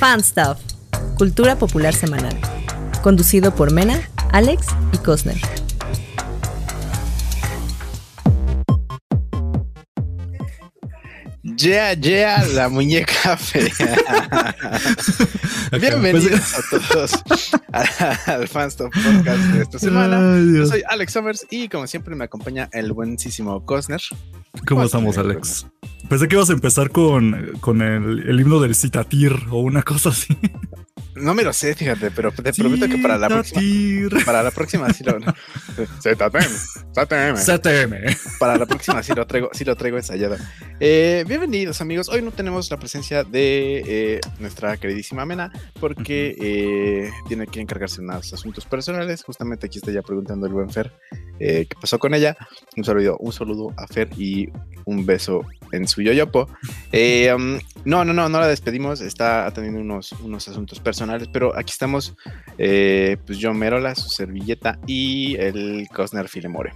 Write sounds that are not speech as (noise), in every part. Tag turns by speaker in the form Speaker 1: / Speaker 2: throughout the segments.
Speaker 1: Fan Stuff, Cultura Popular Semanal. Conducido por Mena, Alex y Cosner.
Speaker 2: Yeah, yeah, la muñeca (laughs) fea. Bienvenidos a todos al Fanstop Podcast de esta semana. Yo soy Alex Summers y como siempre me acompaña el buenísimo Cosner.
Speaker 3: ¿Cómo estamos, Alex? Pensé que ibas a empezar con, con el, el himno del Citatir o una cosa así.
Speaker 2: No me lo sé, fíjate, pero te prometo que para la próxima. Para la próxima sí lo. (laughs) ZTM. ZTM.
Speaker 3: ZTM.
Speaker 2: Para la próxima sí lo traigo, sí lo traigo ensayado. Eh, bienvenidos, amigos. Hoy no tenemos la presencia de eh, nuestra queridísima Mena, porque eh, tiene que encargarse de unos asuntos personales. Justamente aquí está ya preguntando el buen Fer qué pasó con ella. Un saludo, un saludo a Fer y un beso en su yoyopo. Um, no, no, no, no la despedimos. Está atendiendo unos, unos asuntos personales pero aquí estamos, eh, pues yo Merola, su servilleta y el Cosner Filemore.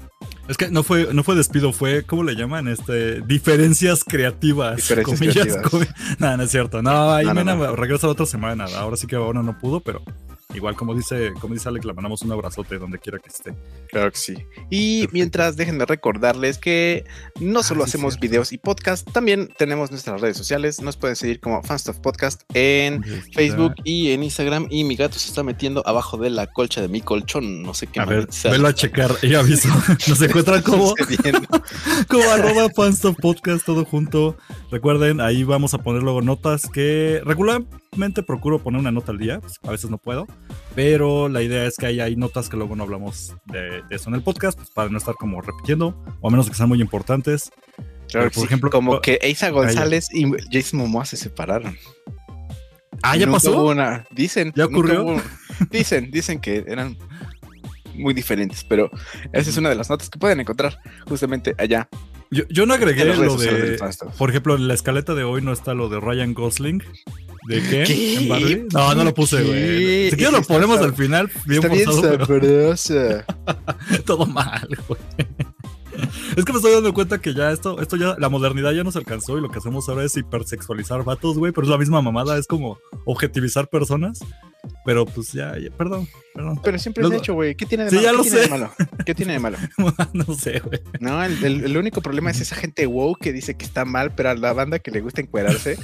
Speaker 3: Es que no fue, no fue despido, fue, ¿cómo le llaman? Este, diferencias creativas.
Speaker 2: Diferencias creativas. (laughs)
Speaker 3: no, no es cierto. No, ahí no, regresa la otra semana. Ahora sí que ahora no pudo, pero igual como dice, como dice Alex, le mandamos un abrazote donde quiera que esté.
Speaker 2: Claro que sí. Y mientras déjenme recordarles que no solo ah, hacemos videos y podcast, también tenemos nuestras redes sociales. Nos pueden seguir como Fanstuff Podcast en Facebook y en Instagram. Y mi gato se está metiendo abajo de la colcha de mi colchón. No sé qué.
Speaker 3: A ver, velo a checar. Y aviso. (laughs) Nos encuentran como, (laughs) como arroba Fanstuff Podcast todo junto. Recuerden, ahí vamos a poner luego notas que procuro poner una nota al día. Pues, a veces no puedo pero la idea es que ahí hay notas que luego no hablamos de, eso en el podcast, pues, para no estar como repitiendo, o a menos que sean muy importantes.
Speaker 2: Claro, por ejemplo, como que Eisa González y Jason Momoa se separaron.
Speaker 3: Ah, ya pasó.
Speaker 2: Una, dicen.
Speaker 3: Ya ocurrió.
Speaker 2: dicen, dicen que eran muy diferentes, pero esa es una de las notas que pueden encontrar justamente allá.
Speaker 3: Yo, no agregué lo de, por ejemplo, en la escaleta de hoy no está lo de Ryan Gosling, ¿De qué? ¿En Barbie? No, no lo puse, güey. Si quieres lo ponemos al final, bien
Speaker 2: Está bien (laughs)
Speaker 3: Todo mal, güey. (laughs) Es que me estoy dando cuenta que ya esto, esto ya, la modernidad ya nos alcanzó y lo que hacemos ahora es hipersexualizar vatos, güey, pero es la misma mamada, es como objetivizar personas. Pero pues ya, ya perdón, perdón.
Speaker 2: Pero siempre se ha hecho, güey. ¿Qué tiene de
Speaker 3: sí,
Speaker 2: malo?
Speaker 3: Ya lo
Speaker 2: ¿Qué
Speaker 3: sé.
Speaker 2: tiene de malo? ¿Qué tiene de malo? (laughs)
Speaker 3: no sé, güey.
Speaker 2: No, el, el, único problema es esa gente wow que dice que está mal, pero a la banda que le gusta encuadrarse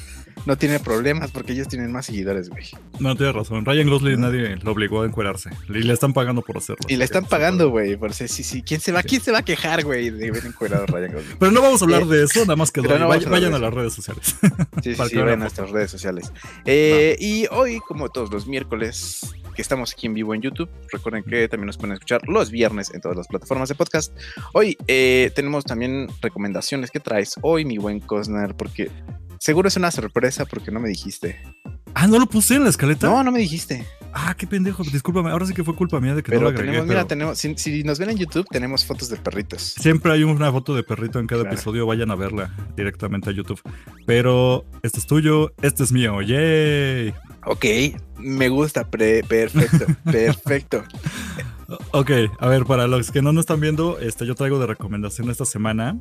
Speaker 2: no tiene problemas porque ellos tienen más seguidores, güey.
Speaker 3: No, tienes razón. Ryan Gosling nadie lo obligó a encuerarse. Y le están pagando por hacerlo.
Speaker 2: Y le están pagando, güey. Por sí, sí. ¿Quién se va, ¿quién se va a quejar, güey, de ver encuadrado a Ryan Gosling?
Speaker 3: Pero no vamos a hablar de eso, nada más que vayan, a, las redes sociales.
Speaker 2: Sí, (laughs) sí, sí, vayan a nuestras redes sociales. Eh, y hoy, como todos los miércoles, que estamos aquí en vivo en YouTube. Recuerden que también nos pueden escuchar los viernes en todas las plataformas de podcast. Hoy eh, tenemos también recomendaciones que traes hoy, mi buen Cosner, porque Seguro es una sorpresa porque no me dijiste.
Speaker 3: Ah, ¿no lo puse en la escaleta?
Speaker 2: No, no me dijiste.
Speaker 3: Ah, qué pendejo. Discúlpame. Ahora sí que fue culpa mía de que
Speaker 2: no
Speaker 3: lo
Speaker 2: agregué. Tenemos, Mira, tenemos, si, nos ven en YouTube, tenemos fotos de perritos.
Speaker 3: Siempre hay una foto de perrito en cada episodio. Vayan a verla directamente a YouTube. Pero este es tuyo, este es mío. ¡Yay!
Speaker 2: Ok, me gusta. perfecto, (laughs) perfecto.
Speaker 3: Ok, a ver, para los que no nos están viendo, este, yo traigo de recomendación esta semana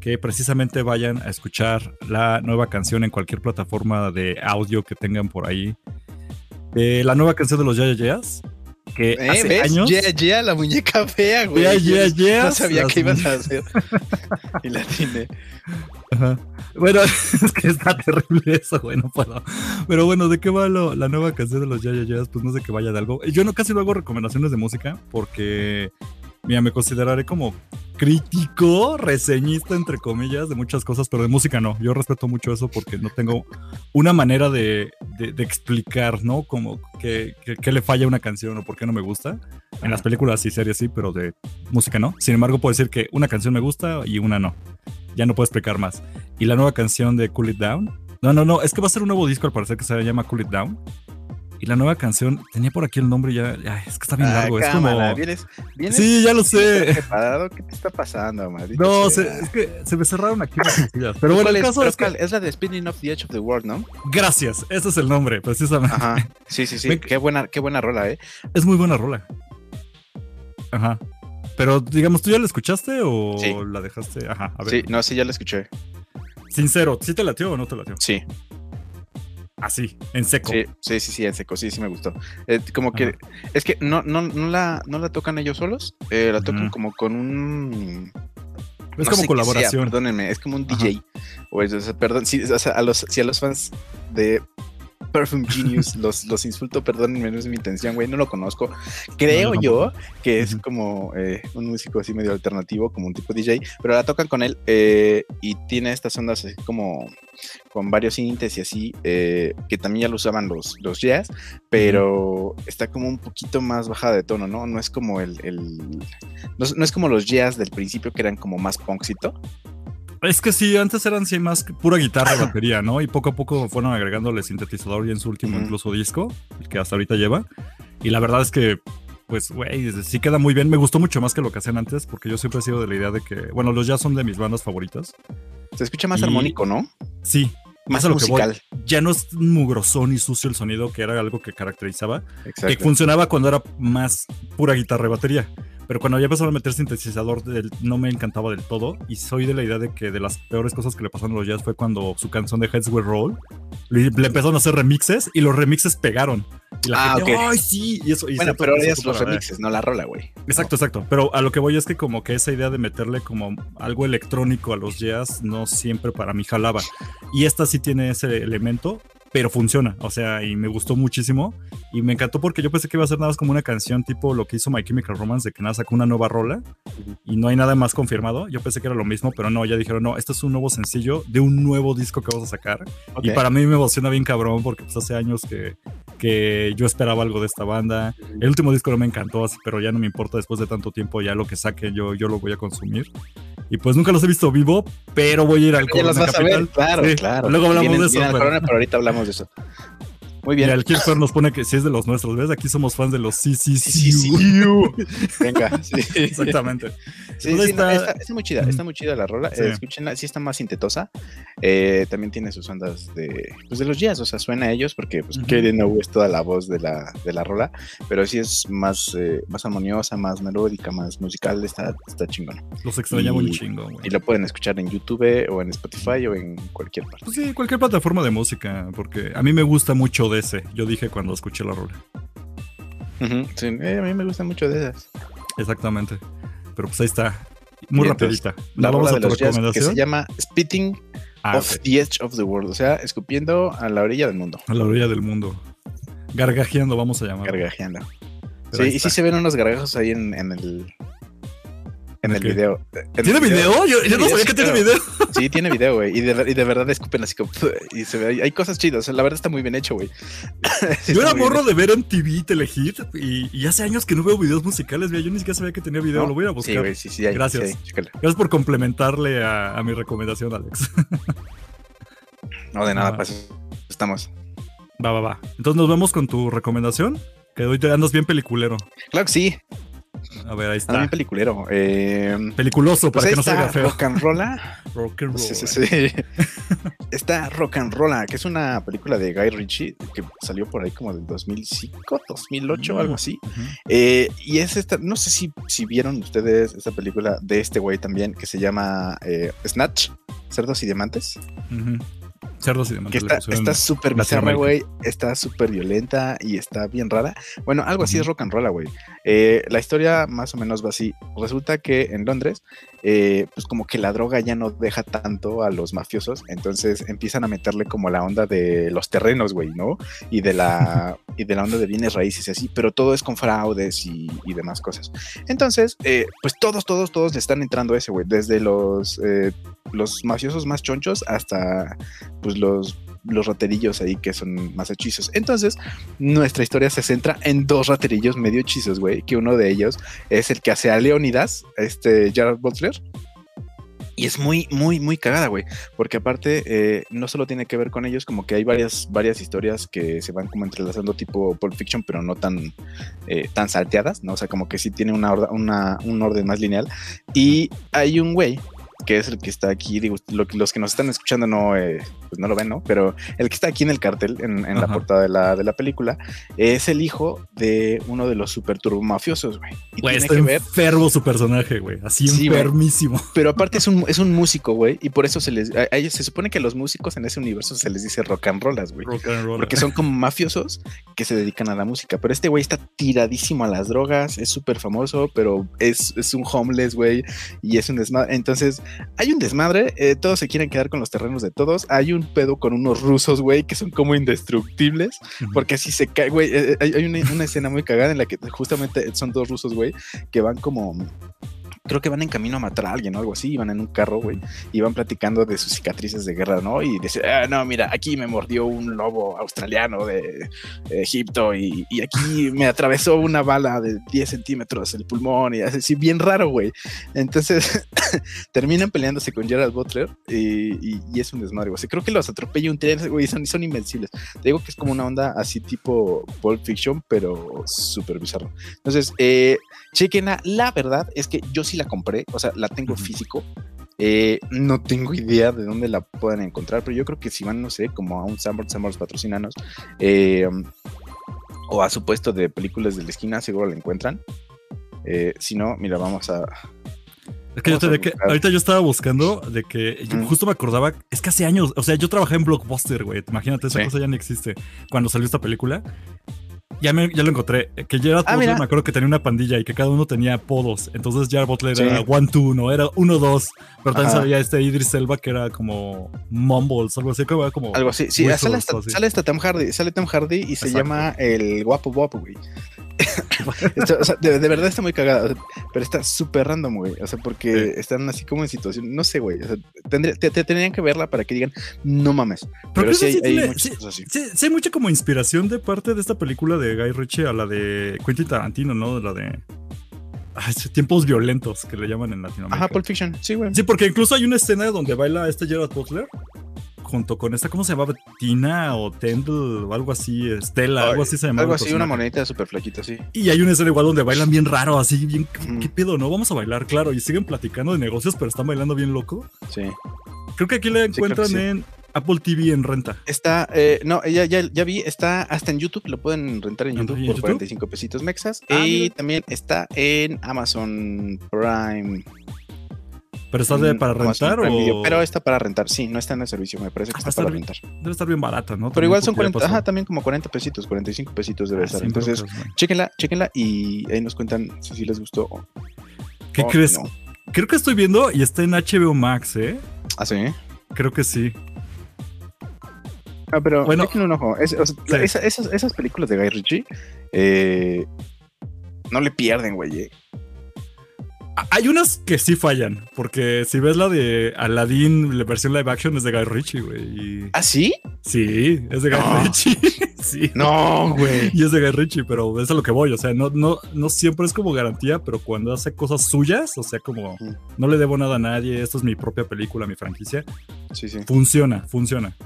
Speaker 3: que precisamente vayan a escuchar la nueva canción en cualquier plataforma de audio que tengan por ahí. Eh, la nueva canción de los Yaya que
Speaker 2: ¿Eh?
Speaker 3: hace años.
Speaker 2: Yeah, yeah, la muñeca fea, güey.
Speaker 3: Yeah, yeah,
Speaker 2: No sabía qué ibas a hacer. y la tiene.
Speaker 3: Bueno, (laughs) es que está terrible eso, güey, no puedo. Pero bueno, ¿de qué va la nueva canción de los Ya Pues no sé que vaya de algo. Yo no casi no hago recomendaciones de música porque mira, me consideraré como crítico, reseñista, entre comillas, de muchas cosas, pero de música no. Yo respeto mucho eso porque no tengo una manera de, explicar, ¿no? Como que, le falla una canción o por qué no me gusta. En las películas y series sí, pero de música no. Sin embargo, puedo decir que una canción me gusta y una no. Ya no puedo explicar más. Y la nueva canción de Cool It Down. No, no, no, es que va a ser un nuevo disco al parecer que se llama Cool It Down. Y la nueva canción, tenía por aquí el nombre ya, es que está bien largo. es como...
Speaker 2: ¿Vienes,
Speaker 3: sí, ya lo sé.
Speaker 2: ¿Qué te está pasando, maldito?
Speaker 3: No, es que se me cerraron aquí las cosillas. Pero bueno, el caso es, que...
Speaker 2: es la de Spinning Off the Edge of the World, ¿no?
Speaker 3: Gracias, ese es el nombre, precisamente.
Speaker 2: Ajá. Sí, sí, sí. Qué buena, qué buena rola, ¿eh?
Speaker 3: Es muy buena rola. Ajá. Pero digamos, ¿tú ya la escuchaste o la dejaste? Ajá, a ver.
Speaker 2: Sí, no, sí, ya la escuché.
Speaker 3: Sincero, ¿sí te latió o no te latió?
Speaker 2: Sí.
Speaker 3: Así, en seco.
Speaker 2: Sí, sí, sí, sí, en seco, sí, sí me gustó. Eh, como que,
Speaker 3: Ajá.
Speaker 2: es que no, no, no, la, no la tocan ellos solos, eh, la tocan como con un...
Speaker 3: es
Speaker 2: no
Speaker 3: como colaboración.
Speaker 2: sea, perdónenme, es como un
Speaker 3: Ajá.
Speaker 2: DJ. O, es- o sea, perdón, si, o sea, a los, si a los fans de Perfume Genius los, los insulto, perdónenme, no es mi intención, güey, no lo conozco. Creo
Speaker 3: No,
Speaker 2: yo que es como eh, un músico así medio alternativo, como un tipo DJ, pero la tocan con él eh, y tiene estas ondas así como con varios sintes y así, eh, que también ya lo usaban los, los jazz, pero está como un poquito más bajada de tono, ¿no? No es como el... el- no, es- no es como los jazz del principio que eran como más punkcito.
Speaker 3: Es que sí, antes eran sí más que pura guitarra y (laughs) batería, ¿no? Y poco a poco fueron agregándole sintetizador y en su último incluso disco, el que hasta ahorita lleva. Y la verdad es que, pues, güey, sí queda muy bien. Me gustó mucho más que lo que hacían antes, porque yo siempre he sido de la idea de que, bueno, los jazz son de mis bandas favoritas.
Speaker 2: Se escucha más
Speaker 3: Y-
Speaker 2: armónico, ¿no?
Speaker 3: Sí,
Speaker 2: Más
Speaker 3: a lo que voy.
Speaker 2: musical.
Speaker 3: ya no es mugrosón y sucio el sonido, que era algo que caracterizaba. que funcionaba cuando era más pura guitarra y batería. Pero cuando ya empezaron a meter sintetizador, del- no me encantaba del todo. Y soy de la idea de que de las peores cosas que le pasaron a los jazz fue cuando su canción de Heads Will Roll le, le empezaron a hacer remixes y los remixes pegaron. Y la
Speaker 2: Ah,
Speaker 3: gente. ¡ay, sí! Y eso, y
Speaker 2: Bueno, pero ahora son los remixes, no la rola, güey.
Speaker 3: Exacto, exacto. Pero a lo que voy es que como que esa idea de meterle como algo electrónico a los jazz no siempre para mí jalaba. Y esta sí tiene ese elemento, pero funciona. O sea, y me gustó muchísimo. Y me encantó porque yo pensé que iba a ser nada más como una canción tipo lo que hizo My Chemical Romance, de que nada sacó una nueva rola y no hay nada más confirmado. Yo pensé que era lo mismo, pero no, ya dijeron, no, esto es un nuevo sencillo de un nuevo disco que vamos a sacar. Y
Speaker 2: Ok.
Speaker 3: para mí me emociona bien cabrón porque pues hace años que, que yo esperaba algo de esta banda. El último disco no me encantó, pero ya no me importa después de tanto tiempo, ya lo que saque yo, yo lo voy a consumir. Y pues nunca los he visto vivo, pero voy a ir al Corona Capital.
Speaker 2: claro,
Speaker 3: Sí,
Speaker 2: claro.
Speaker 3: luego hablamos de eso, pero-
Speaker 2: Corona, pero ahorita hablamos de eso. Muy bien.
Speaker 3: Mira, el nos pone que sí es de los nuestros, ¿ves? Aquí somos fans de los sí, sí,
Speaker 2: Sí. (laughs) Venga, sí.
Speaker 3: Exactamente.
Speaker 2: Sí, sí, no,
Speaker 3: está.
Speaker 2: está, está muy chida, está muy chida la rola.
Speaker 3: Sí.
Speaker 2: eh, escúchenla, sí está más sintetosa. Eh, también tiene sus ondas de, pues de los jazz, o sea, suena a ellos porque pues
Speaker 3: Ujú.
Speaker 2: Katie No es toda la voz de la, de la rola, pero sí es más, eh, más armoniosa, más melódica, más musical, está, está chingón.
Speaker 3: Los extrañaba un chingo, güey.
Speaker 2: Y lo pueden escuchar en YouTube o en Spotify o en cualquier parte.
Speaker 3: Pues sí, cualquier plataforma de música, porque a mí me gusta mucho de ese. Yo dije cuando escuché la rola.
Speaker 2: Sí, eh, a mí me gusta mucho de esas.
Speaker 3: Exactamente. Pero pues ahí está. Muy
Speaker 2: entonces,
Speaker 3: rapidita.
Speaker 2: La
Speaker 3: ¿Nos vamos
Speaker 2: rola
Speaker 3: a
Speaker 2: de los jazz que se llama Spitting
Speaker 3: Ah,
Speaker 2: off the Edge of the World, o sea, escupiendo a la orilla del mundo,
Speaker 3: A la orilla del mundo. Gargajeando, vamos a llamar.
Speaker 2: gargajeando.
Speaker 3: Pero
Speaker 2: Sí, y sí se ven unos gargajos ahí en, en el en
Speaker 3: ¿De
Speaker 2: el video. En
Speaker 3: ¿Tiene
Speaker 2: el
Speaker 3: video? Yo, yo no sabía
Speaker 2: video,
Speaker 3: que tiene
Speaker 2: claro.
Speaker 3: video.
Speaker 2: Sí, tiene video, güey. Y de, ver- y de verdad escupen así como. Y se ve, hay- cosas chidas. la verdad está muy bien hecho, güey. (laughs) Sí
Speaker 3: Yo era morro de ver en TV Telehit y, y hace años que no veo videos musicales. Yo ni siquiera sabía que tenía video.
Speaker 2: ¿No?
Speaker 3: Lo voy a buscar.
Speaker 2: Sí, güey, sí, sí. hay,
Speaker 3: Gracias.
Speaker 2: sí hay, chécale.
Speaker 3: Gracias por complementarle a, a mi recomendación, Alex. (laughs)
Speaker 2: No, de nada,
Speaker 3: Ah.
Speaker 2: pues estamos.
Speaker 3: va, va, va. Entonces nos vemos con tu recomendación. Que hoy te andas bien peliculero.
Speaker 2: Claro que sí.
Speaker 3: A ver, ahí está.
Speaker 2: bien peliculero. Eh,
Speaker 3: Peliculoso,
Speaker 2: pues
Speaker 3: para
Speaker 2: ahí
Speaker 3: que no se vea feo.
Speaker 2: Rock and Rolla. (laughs)
Speaker 3: Rock and roll.
Speaker 2: Sí, sí, sí. (laughs) Está Rock and Rolla, que es una película de Guy Ritchie que salió por ahí como del 2005, 2008, algo así.
Speaker 3: Ujú.
Speaker 2: Eh, y es esta, no sé si, si vieron ustedes esta película de este güey también, que se llama eh, Snatch, Cerdos y Diamantes,
Speaker 3: Ujú. Cerdos y demás.
Speaker 2: está está súper bizarra, güey, está súper violenta y está bien rara. Bueno, algo así es rock and roll, güey. Eh, la historia más o menos va así. Resulta que en Londres, eh, pues como que la droga ya no deja tanto a los mafiosos, entonces empiezan a meterle como la onda de los terrenos, güey, ¿no? Y de la, (laughs) y de la onda de bienes raíces y así, pero todo es con fraudes y, y demás cosas. Entonces, eh, pues todos, todos, todos le están entrando a ese, güey, desde los, eh, los mafiosos más chonchos hasta pues los los raterillos ahí que son más hechizos. Entonces, nuestra historia se centra en dos raterillos medio hechizos, güey, que uno de ellos es el que hace a Leonidas, este Gerard Butler. Y es muy, muy, muy cagada, güey. Porque aparte, eh, no solo tiene que ver con ellos, como que hay varias, varias historias que se van como entrelazando tipo Pulp Fiction, pero no tan, eh, tan salteadas, ¿no? O sea, como que sí tiene una- un orden más lineal. Y hay un güey que es el que está aquí, digo, lo que- los que nos están escuchando no, eh, pues no lo ven, ¿no? Pero el que está aquí en el cartel, en, en la portada de la, de la película, es el hijo de uno de los super turbomafiosos, güey. Y
Speaker 3: Güey,
Speaker 2: tiene que ver,
Speaker 3: enfermo su personaje, güey. Así
Speaker 2: Sí, güey.
Speaker 3: enfermísimo.
Speaker 2: pero aparte es un, es un músico, güey, y por eso se les, a, a ellos se supone que a los músicos en ese universo se les dice rock and rollas, güey.
Speaker 3: Rock and roll.
Speaker 2: Porque son como mafiosos que se dedican a la música. Pero este güey está tiradísimo a las drogas, es súper famoso, pero es, es un homeless, güey, y es un desmadre. Entonces, hay un desmadre, eh, todos se quieren quedar con los terrenos de todos. Hay un pedo con unos rusos, güey, que son como indestructibles, porque así se cae, güey. eh, eh, hay hay una, una escena muy cagada en la que justamente son dos rusos, güey, que van como. Creo que van en camino a matar a alguien o algo así, y van en un carro, güey, y van platicando de sus cicatrices de guerra, ¿no? Y dice, ah, no, mira, aquí me mordió un lobo australiano de Egipto y, y aquí me atravesó una bala de 10 centímetros el pulmón y así, bien raro, güey. Entonces (laughs) terminan peleándose con Gerald Butler y, y- y es un desmadre, güey. O sea, creo que los atropella un tren, güey, son, son invencibles. Te digo que es como una onda así tipo Pulp Fiction, pero súper bizarro. Entonces, eh, chequenla. La verdad es que yo sí la compré, o sea, la tengo físico. Eh, no tengo idea de dónde la puedan encontrar, pero yo creo que si van, no sé, como a un Sanborns, Sanborns patrocinanos, eh, o a su puesto de películas de la esquina, seguro la encuentran. Eh, si no, mira, vamos a.
Speaker 3: Es que yo te que ahorita yo estaba buscando de que yo
Speaker 2: Ujú.
Speaker 3: justo me acordaba, es que hace años, o sea, yo trabajé en Blockbuster, güey. Imagínate, esa
Speaker 2: Sí.
Speaker 3: cosa ya no existe. Cuando salió esta película, ya, me, ya lo encontré. eh, Que Gerard
Speaker 2: Ah,
Speaker 3: Butler
Speaker 2: mira.
Speaker 3: me acuerdo que tenía una pandilla y que cada uno tenía apodos. Entonces Gerard Butler
Speaker 2: Sí.
Speaker 3: era One Two, no era uno dos. Pero también
Speaker 2: Ajá.
Speaker 3: sabía este Idris Elba que era como Mumbles, algo así, que era como.
Speaker 2: Algo así. Sí, sale, hasta,
Speaker 3: sí.
Speaker 2: sale hasta Tom Hardy. Sale Tom Hardy y se
Speaker 3: Exacto.
Speaker 2: llama el guapo guapo, güey. (laughs) Esto, o sea, de, de verdad está muy cagada. o sea, Pero está súper random, güey. O sea, porque están así como en situación. No sé, güey. O sea, tendría- te, te tendrían que verla para que digan, no mames. Pero,
Speaker 3: creo
Speaker 2: sí hay,
Speaker 3: sí
Speaker 2: hay
Speaker 3: tiene-
Speaker 2: muchas
Speaker 3: sí-
Speaker 2: cosas así.
Speaker 3: Sí, sí hay mucha como inspiración de parte de esta película de Guy Ritchie a la de Quentin Tarantino, ¿no? La de ay, sí, tiempos violentos que le llaman en Latinoamérica.
Speaker 2: Ajá, Pulp Fiction. Sí, güey.
Speaker 3: Sí, porque incluso hay una escena donde baila este Gerard Butler junto con esta, ¿cómo se llamaba? Tina o Tendle o algo así, Estela,
Speaker 2: Ay,
Speaker 3: algo así se llamaba.
Speaker 2: Algo así, una monedita súper flaquita, sí.
Speaker 3: Y hay una escena igual donde bailan bien raro, así, bien, ¿qué, pedo? No, vamos a bailar, claro, y siguen platicando de negocios, pero están bailando bien loco.
Speaker 2: Sí.
Speaker 3: Creo que aquí la encuentran
Speaker 2: sí.
Speaker 3: en Apple TV en renta.
Speaker 2: Está, eh, no, ya, ya, ya vi, está hasta en YouTube, lo pueden rentar en
Speaker 3: ¿En
Speaker 2: YouTube por
Speaker 3: YouTube?
Speaker 2: 45 pesitos mexas.
Speaker 3: Ah,
Speaker 2: y
Speaker 3: mira.
Speaker 2: también está en Amazon Prime.
Speaker 3: Pero está de,
Speaker 2: Mm,
Speaker 3: para rentar o.
Speaker 2: Video, Pero está para rentar, sí, no está en el servicio, me parece que
Speaker 3: Ah,
Speaker 2: está
Speaker 3: está
Speaker 2: para
Speaker 3: bien.
Speaker 2: rentar.
Speaker 3: Debe estar bien barata, ¿no?
Speaker 2: Pero
Speaker 3: También
Speaker 2: igual son
Speaker 3: porque ya
Speaker 2: 40,
Speaker 3: pasó.
Speaker 2: ajá, también como 40 pesitos, 45 pesitos debe
Speaker 3: Ah,
Speaker 2: estar. Entonces,
Speaker 3: güey.
Speaker 2: chéquenla, chéquenla y ahí nos cuentan si sí les gustó o
Speaker 3: ¿Qué
Speaker 2: o
Speaker 3: crees?
Speaker 2: no.
Speaker 3: Creo que estoy viendo y está en HBO Max, ¿eh?
Speaker 2: Ah, sí.
Speaker 3: Creo que sí.
Speaker 2: Ah, pero
Speaker 3: Bueno.
Speaker 2: un ojo. Es- o sea,
Speaker 3: Sí.
Speaker 2: esa- esas, esas películas de Guy Ritchie eh, no le pierden, güey. eh.
Speaker 3: Hay unas que sí fallan, porque si ves la de Aladdin, la versión live action es de Guy Ritchie, güey.
Speaker 2: ¿Ah, sí?
Speaker 3: Sí, es de Guy
Speaker 2: No.
Speaker 3: Ritchie. (laughs) sí.
Speaker 2: No, güey.
Speaker 3: Y es de Guy Ritchie, pero es a lo que voy. O sea, no, no, no siempre es como garantía, pero cuando hace cosas suyas, o sea, como no le debo nada a nadie, esto es mi propia película, mi franquicia,
Speaker 2: Sí, sí.
Speaker 3: funciona, funciona.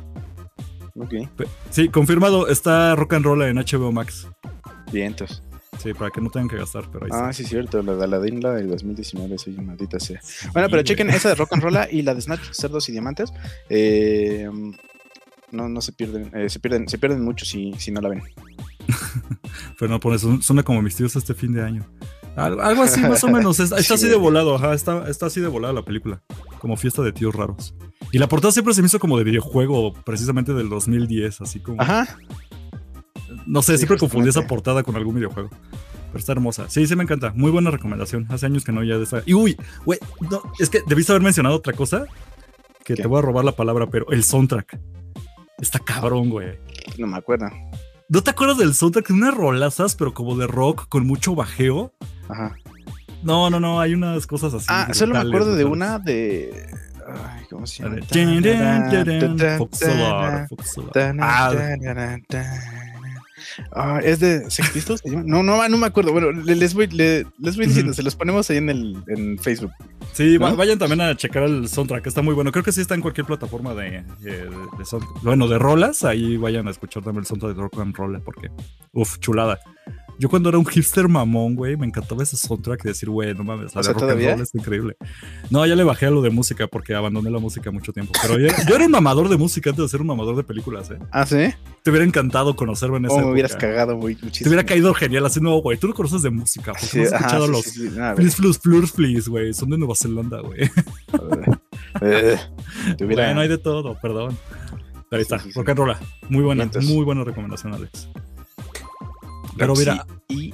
Speaker 3: Sí, confirmado, está Rock and Roll en HBO Max.
Speaker 2: Vientos.
Speaker 3: Sí, para que no tengan que gastar, pero ahí
Speaker 2: Ah,
Speaker 3: está.
Speaker 2: sí, cierto. La de Aladdin, la del 2019, soy maldita sea. Bueno, pero
Speaker 3: güey.
Speaker 2: chequen esa de Rock and Roll y la de Snatch, Cerdos y Diamantes. Eh, no, no se pierden, eh, se pierden, se pierden mucho si, si no la ven. (laughs)
Speaker 3: Pero no pones, suena como mis tíos este fin de año. Al- Algo así, más o menos. Está, está (laughs)
Speaker 2: Sí,
Speaker 3: así de volado, ajá. Está, está así de volada la película. Como fiesta de tíos raros. Y la portada siempre se me hizo como de videojuego, precisamente del 2010, así como.
Speaker 2: Ajá.
Speaker 3: No sé,
Speaker 2: Sí,
Speaker 3: siempre confundí esa portada con algún videojuego. Pero está hermosa. Sí, sí me encanta. Muy buena recomendación. Hace años que no ya de esa. Y uy, güey, no, es que debiste haber mencionado otra cosa. Que
Speaker 2: ¿Qué?
Speaker 3: te voy a robar la palabra, pero el soundtrack. Está cabrón, güey.
Speaker 2: No me acuerdo.
Speaker 3: ¿No te acuerdas del soundtrack? De unas rolazas, pero como de rock, con mucho bajeo.
Speaker 2: Ajá.
Speaker 3: No, no, no, hay unas cosas así.
Speaker 2: Ah, solo me acuerdo de una de. Ay,
Speaker 3: Ah.
Speaker 2: Ah, es de. No, no, no me acuerdo. Bueno, le- les voy, le- les voy diciendo, se los ponemos ahí en el en Facebook.
Speaker 3: Sí, vayan también a checar el soundtrack, está muy bueno. Creo que sí está en cualquier plataforma de, de, de sound- Bueno, de rolas, ahí vayan a escuchar también el soundtrack de Rock and Roll, porque, uff, chulada. Yo cuando era un hipster mamón, güey, me encantaba ese soundtrack de decir, güey, no mames, la
Speaker 2: O sea,
Speaker 3: rock and roll es increíble. No, ya le bajé a lo de música porque abandoné la música mucho tiempo. Pero yo, yo era un mamador de música antes de ser un mamador de películas, ¿eh?
Speaker 2: Ah, sí.
Speaker 3: Te hubiera encantado conocerme en esa
Speaker 2: Oh, me
Speaker 3: época.
Speaker 2: hubieras cagado muy muchísimo.
Speaker 3: Te hubiera caído genial así, no, güey, tú no conoces de música, porque
Speaker 2: Sí,
Speaker 3: no has
Speaker 2: ajá,
Speaker 3: escuchado
Speaker 2: sí,
Speaker 3: los
Speaker 2: sí, sí, no, a ver,
Speaker 3: Flis Flus Flurs Flis, güey, son de Nueva Zelanda, güey. (laughs)
Speaker 2: eh, hubiera-
Speaker 3: Bueno, hay de todo, perdón. Pero ahí está, rock and roll. Muy buena, muy buena recomendación, Alex. Pero mira,
Speaker 2: y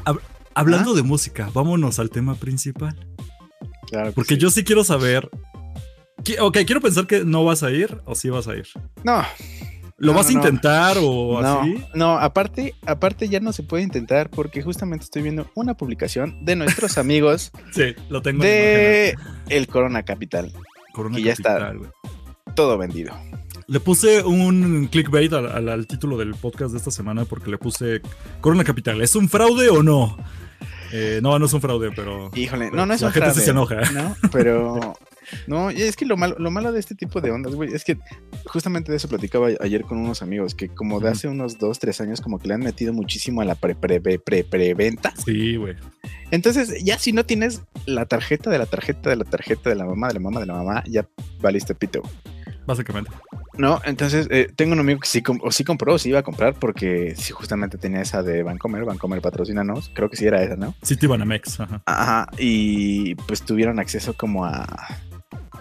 Speaker 3: hablando de música, vámonos al tema principal.
Speaker 2: claro
Speaker 3: Porque
Speaker 2: sí.
Speaker 3: yo sí quiero saber. Qui- Ok, quiero pensar que no vas a ir o sí vas a ir.
Speaker 2: no,
Speaker 3: ¿Lo
Speaker 2: No,
Speaker 3: vas a
Speaker 2: no.
Speaker 3: intentar o
Speaker 2: no,
Speaker 3: así?
Speaker 2: no, aparte, aparte ya no se puede intentar porque justamente estoy viendo una publicación de nuestros (laughs) amigos
Speaker 3: Sí, lo tengo en
Speaker 2: de el Corona Capital,
Speaker 3: Corona
Speaker 2: que ya está.
Speaker 3: Capital,
Speaker 2: todo vendido.
Speaker 3: Le puse un clickbait al, al- al título del podcast de esta semana porque le puse Corona Capital. ¿Es un fraude o no? Eh, no, no es un fraude, pero.
Speaker 2: Híjole,
Speaker 3: pero
Speaker 2: no, no es
Speaker 3: la
Speaker 2: un
Speaker 3: gente
Speaker 2: fraude,
Speaker 3: se enoja.
Speaker 2: ¿no? Pero (laughs) no, y es que lo malo, lo malo de este tipo de ondas, güey, es que justamente de eso platicaba ayer con unos amigos que como de hace unos dos, tres años como que le han metido muchísimo a la pre pre pre pre preventa.
Speaker 3: Sí, güey.
Speaker 2: Entonces, ya si no tienes la tarjeta de la tarjeta de la tarjeta de la mamá, de la mamá, de la mamá, ya valiste pito.
Speaker 3: Básicamente.
Speaker 2: No, entonces eh, tengo un amigo que sí, o sí compró o sí iba a comprar porque sí justamente tenía esa de Bancomer, Bancomer patrocínanos, creo que sí era esa, ¿no?
Speaker 3: City Banamex. Ajá.
Speaker 2: Ajá, y pues tuvieron acceso como a,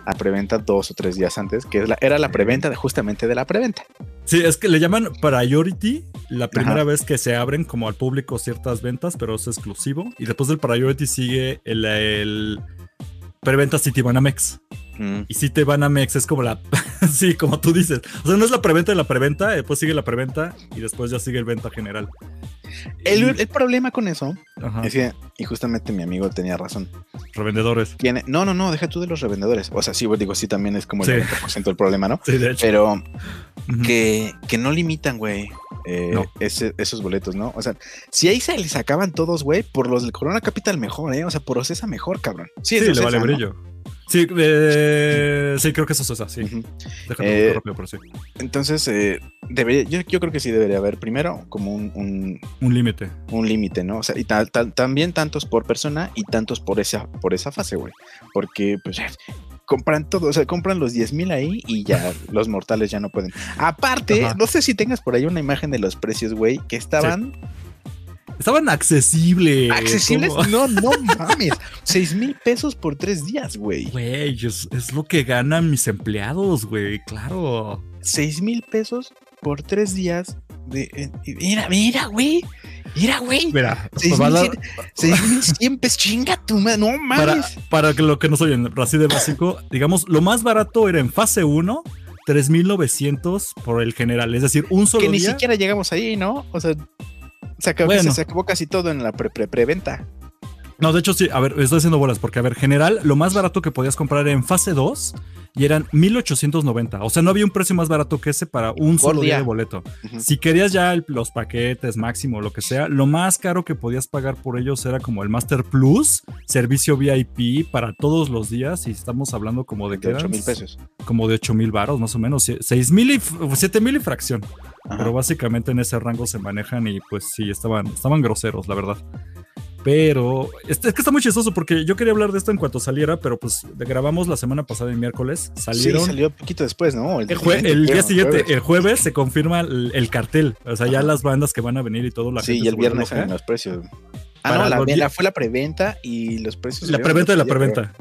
Speaker 2: a preventa dos o tres días antes, que es la- era la preventa de justamente de la preventa.
Speaker 3: Sí, es que le llaman priority la primera
Speaker 2: Ajá.
Speaker 3: vez que se abren como al público ciertas ventas, pero es exclusivo. Y después del priority sigue el, el preventa City Banamex.
Speaker 2: Mm,
Speaker 3: Y City Banamex es como la. (laughs) sí, como tú dices. O sea, no es la preventa de la preventa, después sigue la preventa y después ya sigue el venta general.
Speaker 2: El,
Speaker 3: Y-
Speaker 2: el problema con eso
Speaker 3: ajá,
Speaker 2: es que, y justamente mi amigo tenía razón,
Speaker 3: revendedores.
Speaker 2: tiene, no, no, no, deja tú de los revendedores, o sea, sí, pues, digo, sí, también es como el
Speaker 3: Sí.
Speaker 2: 90% del problema, ¿no?
Speaker 3: Sí, de hecho.
Speaker 2: Pero que, que no limitan, güey, eh,
Speaker 3: No.
Speaker 2: ese- esos boletos, ¿no? O sea, si ahí se les acaban todos, güey, por los del Corona Capital mejor, ¿eh? O sea, por Ocesa mejor, cabrón. Sí,
Speaker 3: Sí, le vale brillo. Sí, eh, sí, creo que eso es eso, sí.
Speaker 2: Ujú.
Speaker 3: Déjame
Speaker 2: Eh,
Speaker 3: rápido, pero sí.
Speaker 2: Entonces, eh, debería, yo, yo creo que sí debería haber primero como un, un,
Speaker 3: Un límite.
Speaker 2: un límite, ¿no? O sea, y tal- tal- también tantos por persona y tantos por esa, por esa fase, güey. Porque, pues, compran todo, o sea, compran los 10 mil ahí y ya los mortales ya no pueden. Aparte,
Speaker 3: Ajá.
Speaker 2: no sé si tengas por ahí una imagen de los precios, güey, que estaban
Speaker 3: Estaban accesibles.
Speaker 2: accesibles.
Speaker 3: ¿cómo?
Speaker 2: No, no (laughs) mames. 6 mil pesos por tres días, güey.
Speaker 3: Güey, es, es lo que ganan mis empleados, güey, claro.
Speaker 2: 6 mil pesos por tres días. De, eh, mira, mira, güey. Mira, güey.
Speaker 3: Mira,
Speaker 2: Seis
Speaker 3: para,
Speaker 2: mil cien- 6.100 pesos, chinga tu madre, no
Speaker 3: para,
Speaker 2: mames.
Speaker 3: para que lo que nos oyen, así de básico, digamos, lo más barato era en fase 1, 3.900 por el general, es decir, un solo
Speaker 2: que ni
Speaker 3: día.
Speaker 2: siquiera llegamos ahí, ¿no? O sea, se acabó,
Speaker 3: Bueno.
Speaker 2: se acabó casi todo en la pre pre preventa.
Speaker 3: No, de hecho sí, a ver, estoy haciendo bolas porque, a ver, general, lo más barato que podías comprar era en fase 2 y eran 1890. O sea, no había un precio más barato que ese para un solo día
Speaker 2: día.
Speaker 3: de boleto. Si querías ya el- los paquetes máximo, lo que sea, lo más caro que podías pagar por ellos era como el Master Plus, servicio VIP para todos los días. Y estamos hablando como de,
Speaker 2: De
Speaker 3: que
Speaker 2: 8
Speaker 3: eran
Speaker 2: mil pesos.
Speaker 3: Como de 8 mil baros, más o menos. 6 mil y 7 mil y fracción.
Speaker 2: Ajá.
Speaker 3: Pero básicamente en ese rango se manejan y pues sí, estaban, estaban groseros, la verdad. Pero es, es que está muy chistoso porque yo quería hablar de esto en cuanto saliera, pero pues grabamos la semana pasada el miércoles. Salieron.
Speaker 2: Sí, salió poquito después, ¿no?
Speaker 3: El, jue- el día siguiente,
Speaker 2: jueves.
Speaker 3: el jueves, se confirma el, el cartel. O sea, ya las bandas que van a venir y todo. La
Speaker 2: Sí,
Speaker 3: gente
Speaker 2: y el viernes en los precios. Ah, no, la, la- fue la preventa y los precios.
Speaker 3: La preventa de la preventa.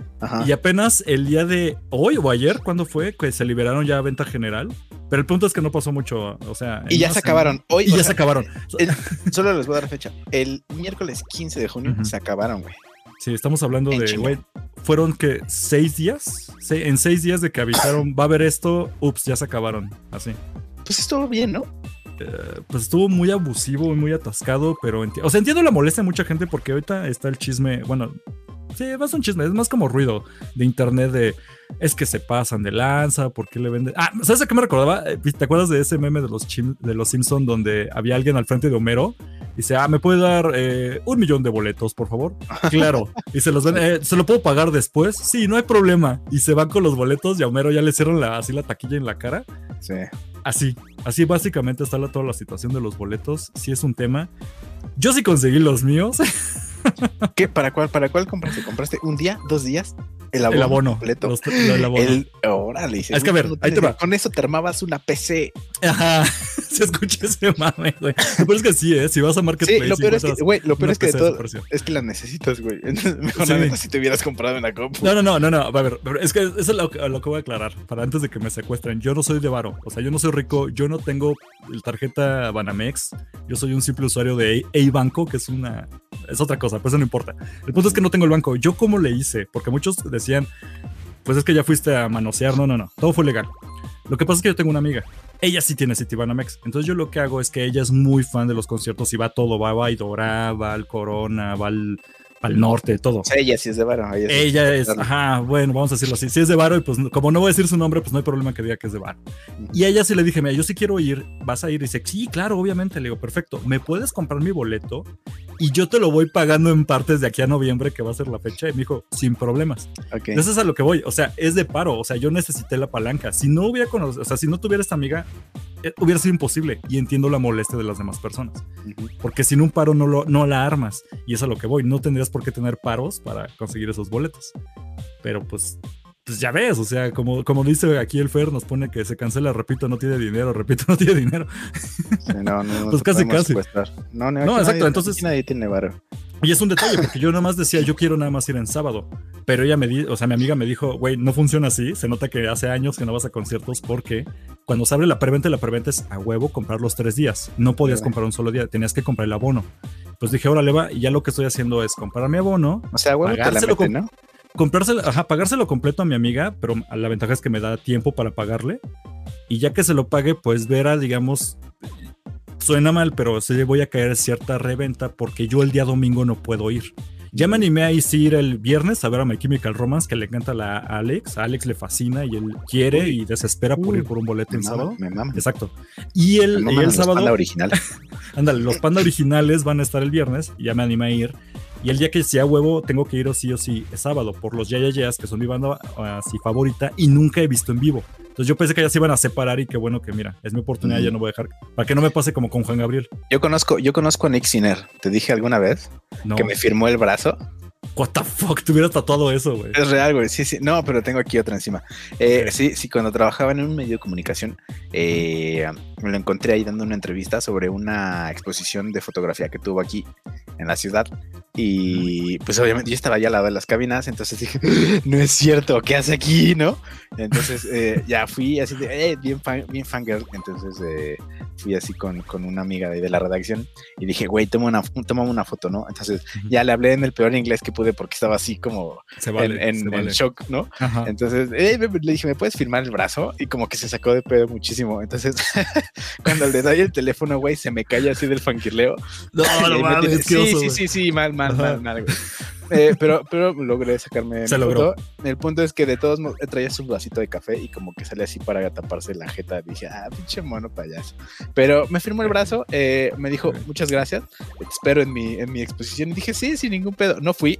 Speaker 3: Y apenas el día de hoy o ayer, ¿cuándo fue? Que se liberaron ya a venta general. Pero el punto es que no pasó mucho. O sea,
Speaker 2: Y ya se acabaron. Hoy,
Speaker 3: Y ya
Speaker 2: sea,
Speaker 3: se acabaron.
Speaker 2: Solo les voy a dar fecha. El miércoles 15 de junio se acabaron, güey.
Speaker 3: Sí, estamos hablando
Speaker 2: En
Speaker 3: de, güey, fueron que seis días. Sí, en seis días de que avisaron, va a haber esto, ups, ya se acabaron. Así.
Speaker 2: Pues estuvo bien, ¿no?
Speaker 3: Eh, pues estuvo muy abusivo y muy atascado, pero o sea, entiendo la molestia de mucha gente porque ahorita está el chisme, bueno, sí, más un chisme, es más como ruido de internet de es que se pasan de lanza, ¿por qué le venden? Ah, ¿sabes a qué me recordaba? Eh, ¿Te acuerdas de ese meme de los, chim- de los Simpson donde había alguien al frente de Homero? Y dice, ah, ¿me puede dar eh, un millón de boletos, por favor? (laughs) Claro. Y se los ven, eh, ¿se lo puedo pagar después? Sí, no hay problema. Y se van con los boletos y a Homero ya le cierran la, así la taquilla en la cara.
Speaker 2: Sí.
Speaker 3: Así, así básicamente está la, toda la situación de los boletos. Sí es un tema. Yo sí conseguí los míos. (laughs) (laughs)
Speaker 2: ¿Qué? ¿Para cuál, para cuál compraste? ¿Compraste un día, dos días? El abono.
Speaker 3: el abono.
Speaker 2: completo.
Speaker 3: los- el abono.
Speaker 2: El, órale,
Speaker 3: Es que a ver, ahí te va.
Speaker 2: Con eso te armabas una PC.
Speaker 3: Ajá. (laughs) Se escucha ese mame, güey. Lo peor es que sí, ¿eh? Si vas a Marketplace.
Speaker 2: Sí, lo peor es que, güey, lo peor
Speaker 3: una
Speaker 2: es que de todo, es que la necesitas, güey. (laughs) Mejor
Speaker 3: Sí.
Speaker 2: la neta si te hubieras comprado una compu.
Speaker 3: No, no, no, no, no. A ver, es que eso es lo, que- lo que voy a aclarar. Para antes de que me secuestren. Yo no soy de varo. O sea, yo no soy rico. Yo no tengo el tarjeta Banamex. Yo soy un simple usuario de A- banco que es una. Es otra cosa, pero eso no importa. El punto es que no tengo el banco. ¿Yo cómo le hice? Porque muchos decían, pues es que ya fuiste a manosear. No, no, no. Todo fue legal. Lo que pasa es que yo tengo una amiga. Ella sí tiene Citibanamex. Entonces yo lo que hago es que ella es muy fan de los conciertos y va todo. Va, a Idora, va al Corona, va al, al norte, todo.
Speaker 2: O sea, ella sí es de varo. Ella,
Speaker 3: Ella es,
Speaker 2: Claro.
Speaker 3: ajá, bueno, vamos a decirlo así. Si es de Varo, y pues como no voy a decir su nombre, pues no hay problema que diga que es de Varo. Y a ella sí le dije, mira, yo sí quiero ir, vas a ir. Y dice, sí, claro, obviamente. Le digo, perfecto, ¿me puedes comprar mi boleto? Y yo te lo voy pagando en partes de aquí a noviembre, que va a ser la fecha. Y me dijo, sin problemas.
Speaker 2: Ok.
Speaker 3: Eso es a lo que voy. O sea, es de paro. O sea, yo necesité la palanca. Si no hubiera conocido, o sea, si no tuviera esta amiga, eh, hubiera sido imposible. Y entiendo la molestia de las demás personas.
Speaker 2: Ujú.
Speaker 3: Porque sin un paro no, lo, no la armas. Y es a lo que voy. No tendrías por qué tener paros para conseguir esos boletos. Pero pues, pues ya ves, o sea, como, como dice aquí el Fer, nos pone que se cancela, repito, no tiene dinero, repito, (laughs) no tiene dinero.
Speaker 2: Sí, no, no,
Speaker 3: Pues casi, casi.
Speaker 2: No, no,
Speaker 3: No, exacto,
Speaker 2: nadie-
Speaker 3: entonces-
Speaker 2: nadie tiene varo.
Speaker 3: Y es un detalle, porque yo nada más decía, yo quiero nada más ir en sábado. Pero ella me dijo, o sea, mi amiga me dijo, güey, no funciona así. Se nota que hace años que no vas a conciertos porque cuando se abre la preventa, la preventa es a huevo comprar los tres días. No podías comprar un solo día, tenías que comprar el abono. Pues dije, órale, va, y ya lo que estoy haciendo es comprar mi abono,
Speaker 2: O sea, huevo te la meten, ¿no?
Speaker 3: comprárselo, ajá, pagárselo completo a mi amiga, pero la ventaja es que me da tiempo para pagarle. Y ya que se lo pague, pues verá, digamos, suena mal, pero sí voy a caer cierta reventa porque yo el día domingo no puedo ir. Ya me animé a ir el viernes a ver a My Chemical Romance, que le encanta la a Alex. A Alex le fascina y él quiere y desespera por
Speaker 2: Uy,
Speaker 3: ir por un boleto el sábado.
Speaker 2: me mama.
Speaker 3: Exacto. Y el,
Speaker 2: Me
Speaker 3: y
Speaker 2: maman
Speaker 3: el
Speaker 2: los
Speaker 3: sábado.
Speaker 2: Panda original. (laughs)
Speaker 3: Ándale, los panda originales van a estar el viernes y ya me animé a ir. Y el día que sea huevo, tengo que ir o sí o sí, es sábado, por los Yayayas, que son mi banda así favorita y nunca he visto en vivo. Entonces yo pensé que ya se iban a separar y que bueno que mira, es mi oportunidad,
Speaker 2: Mm.
Speaker 3: ya no voy a dejar. Para que no me pase como con Juan Gabriel.
Speaker 2: Yo conozco, yo conozco a Nick Sinner. ¿Te dije alguna vez
Speaker 3: No,
Speaker 2: que me firmó el brazo?
Speaker 3: what the fuck, te hubieras tatuado eso, güey.
Speaker 2: Es real, güey. Sí, sí. No, pero tengo aquí otra encima. Eh. Sí, sí, cuando trabajaba en un medio de comunicación, eh, me lo encontré ahí dando una entrevista sobre una exposición de fotografía que tuvo aquí en la ciudad. Y pues obviamente yo estaba ya al lado de las cabinas, entonces dije, no es cierto, ¿qué hace aquí? ¿No? Entonces eh, ya fui así de, eh, bien, fan, bien fangirl. Entonces eh, fui así con, con una amiga de, de la redacción y dije, güey, toma una, toma una foto, ¿no? Entonces ya le hablé en el peor inglés que pude porque estaba así como
Speaker 3: Se vale.
Speaker 2: en, en-
Speaker 3: se
Speaker 2: en
Speaker 3: vale.
Speaker 2: shock, ¿no?
Speaker 3: Ajá.
Speaker 2: Entonces eh, le dije, ¿me puedes firmar el brazo? Y como que se sacó de pedo muchísimo. Entonces, (laughs) cuando le doy el teléfono, güey, se me cae así del fanquileo.
Speaker 3: No, (laughs) no mames,
Speaker 2: tiene- sí,
Speaker 3: oso,
Speaker 2: sí, sí, sí, mal, mal,
Speaker 3: Ajá.
Speaker 2: mal, mal, güey. Eh, pero, pero logré sacarme
Speaker 3: Se logró.
Speaker 2: El punto es que de todos modos traía su vasito de café y como que sale así para taparse la jeta. Dije, ah, pinche mono payaso. Pero me firmó el brazo, eh, me dijo, muchas gracias, te espero en mi, en mi exposición. Y dije, sí, sin ningún pedo. No fui,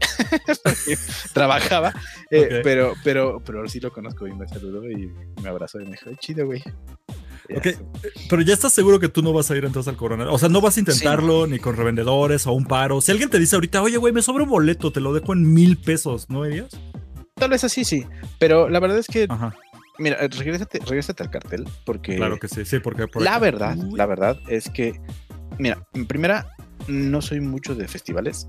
Speaker 2: (laughs) trabajaba, eh,
Speaker 3: Ok.
Speaker 2: pero, pero, pero sí lo conozco y me saludó y me abrazó y me dijo, chido, güey.
Speaker 3: Ok,
Speaker 2: sé.
Speaker 3: Pero ya estás seguro que tú no vas a ir entonces al Corona. O sea, no vas a intentarlo ni con revendedores o un paro. Si alguien te dice ahorita, oye, güey, me sobra un boleto, te lo dejo en mil pesos, ¿no dirías?
Speaker 2: Tal vez así sí, pero la verdad es que,
Speaker 3: Ajá,
Speaker 2: mira, eh, regrésate, regrésate al cartel, porque
Speaker 3: claro que sí, sí, porque por
Speaker 2: la
Speaker 3: acá-
Speaker 2: verdad,
Speaker 3: Uy.
Speaker 2: la verdad es que, mira, en primera, no soy mucho de festivales.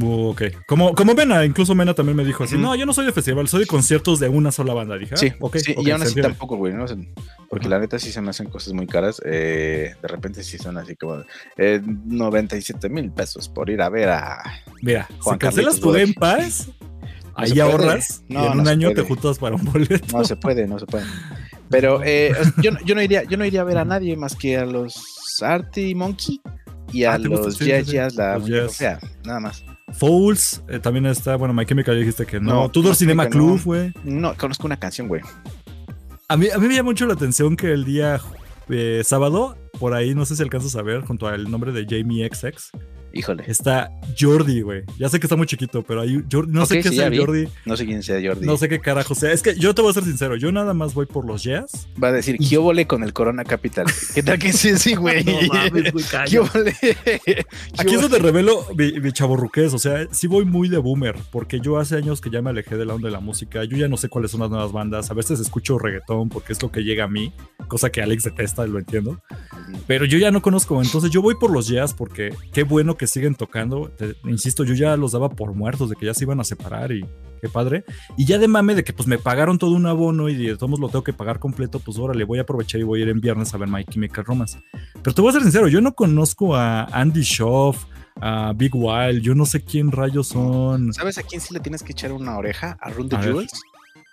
Speaker 3: Uh, ok. Como, como Mena, incluso Mena también me dijo así. No, yo no soy de festival, soy de conciertos de una sola banda. Dije, ah,
Speaker 2: sí,
Speaker 3: ok.
Speaker 2: sí,
Speaker 3: ok,
Speaker 2: y aún así
Speaker 3: entiende.
Speaker 2: tampoco, güey, porque la neta sí se me hacen cosas muy caras. eh, de repente sí son así como eh, 97 mil pesos por ir a ver a.
Speaker 3: Mira,
Speaker 2: Juan
Speaker 3: si cancelas tu. Game Pass, (laughs) ahí ahorras
Speaker 2: No,
Speaker 3: y en
Speaker 2: no
Speaker 3: un año te juntas para un boleto.
Speaker 2: No se puede, no se puede. Pero eh, yo, no- yo, no iría, yo no iría a ver a nadie más que a los Arty Monkey y a
Speaker 3: Ah, ¿te gusta?
Speaker 2: los Jazz
Speaker 3: sí,
Speaker 2: la
Speaker 3: Los
Speaker 2: nada más.
Speaker 3: Fouls, eh, también está, bueno, My Chemical ya dijiste que no.
Speaker 2: No,
Speaker 3: Tudor Cinema Club,
Speaker 2: no.
Speaker 3: güey.
Speaker 2: No, conozco una canción, güey.
Speaker 3: A mí, a mí me llama mucho la atención que el día eh, sábado, por ahí, no sé si alcanzas a ver, junto al nombre de Jamie XX,
Speaker 2: Híjole.
Speaker 3: Está Jordi, güey. Ya sé que está muy chiquito, pero hay Jordi, no sé qué
Speaker 2: sí,
Speaker 3: sea. Jordi.
Speaker 2: No sé quién sea Jordi.
Speaker 3: No sé qué carajo sea. Es que yo te voy a ser sincero. Yo nada más voy por los jazz.
Speaker 2: Va a decir, ¿qué óvole con el Corona Capital? ¿Qué tal que sí, sí, güey? (laughs) (laughs) ¿Qué óvole?
Speaker 3: Aquí es donde revelo mi, mi chavorruqués, o sea, sí voy muy de boomer, porque yo hace años que ya me alejé de la onda de la música, yo ya no sé cuáles son las nuevas bandas, a veces escucho reggaetón porque es lo que llega a mí, cosa que Alex detesta, lo entiendo, pero yo ya no conozco, entonces yo voy por los jazz porque qué bueno que siguen tocando, Te- insisto, yo ya los daba por muertos, de que ya se iban a separar y qué padre, y ya de mame de que pues me pagaron todo un abono y de todos lo tengo que pagar completo, pues órale, voy a aprovechar y voy a ir en viernes a ver My Chemical Romance. Pero te voy a ser sincero, yo no conozco a Andy Schoff, a Big Wild, yo no sé quién rayos son.
Speaker 2: ¿Sabes a quién sí le tienes que echar una oreja? A Run the. Jewels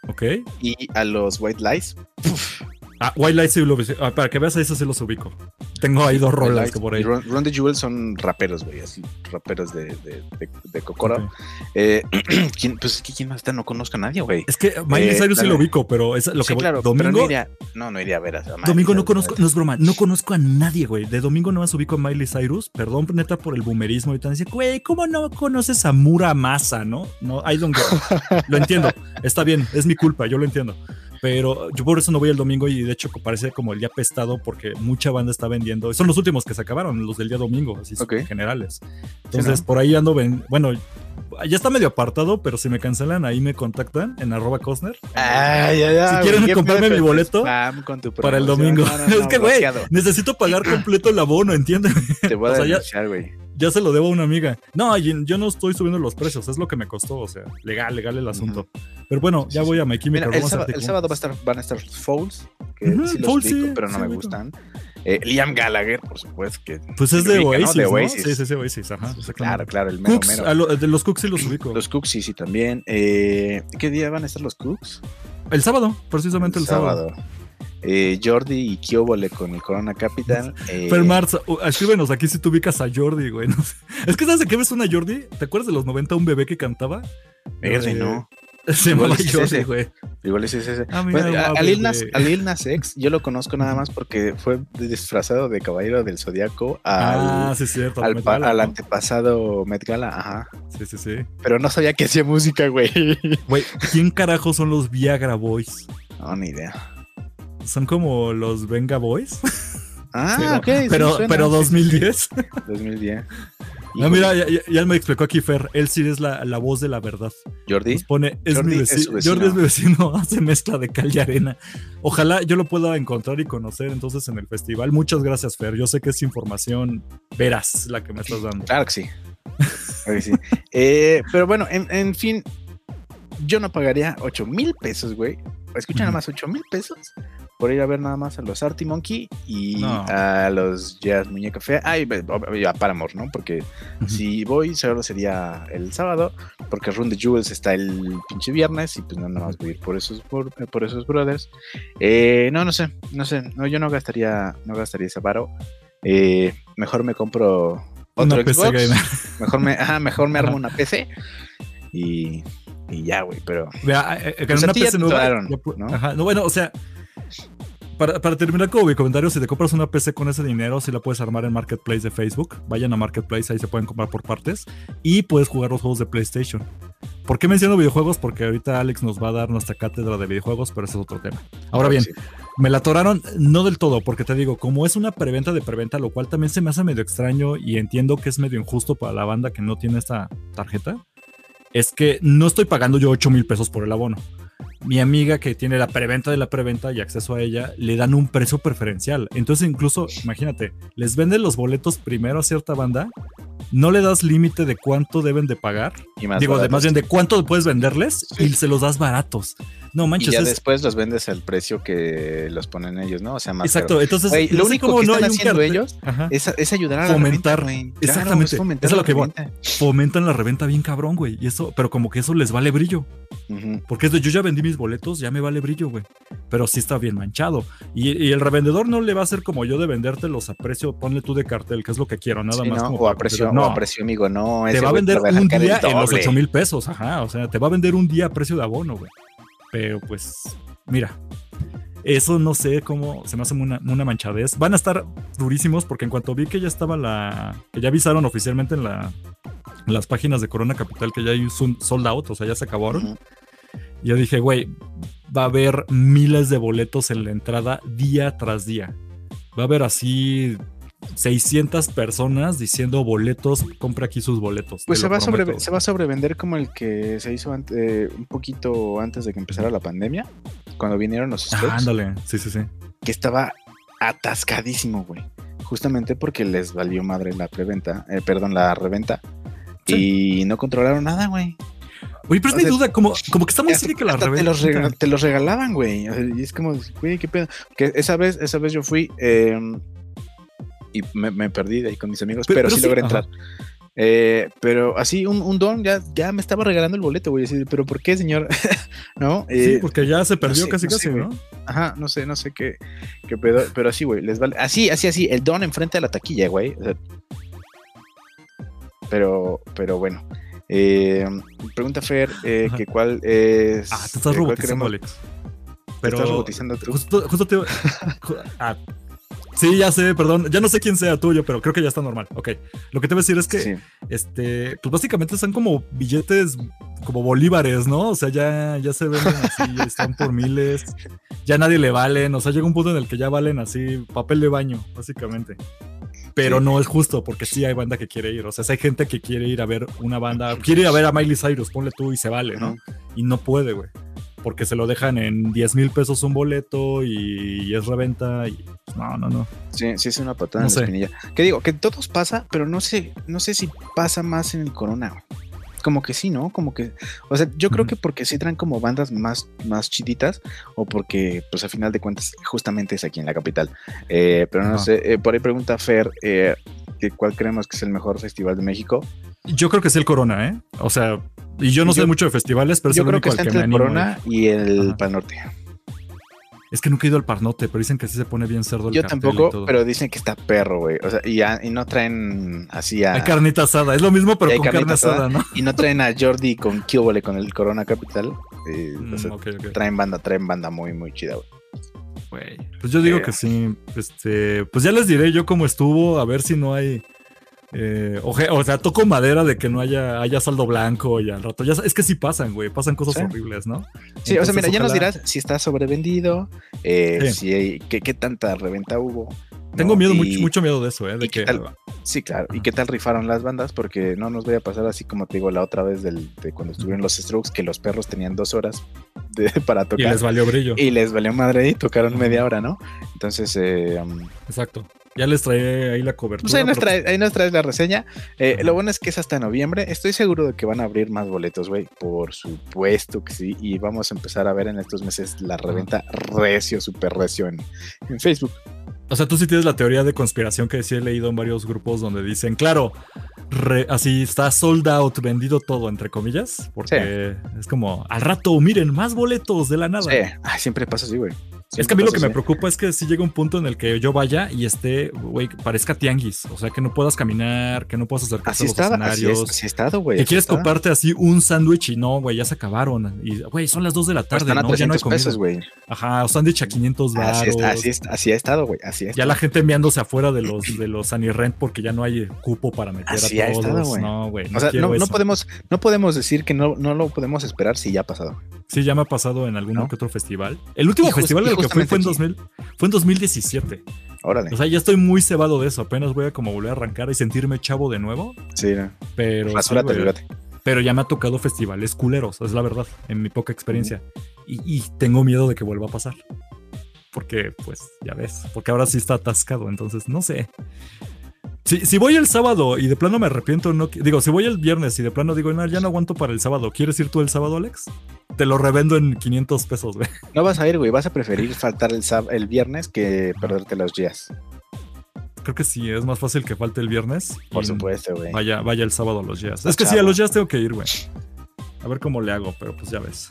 Speaker 3: Ok.
Speaker 2: y a los White Lies.
Speaker 3: Ah, White Light sí lo ah, Para que veas, esos sí los ubico. Tengo ahí dos rolas que por
Speaker 2: y
Speaker 3: ahí.
Speaker 2: Run, Run the Jewels son raperos, güey, así, raperos de, de, de, de Kokoro.
Speaker 3: Ok.
Speaker 2: Eh, (clears throat) ¿quién, pues es que quién más está, no conozco a nadie, güey.
Speaker 3: Es que Miley
Speaker 2: Eh,
Speaker 3: Cyrus sí lo ubico, pero es lo que
Speaker 2: Sí,
Speaker 3: voy-
Speaker 2: claro, pero
Speaker 3: Domingo,
Speaker 2: no iría, no, no iría a ver a Miley
Speaker 3: Domingo no conozco, no es broma, no conozco a nadie, güey. De Domingo no más ubico a Miley Cyrus. Perdón, neta, por el boomerismo. Ahorita dice, güey, ¿cómo no conoces a Mura Masa, no? No, I don't it. Lo entiendo. Está bien, es mi culpa, yo lo entiendo. Pero yo por eso no voy el domingo y de hecho parece como el día pestado porque mucha banda está vendiendo. Son los últimos que se acabaron, los del día domingo, así
Speaker 2: Ok.
Speaker 3: generales. Entonces
Speaker 2: ¿no?
Speaker 3: por ahí ando, ven, bueno, ya está medio apartado, pero si me cancelan ahí me contactan en arroba Cosner. Si quieren
Speaker 2: güey, ¿qué
Speaker 3: comprarme mi boleto
Speaker 2: spam, con tu
Speaker 3: para el domingo.
Speaker 2: No, no, no, (laughs)
Speaker 3: es que, güey, necesito pagar completo el abono, ¿entiendes?
Speaker 2: Te voy a (laughs)
Speaker 3: o sea, ya-
Speaker 2: denunciar, güey.
Speaker 3: Ya se lo debo a una amiga. No, yo no estoy subiendo los precios, es lo que me costó, o sea, legal, legal el asunto. Pero bueno, ya voy a My Chemical
Speaker 2: Mira, el, sábado, el va a estar, van a estar los Fouls, que sí los
Speaker 3: Fouls,
Speaker 2: ubico,
Speaker 3: sí,
Speaker 2: pero no
Speaker 3: sí
Speaker 2: me gustan. Eh, Liam Gallagher, por supuesto, que
Speaker 3: Pues es de
Speaker 2: ubica, ¿no?
Speaker 3: Oasis,
Speaker 2: De
Speaker 3: ¿no?
Speaker 2: Oasis.
Speaker 3: Sí, sí, sí, Oasis, ajá.
Speaker 2: claro, claro, el mero
Speaker 3: Cooks,
Speaker 2: mero.
Speaker 3: a lo- de los Cooks sí los (clears throat) ubico.
Speaker 2: Los Cooks, sí, sí, también. Eh, ¿Qué día van a estar los Cooks?
Speaker 3: El sábado, precisamente el, sábado.
Speaker 2: Eh, Jordi y Kiobole con el Corona Capital. Eh,
Speaker 3: Fer Marz, uh, escríbenos aquí si tú ubicas a Jordi, güey. (laughs) no sé. Es que ¿sabes de qué ves una Jordi? ¿Te acuerdas de los 90 un bebé que cantaba?
Speaker 2: Verde,
Speaker 3: Eh,
Speaker 2: no. (laughs)
Speaker 3: Se
Speaker 2: Igual es
Speaker 3: Jordi,
Speaker 2: ese.
Speaker 3: güey.
Speaker 2: Igual es ese.
Speaker 3: Ah, mira,
Speaker 2: Bueno, a,
Speaker 3: guau,
Speaker 2: a Lil Nas,
Speaker 3: bebé.
Speaker 2: a Lil Nas X, yo lo conozco nada más porque fue disfrazado de caballero del zodiaco al,
Speaker 3: Ah, sí, es cierto.
Speaker 2: al,
Speaker 3: Met
Speaker 2: pa-
Speaker 3: Gala,
Speaker 2: al
Speaker 3: ¿no?
Speaker 2: antepasado Met Gala, ajá.
Speaker 3: Sí, sí, sí.
Speaker 2: Pero no sabía que hacía música, güey.
Speaker 3: Güey, ¿quién carajo son los Viagra Boys?
Speaker 2: No, ni idea.
Speaker 3: Son como los Venga Boys,
Speaker 2: Ah,
Speaker 3: Sí,
Speaker 2: ok.
Speaker 3: pero, pero
Speaker 2: sí,
Speaker 3: 2010.
Speaker 2: 2010.
Speaker 3: No, mira, ya, ya- me explicó aquí Fer. Él sí es la, la voz de la verdad.
Speaker 2: Jordi.
Speaker 3: Nos pone, es
Speaker 2: Jordi
Speaker 3: mi
Speaker 2: es
Speaker 3: vecino.
Speaker 2: vecino.
Speaker 3: Jordi es mi vecino, (laughs) hace mezcla de cal y arena. Ojalá yo lo pueda encontrar y conocer entonces en el festival. Muchas gracias, Fer. Yo sé que es información veraz la que me estás dando.
Speaker 2: Claro que sí. Claro que sí. Eh, pero bueno, en, en fin, yo no pagaría 8 mil pesos, güey. Escucha nada más 8 mil pesos por ir a ver nada más a los Arty Monkey y
Speaker 3: No.
Speaker 2: a los Jazz Muñeca Fea. Ah, y ob- y a Paramore, ¿no? Porque
Speaker 3: Ujú.
Speaker 2: si voy, solo sería el sábado, porque Run the Jewels está el pinche viernes y pues no, nada más voy a ir por esos, por, por esos brothers. Eh, no, no sé, no sé, no, yo no gastaría, no gastaría ese varo. Eh, mejor me compro otro
Speaker 3: Una PC
Speaker 2: Xbox.
Speaker 3: gamer.
Speaker 2: Mejor me, ajá, mejor me armo una PC y, y ya, güey, pero
Speaker 3: Vea, eh, eh,
Speaker 2: Pues
Speaker 3: una PC nueva. ya
Speaker 2: ¿no?
Speaker 3: Ajá, no, bueno, o sea, para, para terminar como mi comentario, si te compras una PC con ese dinero, si la puedes armar en Marketplace de Facebook. Vayan a Marketplace, ahí se pueden comprar por partes. Y puedes jugar los juegos de PlayStation. ¿Por qué menciono videojuegos? Porque ahorita Alex nos va a dar nuestra cátedra de videojuegos, pero ese es otro tema. Ahora bien,
Speaker 2: sí.
Speaker 3: me la atoraron, no del todo, porque te digo, como es una preventa de preventa, lo cual también se me hace medio extraño y entiendo que es medio injusto para la banda que no tiene esta tarjeta, es que no estoy pagando yo 8 mil pesos por el abono. Mi amiga que tiene la preventa de la preventa y acceso a ella, le dan un precio preferencial. Entonces incluso, imagínate, les venden los boletos primero a cierta banda, no le das límite de cuánto deben de pagar,
Speaker 2: y más
Speaker 3: digo, de, más bien de cuánto puedes venderles
Speaker 2: Sí.
Speaker 3: y se los das baratos. No
Speaker 2: y
Speaker 3: manches,
Speaker 2: ya
Speaker 3: es-
Speaker 2: después los vendes al precio que los ponen ellos, ¿no? O sea, más
Speaker 3: Exacto,
Speaker 2: caro.
Speaker 3: entonces
Speaker 2: lo único que
Speaker 3: no
Speaker 2: están haciendo ellos es, es ayudar a
Speaker 3: Fomentar.
Speaker 2: la reventa, güey. Claro,
Speaker 3: Exactamente.
Speaker 2: es fomentar
Speaker 3: Es lo que voy. fomentan la reventa bien cabrón, güey. Y eso, pero como que eso les vale brillo. Porque yo ya vendí mis boletos, ya me vale brillo, güey. Pero sí está bien manchado. Y, y el revendedor no le va a hacer como yo de vendértelos a precio, ponle tú de cartel, que es lo que quiero, nada
Speaker 2: Sí,
Speaker 3: más.
Speaker 2: ¿no?
Speaker 3: como
Speaker 2: O a precio, o
Speaker 3: no,
Speaker 2: a precio, amigo, no.
Speaker 3: te va a vender
Speaker 2: va
Speaker 3: un día en los
Speaker 2: doble.
Speaker 3: 8 mil pesos, ajá. O sea, te va a vender un día a precio de abono, güey. Pero pues, mira. Eso no sé cómo se me hace una, una manchadez. Van a estar durísimos porque en cuanto vi que ya estaba la. que ya avisaron oficialmente en, la, en las páginas de Corona Capital que ya hay un sold out, o sea, ya se acabaron. Yo dije, güey, va a haber miles de boletos en la entrada día tras día. Va a haber así 600 personas diciendo boletos, compra aquí sus boletos.
Speaker 2: Pues se va, sobre- se va a sobrevender como el que se hizo ante- eh, un poquito antes de que empezara la pandemia, cuando vinieron los
Speaker 3: Ah, ándale, sí, sí, sí.
Speaker 2: que estaba atascadísimo, güey. Justamente porque les valió madre la preventa, eh, perdón, la reventa. Y no controlaron nada, güey.
Speaker 3: Oye, pero es
Speaker 2: O
Speaker 3: mi
Speaker 2: sea,
Speaker 3: duda, como, como que está muy que la
Speaker 2: te, los te los regalaban, güey. O sea, y es como, güey, qué pedo. Que esa vez, esa vez yo fui eh, y me, me perdí de ahí con mis amigos,
Speaker 3: Pero-
Speaker 2: pero,
Speaker 3: pero
Speaker 2: sí
Speaker 3: sí,
Speaker 2: logré
Speaker 3: ajá.
Speaker 2: entrar. Eh, pero así, un, un don ya, ya me estaba regalando el boleto, güey. Así, pero ¿por qué, señor? (laughs) ¿No?
Speaker 3: Sí,
Speaker 2: Eh,
Speaker 3: porque ya se perdió
Speaker 2: sé,
Speaker 3: casi,
Speaker 2: no
Speaker 3: casi,
Speaker 2: güey.
Speaker 3: ¿no?
Speaker 2: Ajá, no sé, no sé qué, qué pedo, pero así, güey, les vale. Así, así, así, el don enfrente de la taquilla, güey. o sea, pero, pero bueno. Eh, pregunta Fer, eh, que cuál es.
Speaker 3: Ah, te
Speaker 2: eh,
Speaker 3: estás
Speaker 2: cuál
Speaker 3: robotizando, Alex.
Speaker 2: ¿Te
Speaker 3: Pero
Speaker 2: estás robotizando tú?
Speaker 3: justo, justo te... ah, sí, ya sé, perdón. Ya no sé quién sea tuyo, pero creo que ya está normal. Ok. Lo que te voy a decir es que,
Speaker 2: Sí.
Speaker 3: este, pues básicamente son como billetes, como bolívares, ¿no? O sea, ya, ya se venden así, están por miles. Ya nadie le valen. O sea, llega un punto en el que ya valen así papel de baño, básicamente. Pero
Speaker 2: Sí.
Speaker 3: no es justo, porque sí hay banda que quiere ir. O sea, si hay gente que quiere ir a ver una banda, quiere ir a ver a Miley Cyrus, ponle tú y se vale, ¿no? Y no puede, güey. Porque se lo dejan en 10 mil pesos un boleto y, es reventa y no, no, no.
Speaker 2: Sí, sí es una patada
Speaker 3: No
Speaker 2: en la espinilla. Que digo, que todos pasa, pero no sé, no sé si pasa más en el corona. güey. Como que sí, ¿no? Como que, o sea, yo creo que porque sí traen como bandas más, más chiditas, o porque, pues a final de cuentas, justamente es aquí en la capital. Eh, pero no sé, eh, por ahí pregunta Fer, eh, ¿cuál creemos que es el mejor festival de México?
Speaker 3: Yo creo que es el Corona, ¿eh? O sea, y yo no sé mucho de festivales, pero es
Speaker 2: yo
Speaker 3: el
Speaker 2: creo
Speaker 3: único
Speaker 2: que está
Speaker 3: al que
Speaker 2: entre
Speaker 3: me
Speaker 2: el. Corona y el. Pal Norte.
Speaker 3: Es que nunca he ido al Parnote, pero dicen que sí se pone bien cerdo el
Speaker 2: Yo
Speaker 3: cartel y
Speaker 2: tampoco,
Speaker 3: todo.
Speaker 2: pero dicen que está perro, güey. O sea, y, no traen así a...
Speaker 3: Hay carnita asada, es lo mismo, pero con carne asada, ¿no?
Speaker 2: Y no traen a Jordi con Cubole con el Corona Capital. eh, o
Speaker 3: Mm,
Speaker 2: sea, traen banda, traen banda muy, muy chida, güey.
Speaker 3: Güey, Pues yo digo
Speaker 2: Eh.
Speaker 3: que sí. Este, pues ya les diré yo cómo estuvo, a ver si no hay. Eh, oje- o sea, toco madera de que no haya, haya saldo blanco y al rato. Ya, es que sí pasan, güey. Pasan cosas
Speaker 2: Sí.
Speaker 3: horribles, ¿no?
Speaker 2: Sí, o sea, mira, ya nos dirás si está sobrevendido, eh,
Speaker 3: Sí.
Speaker 2: si hay, qué, qué tanta reventa hubo.
Speaker 3: Tengo
Speaker 2: ¿no?
Speaker 3: miedo,
Speaker 2: Y-
Speaker 3: mucho, mucho miedo de eso, ¿eh? De
Speaker 2: y
Speaker 3: que.
Speaker 2: tal- Sí, claro. ¿Y qué tal rifaron las bandas? Porque no nos voy a pasar así como te digo la otra vez del, de cuando estuvieron los Strokes, que los perros tenían dos horas de- (laughs) para
Speaker 3: Y
Speaker 2: tocar.
Speaker 3: les valió brillo.
Speaker 2: Y les valió madre y tocaron media hora, ¿no? Entonces, eh, um,
Speaker 3: Exacto. Ya les trae ahí la cobertura.
Speaker 2: Pues ahí nos, traes, ahí nos traes la reseña. Eh, lo bueno es que es hasta noviembre. Estoy seguro de que van a abrir más boletos, güey. Por supuesto que sí. Y vamos a empezar a ver en estos meses la reventa recio, súper recio en, en Facebook.
Speaker 3: O sea, tú sí tienes la teoría de conspiración que sí he leído en varios grupos donde dicen, claro, re- así está sold out, vendido todo, entre comillas. Porque es como, al rato, miren, más boletos de la nada.
Speaker 2: Sí. Ay, siempre pasa así, güey.
Speaker 3: Es que a mí lo que me preocupa es que si llega un punto en el que yo vaya y esté, güey, parezca tianguis. O sea, que no puedas caminar, que no puedas acercarte
Speaker 2: Así
Speaker 3: a los
Speaker 2: estaba, así, es,
Speaker 3: escenarios.
Speaker 2: así ha estado, güey.
Speaker 3: que quieres
Speaker 2: está.
Speaker 3: comprarte así un sándwich y no, güey, ya se acabaron. Y, güey, son las 2 de la
Speaker 2: Pues
Speaker 3: tarde,
Speaker 2: a
Speaker 3: ¿no? Ya no hay
Speaker 2: 300
Speaker 3: comida.
Speaker 2: pesos, güey.
Speaker 3: Ajá, o sándwich a 500 baros.
Speaker 2: Así, está, así, está, así ha estado, güey. Así ha
Speaker 3: Ya la gente enviándose afuera de los de los Rent porque ya no hay cupo para meter
Speaker 2: Así
Speaker 3: a
Speaker 2: ha
Speaker 3: todos.
Speaker 2: estado,
Speaker 3: no, güey. No
Speaker 2: o sea, no, no podemos, no podemos decir que no, no lo podemos esperar si ya ha pasado.
Speaker 3: Sí, ya me ha pasado en alguno
Speaker 2: ¿No?
Speaker 3: que otro festival. El último
Speaker 2: Y
Speaker 3: festival al que fui fue en,
Speaker 2: justamente
Speaker 3: 2000, fue en 2017.
Speaker 2: Órale.
Speaker 3: O sea, ya estoy muy cebado de eso. Apenas voy a como volver a arrancar y sentirme chavo de nuevo.
Speaker 2: sí, no.
Speaker 3: Pero, sí,
Speaker 2: Rasúrate, fíjate.
Speaker 3: pero ya me ha tocado festivales culeros, es la verdad, en mi poca experiencia. Y, y tengo miedo de que vuelva a pasar. Porque, pues, ya ves, porque ahora sí está atascado, entonces no sé. Si, si voy el sábado y de plano me arrepiento, no digo, si voy el viernes y de plano digo, no, ya no aguanto para el sábado, ¿quieres ir tú el sábado, Alex? Te lo revendo en 500 pesos, güey.
Speaker 2: No vas a ir, güey. Vas a preferir faltar el, el viernes que perderte los días.
Speaker 3: Creo que sí, es más fácil que falte el viernes.
Speaker 2: Por supuesto, güey.
Speaker 3: Vaya, vaya el sábado a los jazz.
Speaker 2: Está
Speaker 3: Es que sí, a
Speaker 2: chavo.
Speaker 3: los jazz tengo que ir, güey. A ver cómo le hago, pero pues ya ves.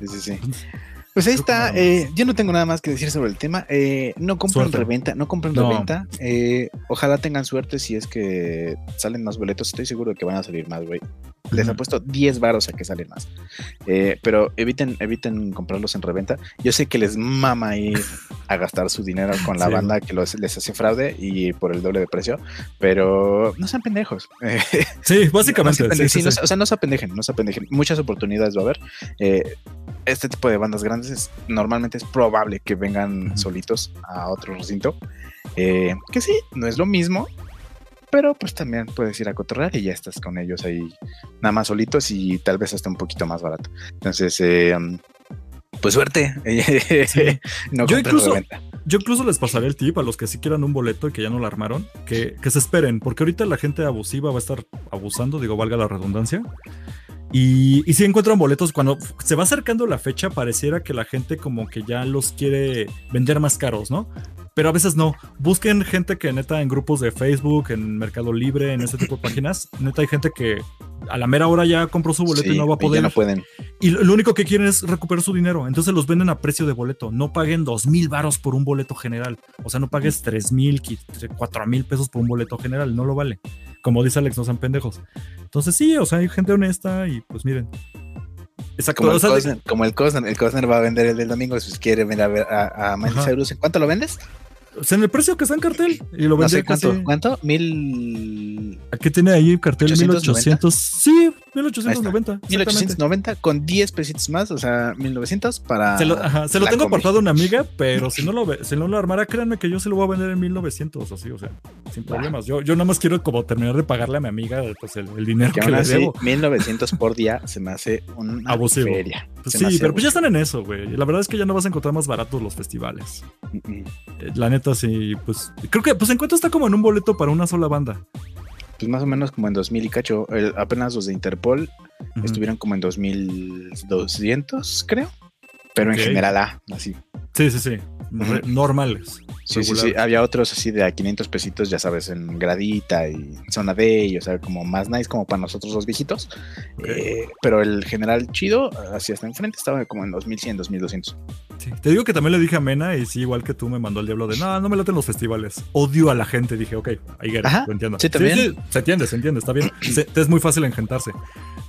Speaker 2: Sí, sí, sí. (laughs) Pues ahí está. eh, yo no tengo nada más que decir sobre el tema. Eh, no compren
Speaker 3: Suerte.
Speaker 2: reventa, no compren
Speaker 3: No.
Speaker 2: reventa. Eh, ojalá tengan suerte si es que salen más boletos. Estoy seguro de que van a salir más, güey. Les
Speaker 3: Ujú.
Speaker 2: apuesto 10 varos a que salen más. Pero eviten, eviten comprarlos en reventa. Yo sé que les mama ir a gastar su dinero con la
Speaker 3: Sí.
Speaker 2: banda que los, les hace fraude y por el doble de precio. Pero no sean pendejos.
Speaker 3: Sí,
Speaker 2: no
Speaker 3: básicamente. sí,
Speaker 2: no o sea, no se apendejen, no se apendejen. Muchas oportunidades va a haber. Eh, este tipo de bandas grandes es- normalmente es probable que vengan solitos a otro recinto. Eh, que sí, no es lo mismo, pero pues también puedes ir a cotorrear y ya estás con ellos ahí nada más solitos y tal vez hasta un poquito más barato. Entonces, eh, um, pues suerte. (laughs) no
Speaker 3: Yo incluso-. Yo incluso les pasaré el tip a los que sí quieran un boleto y que ya no lo armaron, que, que se esperen, porque ahorita la gente abusiva va a estar abusando, digo, valga la redundancia. Y, y si encuentran boletos, cuando se va acercando la fecha, pareciera que la gente como que ya los quiere vender más caros, ¿no? Pero a veces no. Busquen gente que neta en grupos de Facebook, en Mercado Libre, en ese tipo de páginas, neta hay gente que a la mera hora ya compró su boleto y no va a poder.
Speaker 2: no pueden.
Speaker 3: Y lo lo único que quieren es recuperar su dinero. Entonces los venden a precio de boleto. No paguen dos mil varos por un boleto general. O sea, no pagues tres mil, cuatro mil pesos por un boleto general. No lo vale. Como dice Alex, no sean pendejos. Entonces sí, o sea, hay gente honesta y pues miren. Exacto.
Speaker 2: Como el, Cosner, como el Cosner, el Cosner va a vender el del domingo, si quiere venir a ver a, a Miley. Cyrus. ¿En cuánto lo vendes?
Speaker 3: O sea, en el precio que está en cartel. Y lo
Speaker 2: No sé
Speaker 3: vendí casi.
Speaker 2: cuánto. ¿Cuánto? Mil.
Speaker 3: Aquí tiene ahí el cartel
Speaker 2: 890.
Speaker 3: 1800. Sí, 1890. exactamente.
Speaker 2: 1890 con 10 pesitos más, o sea, 1900 para.
Speaker 3: Se lo, ajá, se lo
Speaker 2: la
Speaker 3: tengo apartado a una amiga, pero si no lo si no lo armara, créanme que yo se lo voy a vender en 1900, así, o sea, sin problemas. Yo, yo nada más quiero como terminar de pagarle a mi amiga pues, el, el dinero
Speaker 2: Que
Speaker 3: que, le
Speaker 2: así,
Speaker 3: debo.
Speaker 2: 1900 por día se me hace una
Speaker 3: Abusivo.
Speaker 2: feria.
Speaker 3: Pues sí, pero pues ya están en eso, güey. La verdad es que ya no vas a encontrar más baratos los festivales.
Speaker 2: Mm, mm.
Speaker 3: Eh, La neta, sí, pues creo que pues en cuánto está como en un boleto para una sola banda.
Speaker 2: Pues más o menos como en 2000 y cacho. El- apenas los de Interpol
Speaker 3: Ujú.
Speaker 2: estuvieron como en 2200, creo. Pero en general, ah, así.
Speaker 3: Sí, sí, sí. Normales.
Speaker 2: Sí, sí, sí. Había otros así de a 500 pesitos, ya sabes, en gradita y zona D, y, o sea, como más nice como para nosotros los viejitos. Eh, pero el general chido, así hasta enfrente, estaba como en 2100, 2200.
Speaker 3: Sí. Te digo que también le dije a Mena y sí, igual que tú me mandó el diablo de no, no me laten los festivales. Odio a la gente. Dije, ok, ahí lo entiendo.
Speaker 2: sí, también.
Speaker 3: se entiende, se entiende, está bien. (clears throat) Se- es muy fácil engentarse.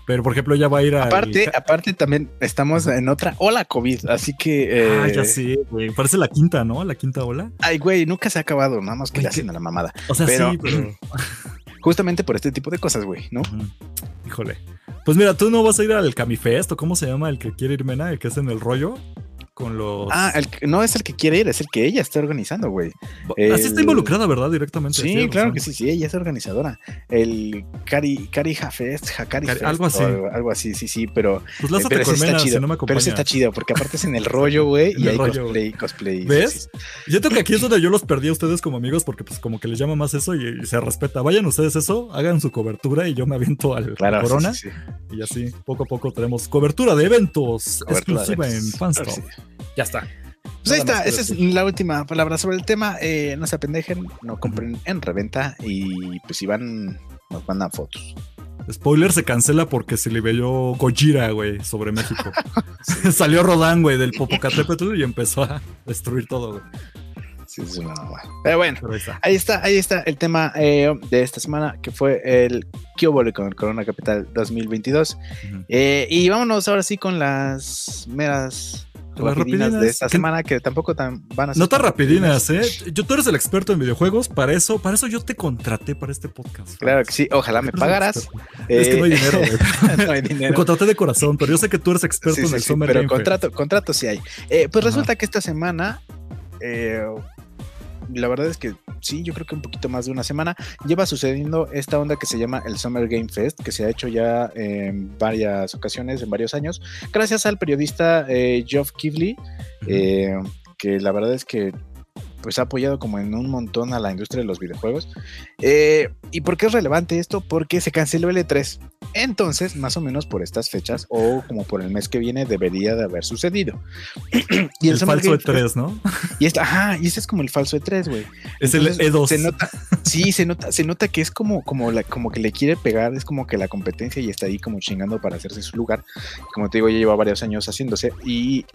Speaker 3: Pero por ejemplo, ella va a ir a.
Speaker 2: Aparte, aparte también estamos en otra ola COVID, así que... eh,
Speaker 3: Ah, ya sé, güey. Parece la quinta, ¿no? La quinta ola.
Speaker 2: Ay, güey, nunca se ha acabado, nada más que le hacen a la mamada.
Speaker 3: O sea,
Speaker 2: Pero-
Speaker 3: sí, pero.
Speaker 2: Justamente por este tipo de cosas, güey, ¿no?
Speaker 3: Híjole. Pues mira, tú no vas a ir al Camifest o cómo se llama el que quiere ir Mena, el que es en el rollo con los.
Speaker 2: Ah, el no es el que quiere ir, es el que ella está organizando, güey.
Speaker 3: Así está involucrada, ¿verdad? Directamente.
Speaker 2: Sí, claro
Speaker 3: razón.
Speaker 2: que sí, sí, ella es organizadora. El Cari, Cari Fest, Hakari
Speaker 3: Cari-
Speaker 2: Fest,
Speaker 3: algo así.
Speaker 2: algo, algo así, sí, sí, pero,
Speaker 3: Pues
Speaker 2: eh, pero ese está chido.
Speaker 3: si no me
Speaker 2: pero ese está chido, porque aparte es en el rollo, güey, (laughs) y hay
Speaker 3: rollo,
Speaker 2: cosplay, cosplay.
Speaker 3: ¿Ves?
Speaker 2: sí, sí.
Speaker 3: Siento que aquí (laughs) es donde yo los perdí a ustedes como amigos porque pues como que les llama más eso y, y se respeta. Vayan ustedes eso, hagan su cobertura y yo me aviento al
Speaker 2: Claro,
Speaker 3: Corona
Speaker 2: sí,
Speaker 3: y así poco a poco tenemos cobertura de eventos
Speaker 2: Cobertura de
Speaker 3: exclusiva en. Fanstop.
Speaker 2: Sí.
Speaker 3: Ya está.
Speaker 2: Pues ahí está, esa es la última palabra sobre el tema. Eh, no se apendejen, no compren en reventa y pues si van, nos mandan fotos.
Speaker 3: Spoiler se cancela porque se vio Gojira, güey, sobre México. (laughs) Salió Rodán, güey, del Popocatépetl y empezó a destruir todo, güey.
Speaker 2: Sí, una mamada. Pero bueno,
Speaker 3: Pero ahí está.
Speaker 2: ahí está, ahí está el tema eh, de esta semana que fue el Kyobole con el Corona Capital 2022.
Speaker 3: Ujú.
Speaker 2: Eh, y vámonos ahora sí con las meras
Speaker 3: Las
Speaker 2: rapidinas de
Speaker 3: rapidinas,
Speaker 2: esta
Speaker 3: que-
Speaker 2: semana que tampoco tan van a ser
Speaker 3: No tan rapidinas, ¿eh? Yo, tú eres el experto en videojuegos, para eso, para eso yo te contraté para este podcast.
Speaker 2: Claro que sí, ojalá me pagaras.
Speaker 3: experto. Es que no hay
Speaker 2: Eh,
Speaker 3: dinero, güey. (laughs)
Speaker 2: no hay dinero.
Speaker 3: contraté de corazón, pero yo sé que tú eres experto
Speaker 2: Sí,
Speaker 3: en
Speaker 2: sí,
Speaker 3: el
Speaker 2: sí,
Speaker 3: Summer
Speaker 2: pero
Speaker 3: Game
Speaker 2: contrato, contrato sí hay. Eh, pues
Speaker 3: Ajá.
Speaker 2: resulta que esta semana, eh, la verdad es que sí, yo creo que un poquito más de una semana, lleva sucediendo esta onda que se llama el Summer Game Fest, que se ha hecho ya en varias ocasiones, en varios años, gracias al periodista eh, Geoff Keighley, eh, que la verdad es que pues ha apoyado como en un montón a la industria de los videojuegos. Eh, ¿Y por qué es relevante esto? Porque se canceló el E3. Entonces, más o menos por estas fechas o como por el mes que viene debería de haber sucedido. (clears throat) y
Speaker 3: el falso
Speaker 2: Game Fest-
Speaker 3: E3, ¿no?
Speaker 2: Y este, ajá, y este es como el falso E3, güey.
Speaker 3: Es el
Speaker 2: Entonces,
Speaker 3: E2.
Speaker 2: Se nota, sí, se nota, se nota que es como, como, la, como que le quiere pegar, es como que la competencia y está ahí como chingando para hacerse su lugar. Como te digo, ya lleva varios años haciéndose y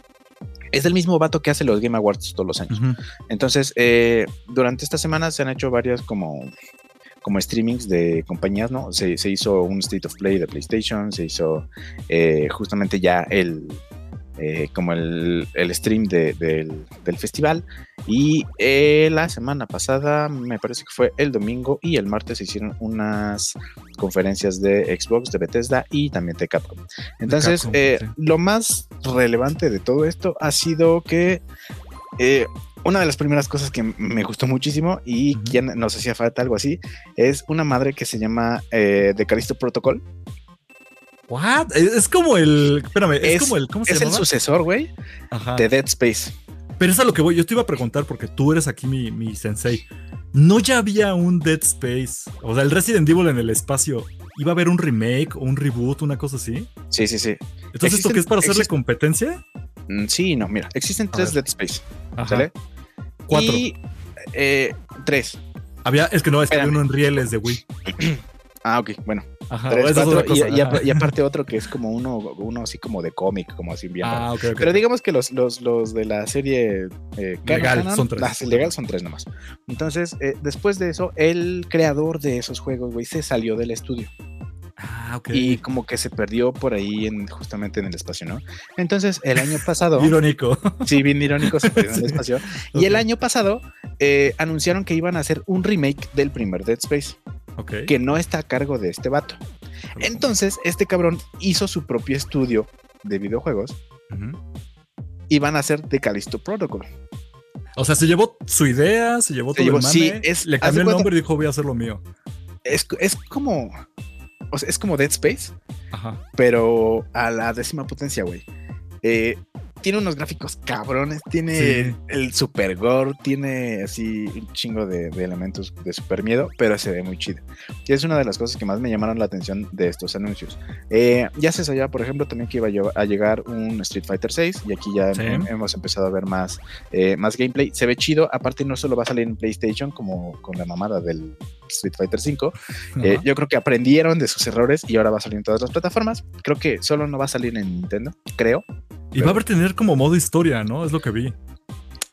Speaker 2: Es el mismo vato que hace los Game Awards todos los años. Entonces, eh, durante esta semana se han hecho varias como, como streamings de compañías, ¿no? Se, se hizo un State of Play de PlayStation, se hizo eh, justamente ya el eh, como el, el stream de- del, del festival. Y eh, la semana pasada, me parece que fue el domingo y el martes se hicieron unas conferencias de Xbox, de Bethesda y también de Capcom. Entonces,
Speaker 3: Capcom,
Speaker 2: eh,
Speaker 3: sí.
Speaker 2: lo más relevante de todo esto ha sido que eh, una de las primeras cosas que me gustó muchísimo y
Speaker 3: Ujú.
Speaker 2: quien nos hacía falta algo así es una madre que se llama eh, The Callisto Protocol.
Speaker 3: What? Es, como el. Espérame, es,
Speaker 2: Es-
Speaker 3: como el. ¿Cómo se
Speaker 2: Es el sucesor, güey, de Dead Space.
Speaker 3: Pero es a lo que voy. Yo te iba a preguntar porque tú eres aquí mi, mi sensei. ¿No ya había un Dead Space? O sea, el Resident Evil en el espacio. ¿Iba a haber un remake o un reboot, una cosa así?
Speaker 2: Sí, sí, sí.
Speaker 3: Entonces, ¿esto qué es para hacerle competencia?
Speaker 2: Mm, Sí, no, mira, existen tres. Dead Space,
Speaker 3: Ajá.
Speaker 2: ¿sale?
Speaker 3: Cuatro.
Speaker 2: Y eh, tres.
Speaker 3: Había, es que no, es que había uno en rieles de Wii. (clears throat)
Speaker 2: Ah, ok, bueno.
Speaker 3: Ajá.
Speaker 2: tres, cuatro, y, aparte otro que es como uno, uno así como de cómic, como así bien.
Speaker 3: Ah.
Speaker 2: Pero digamos que los, los, los de la serie eh,
Speaker 3: Legal,
Speaker 2: canon,
Speaker 3: son tres.
Speaker 2: las legal son tres nomás. Entonces, eh, después de eso, el creador de esos juegos, güey, se salió del estudio
Speaker 3: Ah, ok.
Speaker 2: y como que se perdió por ahí en, justamente en el espacio, ¿no? Entonces, el año pasado, (laughs)
Speaker 3: Irónico. (laughs)
Speaker 2: sí, bien irónico, se perdió en el (laughs) espacio. Y el año pasado eh, anunciaron que iban a hacer un remake del primer Dead Space, Que no está a cargo de este vato. Entonces, este cabrón hizo su propio estudio de videojuegos y van a hacer The Callisto Protocol.
Speaker 3: O sea, se llevó su idea, se llevó
Speaker 2: Se
Speaker 3: todo
Speaker 2: llevó-
Speaker 3: el mame,
Speaker 2: sí, es-
Speaker 3: le
Speaker 2: de
Speaker 3: cambió el
Speaker 2: cuenta-
Speaker 3: nombre y dijo voy a hacer lo mío.
Speaker 2: Es, es como. O sea, es como Dead Space,
Speaker 3: Ajá.
Speaker 2: pero a la décima potencia, güey. Eh, tiene unos gráficos cabrones, tiene
Speaker 3: Sí.
Speaker 2: el super gore, tiene así un chingo de, de elementos de super miedo, pero se ve muy chido. Y es una de las cosas que más me llamaron la atención de estos anuncios. Eh, ya se sabía, por ejemplo, también que iba a lle- a llegar un Street Fighter 6 y aquí ya
Speaker 3: Sí.
Speaker 2: hemos empezado a ver más, eh, más gameplay. Se ve chido, aparte no solo va a salir en PlayStation como con la mamada del Street Fighter 5, eh, yo creo que aprendieron de sus errores y ahora va a salir en todas las plataformas. Creo que solo no va a salir en Nintendo, creo.
Speaker 3: Y va a haber tener como modo historia, ¿no? Es lo que vi.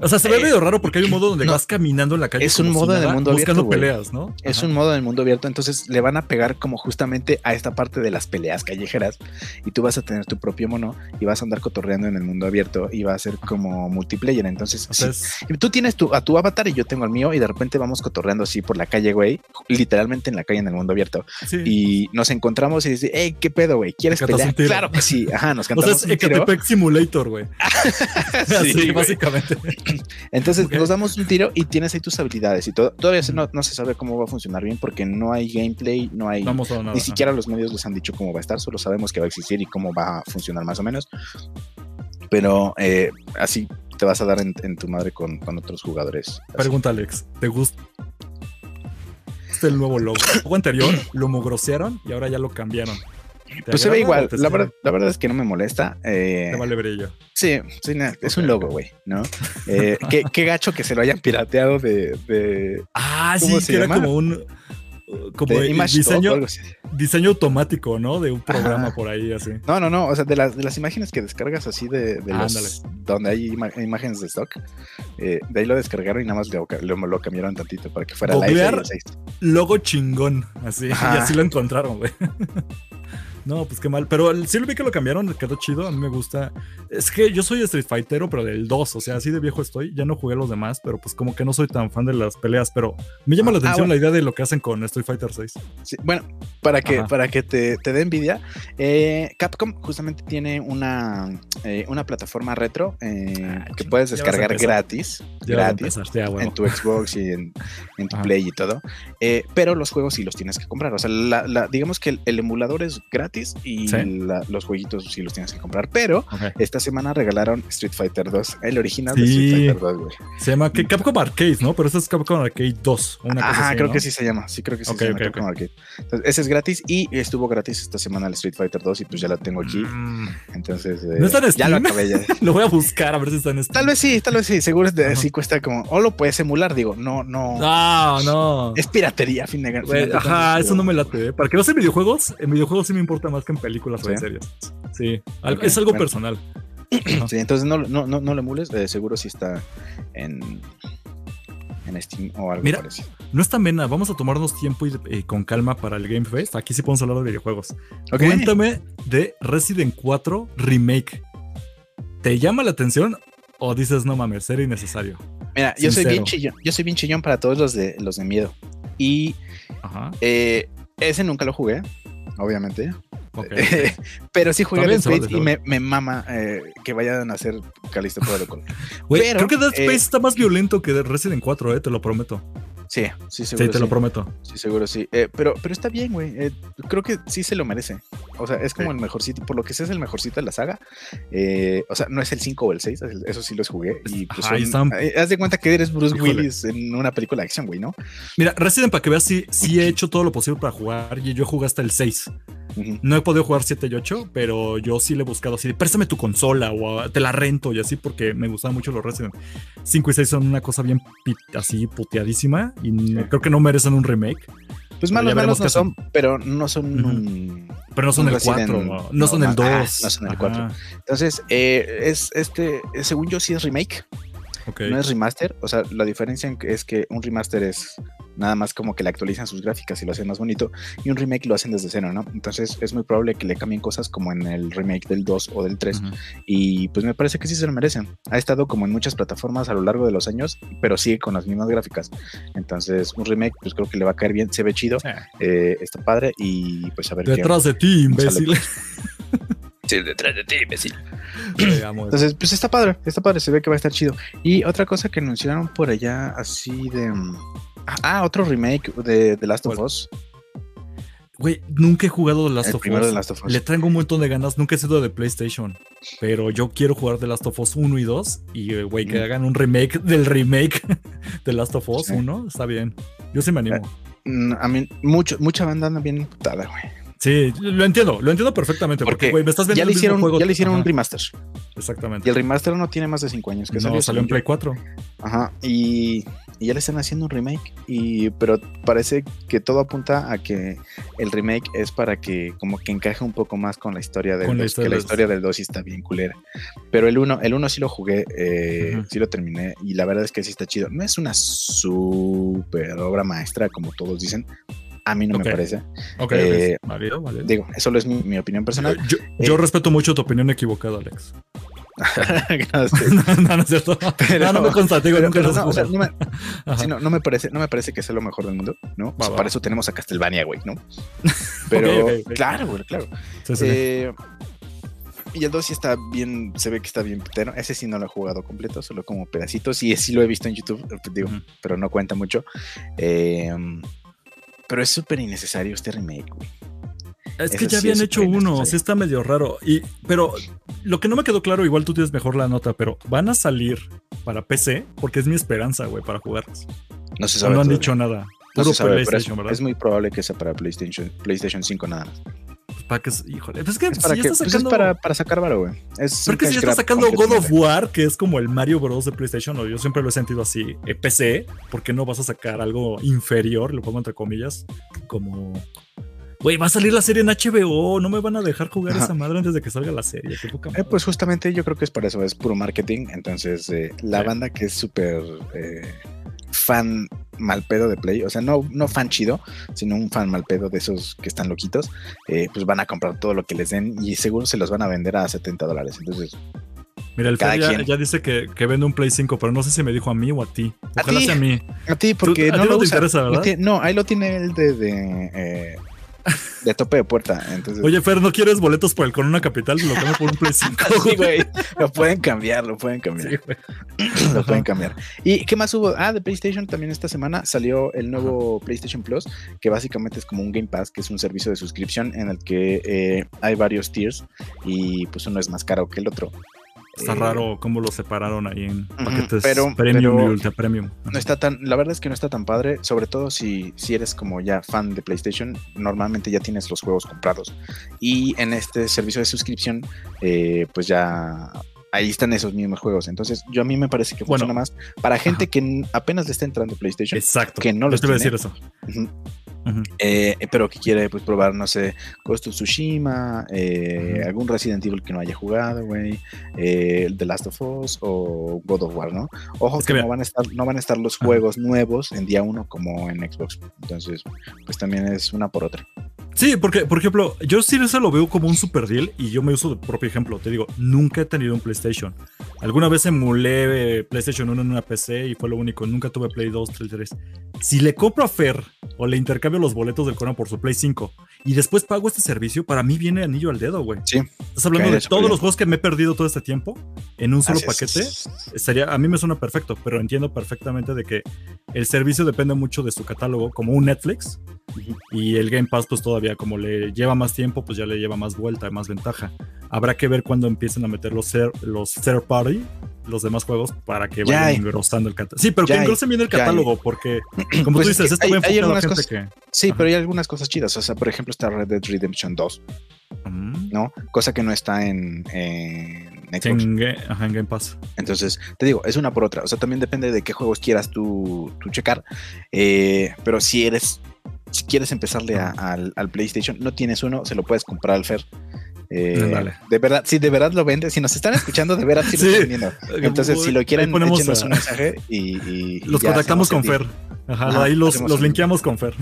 Speaker 3: O sea, se ve
Speaker 2: Eh,
Speaker 3: medio raro porque hay un modo donde
Speaker 2: no.
Speaker 3: vas caminando en la calle.
Speaker 2: Es un modo
Speaker 3: si
Speaker 2: de mundo
Speaker 3: buscando
Speaker 2: abierto, güey.
Speaker 3: peleas, ¿no?
Speaker 2: Es
Speaker 3: Ajá.
Speaker 2: un modo del mundo abierto, entonces le van a pegar como justamente a esta parte de las peleas callejeras y tú vas a tener tu propio mono y vas a andar cotorreando en el mundo abierto y va a ser como multiplayer. Entonces,
Speaker 3: O sea,
Speaker 2: sí,
Speaker 3: es-
Speaker 2: tú tienes tu, a tu avatar y yo tengo el mío y de repente vamos cotorreando así por la calle, güey, literalmente en la calle en el mundo abierto
Speaker 3: sí.
Speaker 2: y nos encontramos y dice, hey, ¿qué pedo, güey? ¿Quieres pelear? Claro que sí, ajá, nos (laughs)
Speaker 3: o sea,
Speaker 2: cantamos
Speaker 3: es. Ecatepec Simulator, güey. (laughs)
Speaker 2: Sí,
Speaker 3: básicamente.
Speaker 2: Entonces nos damos un tiro y tienes ahí tus habilidades y todo. Todavía
Speaker 3: Ujú.
Speaker 2: no, no se sabe cómo va a funcionar bien porque no hay gameplay, no hay...
Speaker 3: No nada.
Speaker 2: Ni siquiera los medios les han dicho cómo va a estar, solo sabemos que va a existir y cómo va a funcionar más o menos. Pero eh, así te vas a dar en, en tu madre con, con otros jugadores.
Speaker 3: Pregunta Alex, ¿te gusta este el nuevo logo? El logo anterior lo mugrosearon y ahora ya lo cambiaron. ¿Te
Speaker 2: Pues se ve igual, la verdad, la verdad es que no me molesta. eh,
Speaker 3: Te vale brillo.
Speaker 2: Sí, sí, na- es un logo, güey, ¿no? Eh, (laughs) qué, qué gacho que se lo hayan pirateado de, de,
Speaker 3: Ah,
Speaker 2: ¿Cómo
Speaker 3: sí, que era
Speaker 2: llama?
Speaker 3: como un como
Speaker 2: de
Speaker 3: el diseño, diseño automático, ¿no? De un programa
Speaker 2: Ajá.
Speaker 3: por ahí así.
Speaker 2: No, no, no, o sea, de las, de las imágenes que descargas así de, de los,
Speaker 3: Ándale.
Speaker 2: donde hay ima- imágenes de stock, eh, de ahí lo descargaron y nada más lo, lo, lo cambiaron tantito para que fuera 6.
Speaker 3: Logo chingón, así, (laughs)
Speaker 2: Ajá.
Speaker 3: y así lo encontraron, güey. (laughs) No, pues qué mal. Pero el- sí lo vi que lo cambiaron, quedó chido. A mí me gusta. Es que yo soy Street Fightero, pero del 2. O sea, así de viejo estoy. Ya no jugué los demás, pero pues como que no soy tan fan de las peleas. Pero me llama la
Speaker 2: Ah,
Speaker 3: atención
Speaker 2: bueno.
Speaker 3: la idea de lo que hacen con Street Fighter 6.
Speaker 2: Sí, bueno, para que,
Speaker 3: Ajá.
Speaker 2: para que te, te dé envidia, eh, Capcom justamente tiene una, eh, una plataforma retro eh,
Speaker 3: Ah,
Speaker 2: que puedes
Speaker 3: a
Speaker 2: descargar gratis.
Speaker 3: A
Speaker 2: gratis.
Speaker 3: empezar, ya, huevo.
Speaker 2: en tu Xbox y en, en tu
Speaker 3: Ajá.
Speaker 2: Play y todo. Eh, pero los juegos sí los tienes que comprar. O sea, la- la- digamos que el, el emulador es gratis y
Speaker 3: Sí.
Speaker 2: la- los jueguitos sí los tienes que comprar. Pero esta semana regalaron Street Fighter 2, el original
Speaker 3: Sí.
Speaker 2: de Street Fighter 2, güey.
Speaker 3: Se llama que Capcom Arcade, ¿no? Pero este es Capcom Arcade 2. Una cosa
Speaker 2: Ajá,
Speaker 3: así,
Speaker 2: creo
Speaker 3: ¿no?
Speaker 2: que sí se llama. Sí, creo que sí se llama Capcom Arcade. Entonces, ese es gratis y estuvo gratis esta semana el Street Fighter 2 y pues ya lo tengo aquí.
Speaker 3: Mm.
Speaker 2: Entonces, eh,
Speaker 3: ¿No está en
Speaker 2: ya lo
Speaker 3: Steam?
Speaker 2: acabé ya. (laughs)
Speaker 3: Lo voy a buscar a ver si está en Steam.
Speaker 2: Tal vez sí, tal vez sí. Seguro de- sí cuesta como. O lo puedes emular, digo. No, no.
Speaker 3: No, no.
Speaker 2: Es piratería, fin de de
Speaker 3: ajá, eso no me late. ¿eh? Para que no sea videojuegos, en videojuegos sí me importa más que en películas o en
Speaker 2: ¿Sí?
Speaker 3: series. Sí, al- es algo
Speaker 2: bueno.
Speaker 3: personal. (clears throat)
Speaker 2: Sí, entonces no, no, no, no lo emules, eh, seguro si está en, en Steam o algo
Speaker 3: Mira,
Speaker 2: parecido.
Speaker 3: No es tan vena, vamos a tomarnos tiempo y eh, con calma para el Game Fest. Aquí sí podemos hablar de videojuegos. Cuéntame de Resident 4 Remake. ¿Te llama la atención o dices no mames, era innecesario?
Speaker 2: Mira, yo soy bien chillón, yo soy bien chillón para todos los de los de miedo. Y eh, ese nunca lo jugué, obviamente. (laughs) Pero sí jugué Dead Space y me, me mama eh, que vayan a hacer Calisto Protocol.
Speaker 3: Güey,
Speaker 2: pero,
Speaker 3: creo que Dead Space
Speaker 2: eh,
Speaker 3: está más violento que Resident 4, eh, te lo prometo.
Speaker 2: Sí, sí,
Speaker 3: Sí,
Speaker 2: seguro.
Speaker 3: te
Speaker 2: sí.
Speaker 3: lo prometo.
Speaker 2: Sí, seguro sí. Eh, pero, pero está bien, güey. Eh, creo que sí se lo merece. O sea, es como
Speaker 3: Sí.
Speaker 2: el mejorcito. Por lo que sé, es el mejorcito de la saga. Eh, o sea, no es el 5 o el 6. Eso sí los jugué. Y pues
Speaker 3: Ajá, ahí
Speaker 2: son-
Speaker 3: están.
Speaker 2: haz de cuenta que eres Bruce
Speaker 3: Híjole.
Speaker 2: Willis en una película de acción, güey, ¿no?
Speaker 3: Mira, Resident, para que veas, sí, sí he hecho todo lo posible para jugar y yo jugué hasta el 6.
Speaker 2: Ujú. (laughs)
Speaker 3: No he podido jugar 7 y 8, pero yo sí le he buscado así, de, préstame tu consola o ah, te la rento y así porque me gustaban mucho los Resident. 5 y 6 son una cosa bien así puteadísima y no- creo que no merecen un remake,
Speaker 2: Pues
Speaker 3: veremos
Speaker 2: malos
Speaker 3: qué
Speaker 2: no son, pero no son
Speaker 3: Ujú.
Speaker 2: un.
Speaker 3: pero no son el
Speaker 2: Resident-
Speaker 3: 4, no,
Speaker 2: no,
Speaker 3: son el
Speaker 2: no,
Speaker 3: 2.
Speaker 2: ah, no son el 4.
Speaker 3: Ajá,
Speaker 2: Entonces, eh, es este. Según yo, sí es remake. No es remaster. O sea, la diferencia es que un remaster es nada más como que le actualizan sus gráficas y lo hacen más bonito. Y un remake lo hacen desde cero, ¿no? Entonces es muy probable que le cambien cosas como en el remake del 2 o del 3.
Speaker 3: Ujú.
Speaker 2: Y pues me parece que sí se lo merecen. Ha estado como en muchas plataformas a lo largo de los años, pero sigue con las mismas gráficas. Entonces, un remake, pues creo que le va a caer bien, se ve chido, eh, está padre y pues a ver qué.
Speaker 3: Detrás de ti, imbécil. (laughs)
Speaker 2: Sí, detrás de ti, imbécil. Entonces, pues está padre, está padre, se ve que va a estar chido. Y otra cosa que anunciaron por allá, así de. mm, Ah, otro remake de The Last of. Us.
Speaker 3: Güey, nunca he jugado The Last
Speaker 2: El
Speaker 3: of
Speaker 2: primero
Speaker 3: Us.
Speaker 2: de Last of Us.
Speaker 3: Le traigo un montón de ganas. Nunca he sido de PlayStation. Pero yo quiero jugar The Last of Us 1 y 2. Y, eh, güey, que
Speaker 2: Mm.
Speaker 3: hagan un remake del remake (laughs) de Last of Us
Speaker 2: Sí.
Speaker 3: 1. Está bien. Yo sí me animo.
Speaker 2: Mm, A mí, mucho, mucha banda anda bien putada, güey.
Speaker 3: Sí, lo entiendo. Lo entiendo perfectamente. Porque,
Speaker 2: Porque
Speaker 3: me estás
Speaker 2: Ya
Speaker 3: vendiendo
Speaker 2: le
Speaker 3: el mismo
Speaker 2: hicieron,
Speaker 3: juego.
Speaker 2: ya le hicieron un remaster.
Speaker 3: Exactamente.
Speaker 2: Y el remaster no tiene más de 5 años que
Speaker 3: no,
Speaker 2: salió.
Speaker 3: salió en
Speaker 2: según
Speaker 3: Play
Speaker 2: yo.
Speaker 3: 4.
Speaker 2: Ajá. Y, y ya le están haciendo un remake. Y, pero parece que todo apunta a que el remake es para que como que encaje un poco más con la historia del
Speaker 3: Con la
Speaker 2: 2,
Speaker 3: historia
Speaker 2: que la historia del 2 sí está bien culera. Pero el 1, el uno sí lo jugué, eh, sí lo terminé. Y la verdad es que sí está chido. No es una super obra maestra, como todos dicen. A mí no me parece.
Speaker 3: Ok,
Speaker 2: Eh.
Speaker 3: Válido, válido.
Speaker 2: Digo, eso es mi, mi opinión personal.
Speaker 3: Yo, yo respeto mucho tu opinión equivocada, Alex. (laughs) (laughs)
Speaker 2: No,
Speaker 3: no, no es cierto.
Speaker 2: Pero-
Speaker 3: no, no me consta, te digo,
Speaker 2: Pero-
Speaker 3: nunca
Speaker 2: pero no, o sea, no me-. (laughs) Sí, no, no me parece, no me parece que sea lo mejor del mundo, ¿no? O sea,
Speaker 3: va.
Speaker 2: para eso tenemos a Castlevania, güey, ¿no? Pero, claro, güey, claro.
Speaker 3: Sí, sí.
Speaker 2: Eh, y el 2 sí está bien, se ve que está bien pitero. Ese sí no lo he jugado completo, solo como pedacitos. Y sí lo he visto en YouTube, eh, digo, pero no cuenta mucho. Eh, pero es súper innecesario este remake, güey.
Speaker 3: Es que ya
Speaker 2: sí
Speaker 3: habían hecho uno, sí está medio raro. Y, pero lo que no me quedó claro, igual tú tienes mejor la nota, pero van a salir para PC, porque es mi esperanza, güey, para jugarlos.
Speaker 2: No se
Speaker 3: No,
Speaker 2: sabe.
Speaker 3: han dicho nada.
Speaker 2: No
Speaker 3: Puro
Speaker 2: sabe, pero es,
Speaker 3: PlayStation, ¿verdad?
Speaker 2: es muy probable que sea para PlayStation, PlayStation 5 nada más.
Speaker 3: Híjole, pues es que
Speaker 2: Es
Speaker 3: si
Speaker 2: para,
Speaker 3: ya
Speaker 2: que,
Speaker 3: está
Speaker 2: pues es
Speaker 3: sacando.
Speaker 2: para, para sacar varo, güey. Es
Speaker 3: Pero
Speaker 2: un
Speaker 3: que si ya está sacando God of. War, que es como el Mario Bros. de PlayStation, o yo siempre lo he sentido así, eh, PC, ¿por qué no vas a sacar algo inferior, lo pongo entre comillas, como... Güey, va a salir la serie en HBO, no me van a dejar jugar
Speaker 2: Ajá.
Speaker 3: esa madre antes de que salga la serie. qué poca
Speaker 2: Eh, pues justamente yo creo que es para eso, es puro marketing. Entonces, eh, la
Speaker 3: Sí.
Speaker 2: banda que es súper eh, fan mal pedo de Play, o sea, no, no fan chido, sino un fan mal pedo de esos que están loquitos, eh, pues van a comprar todo lo que les den y seguro se los van a vender a 70 dólares. Entonces,
Speaker 3: Mira, el Fer ya, ya dice que, que vende un Play 5, pero no sé si me dijo a mí o a ti.
Speaker 2: A
Speaker 3: Ojalá
Speaker 2: ti.
Speaker 3: sea a mí.
Speaker 2: a ti, porque
Speaker 3: a
Speaker 2: no
Speaker 3: ti
Speaker 2: lo
Speaker 3: no te
Speaker 2: usa.
Speaker 3: interesa, ¿verdad?
Speaker 2: no, ahí lo tiene el de, de, eh, de tope de puerta. Entonces,
Speaker 3: Oye, Fer, ¿no quieres boletos por el Corona Capital? Lo cambio por un Play (laughs) 5.
Speaker 2: sí, güey, lo pueden cambiar, lo pueden cambiar.
Speaker 3: Sí,
Speaker 2: lo pueden cambiar. ¿Y qué más hubo? Ah, de PlayStation también esta semana salió el nuevo PlayStation Plus, que básicamente es como un Game Pass, que es un servicio de suscripción en el que eh, hay varios tiers y pues uno es más caro que el otro.
Speaker 3: Está
Speaker 2: Eh,
Speaker 3: raro cómo lo separaron ahí en paquetes
Speaker 2: pero-
Speaker 3: premium
Speaker 2: pero
Speaker 3: y ultra premium.
Speaker 2: No está tan, la verdad es que no está tan padre, sobre todo si, si eres como ya fan de PlayStation, normalmente ya tienes los juegos comprados. Y en este servicio de suscripción, eh, pues ya ahí están esos mismos juegos. Entonces, yo a mí me parece que
Speaker 3: Bueno.
Speaker 2: funciona más para gente que apenas le está entrando PlayStation.
Speaker 3: Exacto.
Speaker 2: que no
Speaker 3: iba a
Speaker 2: tiene. Eh, pero que quiere pues probar, no sé, Ghost of Tsushima, eh, algún Resident Evil que no haya jugado, güey, eh, The Last of Us o God of War, ¿no? Ojo que, no van a estar, no van a estar los juegos nuevos en día uno como en Xbox. Entonces, pues también es una por otra.
Speaker 3: Sí, porque, por ejemplo, yo sí eso lo veo como un super deal y yo me uso de propio ejemplo. Te digo, nunca he tenido un PlayStation. Alguna vez emulé PlayStation 1 en una PC y fue lo único. Nunca tuve Play 2, 3, 3. Si le compro a Fer o le intercambio los boletos del Corona por su Play 5 y después pago este servicio, para mí viene anillo al dedo, güey.
Speaker 2: Sí.
Speaker 3: Estás hablando de todos los juegos que me he perdido todo este tiempo en un solo paquete. Estaría, a mí me suena perfecto, pero entiendo perfectamente de que el servicio depende mucho de su catálogo, como un Netflix. Y el Game Pass, pues todavía, como le lleva más tiempo, pues ya le lleva más vuelta, más ventaja. Habrá que ver cuando empiecen a meter los, los third party, los demás juegos, para que vayan engrosando el catálogo. Sí, pero que engrosen bien el catálogo, porque, (clears throat) como tú pues dices, esto va enfocado a gente
Speaker 2: cosas,
Speaker 3: que.
Speaker 2: Sí, pero hay algunas cosas chidas. O sea, por ejemplo, está Red Dead Redemption 2. Mm. ¿No? Cosa que no está en, en
Speaker 3: En, Game Pass.
Speaker 2: Entonces, te digo, es una por otra. O sea, también depende de qué juegos quieras tú, tú checar. Eh, pero si eres si quieres empezarle al, PlayStation, no tienes uno, se lo puedes comprar al Fer. Eh, de verdad, si de verdad lo vende, si nos están escuchando, de verdad sí lo están viendo. Entonces, si lo quieren, échenos un mensaje y,
Speaker 3: los contactamos con Fer. Ajá, ahí los, los linkeamos con Fer.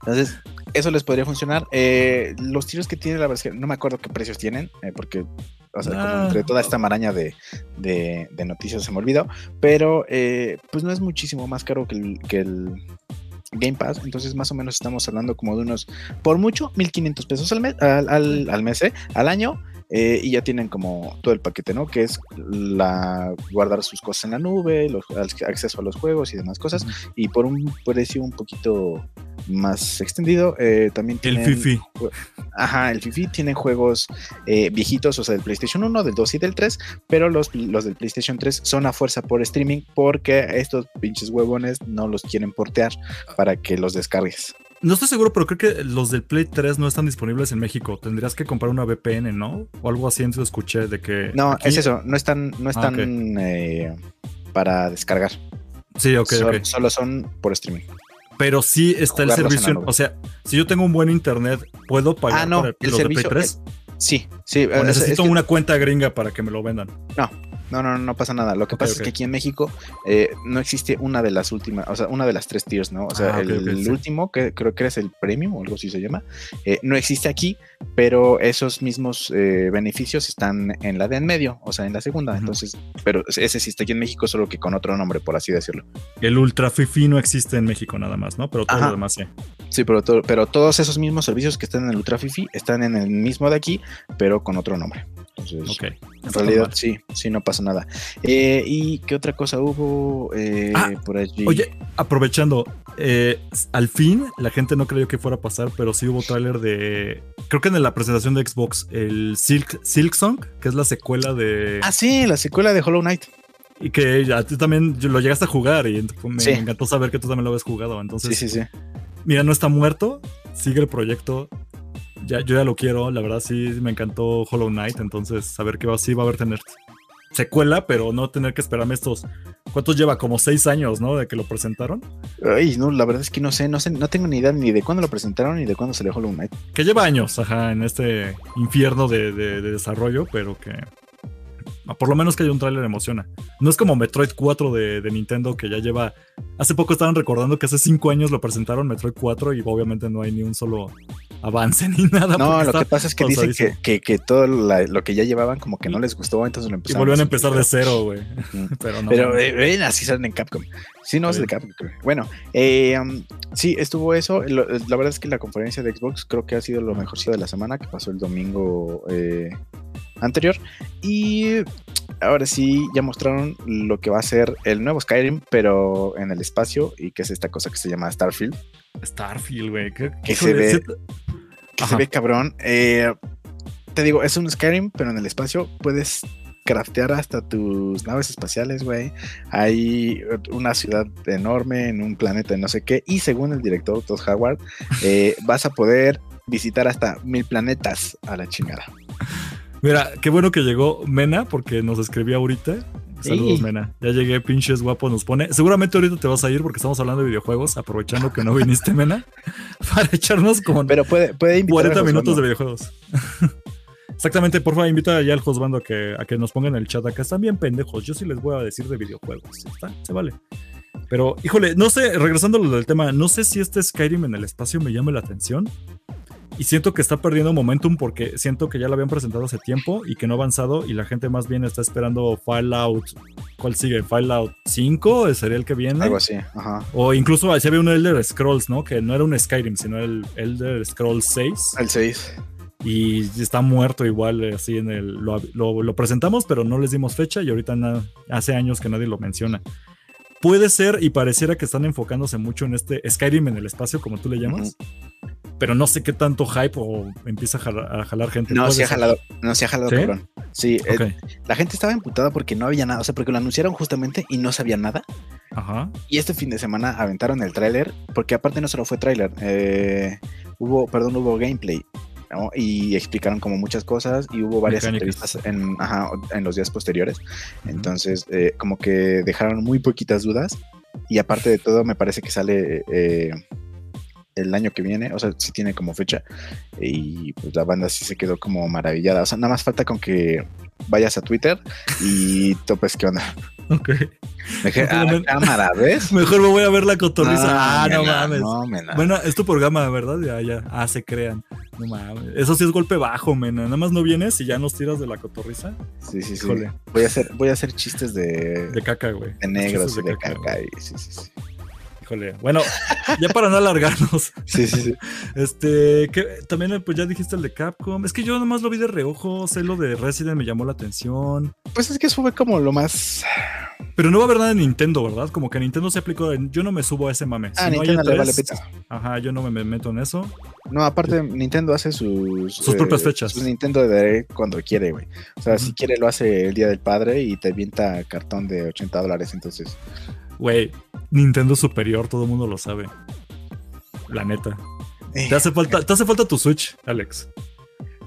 Speaker 2: Entonces, eso les podría funcionar. Eh, los tiros que tiene, la que no me acuerdo qué precios tienen, eh, porque o sea, como entre toda esta maraña de, de, noticias se me olvidó, pero pues no es muchísimo más caro que que el, Game Pass, entonces más o menos estamos hablando como de unos, por mucho, 1500 pesos al mes, al, al, mes, ¿eh? al año, eh, y ya tienen como todo el paquete, ¿no? Que es la guardar sus cosas en la nube, los, acceso a los juegos y demás cosas, y por un precio un poquito más extendido. Eh, también
Speaker 3: tienen, el Fifi.
Speaker 2: Ajá, el Fifi tiene juegos eh, viejitos, o sea, del PlayStation 1, del 2 y del 3, pero los, los del PlayStation 3 son a fuerza por streaming porque estos pinches huevones no los quieren portear para que los descargues.
Speaker 3: No estoy seguro, pero creo que los del Play 3 no están disponibles en México. Tendrías que comprar una VPN, ¿no? O algo así, entonces escuché de que...
Speaker 2: No, es eso, no están, no ah, están eh, para descargar.
Speaker 3: Sí, ok,
Speaker 2: ok. Solo son por streaming.
Speaker 3: Pero sí está el servicio. O sea, si yo tengo un buen internet, ¿puedo pagar
Speaker 2: ah, no, el,
Speaker 3: los
Speaker 2: de Play 3? sí, sí.
Speaker 3: O necesito una cuenta gringa para que me lo vendan.
Speaker 2: No, no, no, no pasa nada. Lo que pasa es que aquí en México eh, no existe una de las últimas, o sea, una de las tres tiers, ¿no? O sea, ah, el, último, que creo que es el premium o algo así se llama, eh, no existe aquí, pero esos mismos eh, beneficios están en la de en medio, o sea, en la segunda. Entonces, pero ese sí está aquí en México, solo que con otro nombre, por así decirlo.
Speaker 3: El Ultra Fifi no existe en México nada más, ¿no? Pero todo lo demás sí.
Speaker 2: Sí, pero, pero todos esos mismos servicios que están en el Ultra Fifi están en el mismo de aquí, pero con otro nombre. Entonces, en realidad sí, sí, no pasa nada. Eh, ¿Y qué otra cosa hubo eh, ah, por allí?
Speaker 3: Oye, aprovechando, eh, al fin la gente no creyó que fuera a pasar, pero sí hubo tráiler de, creo que en la presentación de Xbox, el Silk, Silk Song, que es la secuela de...
Speaker 2: Ah, sí, la secuela de Hollow Knight.
Speaker 3: Y que ya tú también lo llegaste a jugar y me, encantó saber que tú también lo habías jugado. Entonces,
Speaker 2: sí, sí, sí.
Speaker 3: Mira, no está muerto, sigue el proyecto ya, yo ya lo quiero, la verdad sí me encantó Hollow Knight, entonces saber que va, sí va a haber tener secuela, pero no tener que esperarme estos. ¿Cuántos lleva? Como seis años, ¿no? De que lo presentaron.
Speaker 2: Ay, no, la verdad es que no sé, no sé, no tengo ni idea ni de cuándo lo presentaron ni de cuándo salió Hollow Knight.
Speaker 3: Que lleva años, ajá, en este infierno de, de desarrollo, pero que por lo menos que haya un tráiler emociona. No es como Metroid 4 de, Nintendo que ya lleva. Hace poco estaban recordando que hace 5 años lo presentaron Metroid 4 y obviamente no hay ni un solo avance ni nada.
Speaker 2: No, lo que pasa es que dicen que, que, todo lo que ya llevaban como que no les gustó, entonces lo empezaron.
Speaker 3: Y volvieron a empezar de cero, güey. (laughs)
Speaker 2: pero no. Pero eh, así salen en Capcom. Sí, no es de Capcom. Bueno, eh, um, sí, estuvo eso. la verdad es que la conferencia de Xbox creo que ha sido lo mejor de la semana que pasó el domingo eh, anterior. Y ahora sí, ya mostraron lo que va a ser el nuevo Skyrim, pero en el espacio, y que es esta cosa que se llama Starfield.
Speaker 3: Starfield, güey.
Speaker 2: Que se ve, que se ve cabrón. Eh, te digo, es un Skyrim, pero en el espacio puedes craftear hasta tus naves espaciales, güey. Hay una ciudad enorme en un planeta de no sé qué. Y según el director Todd Howard, eh, (laughs) vas a poder visitar hasta mil planetas a la chingada.
Speaker 3: Mira, qué bueno que llegó Mena porque nos escribió ahorita Saludos,
Speaker 2: Sí.
Speaker 3: Mena. Ya llegué, pinches guapo, nos pone. Seguramente ahorita te vas a ir porque estamos hablando de videojuegos, aprovechando que no viniste, Mena, (laughs) para echarnos con
Speaker 2: Pero puede, puede invitar
Speaker 3: 40
Speaker 2: a
Speaker 3: minutos de videojuegos. (laughs) Exactamente, por favor, invita ya al Josbando a que, a que nos pongan en el chat acá. Están bien pendejos. Yo sí les voy a decir de videojuegos. Está, se vale. Pero, híjole, no sé, regresando a lo del tema, no sé si este Skyrim en el espacio me llame la atención. Y siento que está perdiendo momentum porque siento que ya lo habían presentado hace tiempo y que no ha avanzado y la gente más bien está esperando Fallout. ¿Cuál sigue? ¿Fallout 5? ¿Sería el que viene?
Speaker 2: Algo así, ajá.
Speaker 3: O incluso se había un Elder Scrolls, ¿no? Que no era un Skyrim, sino el Elder Scrolls 6
Speaker 2: El 6.
Speaker 3: y está muerto igual eh, así en el lo, lo- lo presentamos pero no les dimos fecha y ahorita na- hace años que nadie lo menciona puede ser y pareciera que están enfocándose mucho en este Skyrim en el espacio como tú le llamas pero no sé qué tanto hype o empieza a jalar, a jalar gente
Speaker 2: No, se ha jalado, no se ha jalado,
Speaker 3: ¿Sí?
Speaker 2: cabrón. Sí, eh, la gente estaba emputada porque no había nada, o sea, porque lo anunciaron justamente y no sabía nada.
Speaker 3: ajá
Speaker 2: Y este fin de semana aventaron el tráiler, porque aparte no solo fue tráiler, eh, hubo, perdón, hubo gameplay. ¿no? Y explicaron como muchas cosas y hubo varias
Speaker 3: Mecánicas.
Speaker 2: entrevistas en, ajá, en los días posteriores. Entonces, eh, como que dejaron muy poquitas dudas. Y aparte de todo, me parece que sale eh, el año que viene, o sea, sí tiene como fecha. Y pues la banda sí se quedó como maravillada. O sea, nada más falta con que vayas a Twitter y topes qué onda.
Speaker 3: ok
Speaker 2: Me dije, ah, cámara, ¿ves? (laughs)
Speaker 3: mejor me voy a ver la cotorriza ah no mames
Speaker 2: No.
Speaker 3: Bueno, es tu programa, ¿verdad? Ya, ya. Ah, se crean. No mames. Eso sí es golpe bajo, mena. Nada más no vienes y ya nos tiras de la cotorriza.
Speaker 2: sí, sí, sí.
Speaker 3: híjole.
Speaker 2: Voy a hacer, voy a hacer chistes de,
Speaker 3: De caca, güey.
Speaker 2: de negros y
Speaker 3: Chistes
Speaker 2: de
Speaker 3: caca,
Speaker 2: caca. y sí, sí, sí.
Speaker 3: Híjole. Bueno, ya para no alargarnos. (laughs)
Speaker 2: Sí, sí, sí.
Speaker 3: Este, que también pues ya dijiste el de Capcom. Es que yo nomás lo vi de reojo. Sé lo de Resident me llamó la atención.
Speaker 2: Pues es que eso fue como lo más.
Speaker 3: Pero no va a haber nada de Nintendo, ¿verdad? Como que Nintendo se aplicó. Yo no me subo a ese mame.
Speaker 2: Ah,
Speaker 3: Si no hay
Speaker 2: Nintendo le
Speaker 3: E3,
Speaker 2: vale pita.
Speaker 3: Ajá, yo no me meto en eso.
Speaker 2: No, aparte, Nintendo hace sus. eh,
Speaker 3: Sus propias fechas.
Speaker 2: Sus Nintendo Direct cuando quiere, güey. O sea, si quiere, lo hace el día del padre y te avienta cartón de 80 dólares. Entonces,
Speaker 3: Güey, Nintendo superior, todo el mundo lo sabe. La neta. Te hace falta, te hace falta tu Switch, Alex.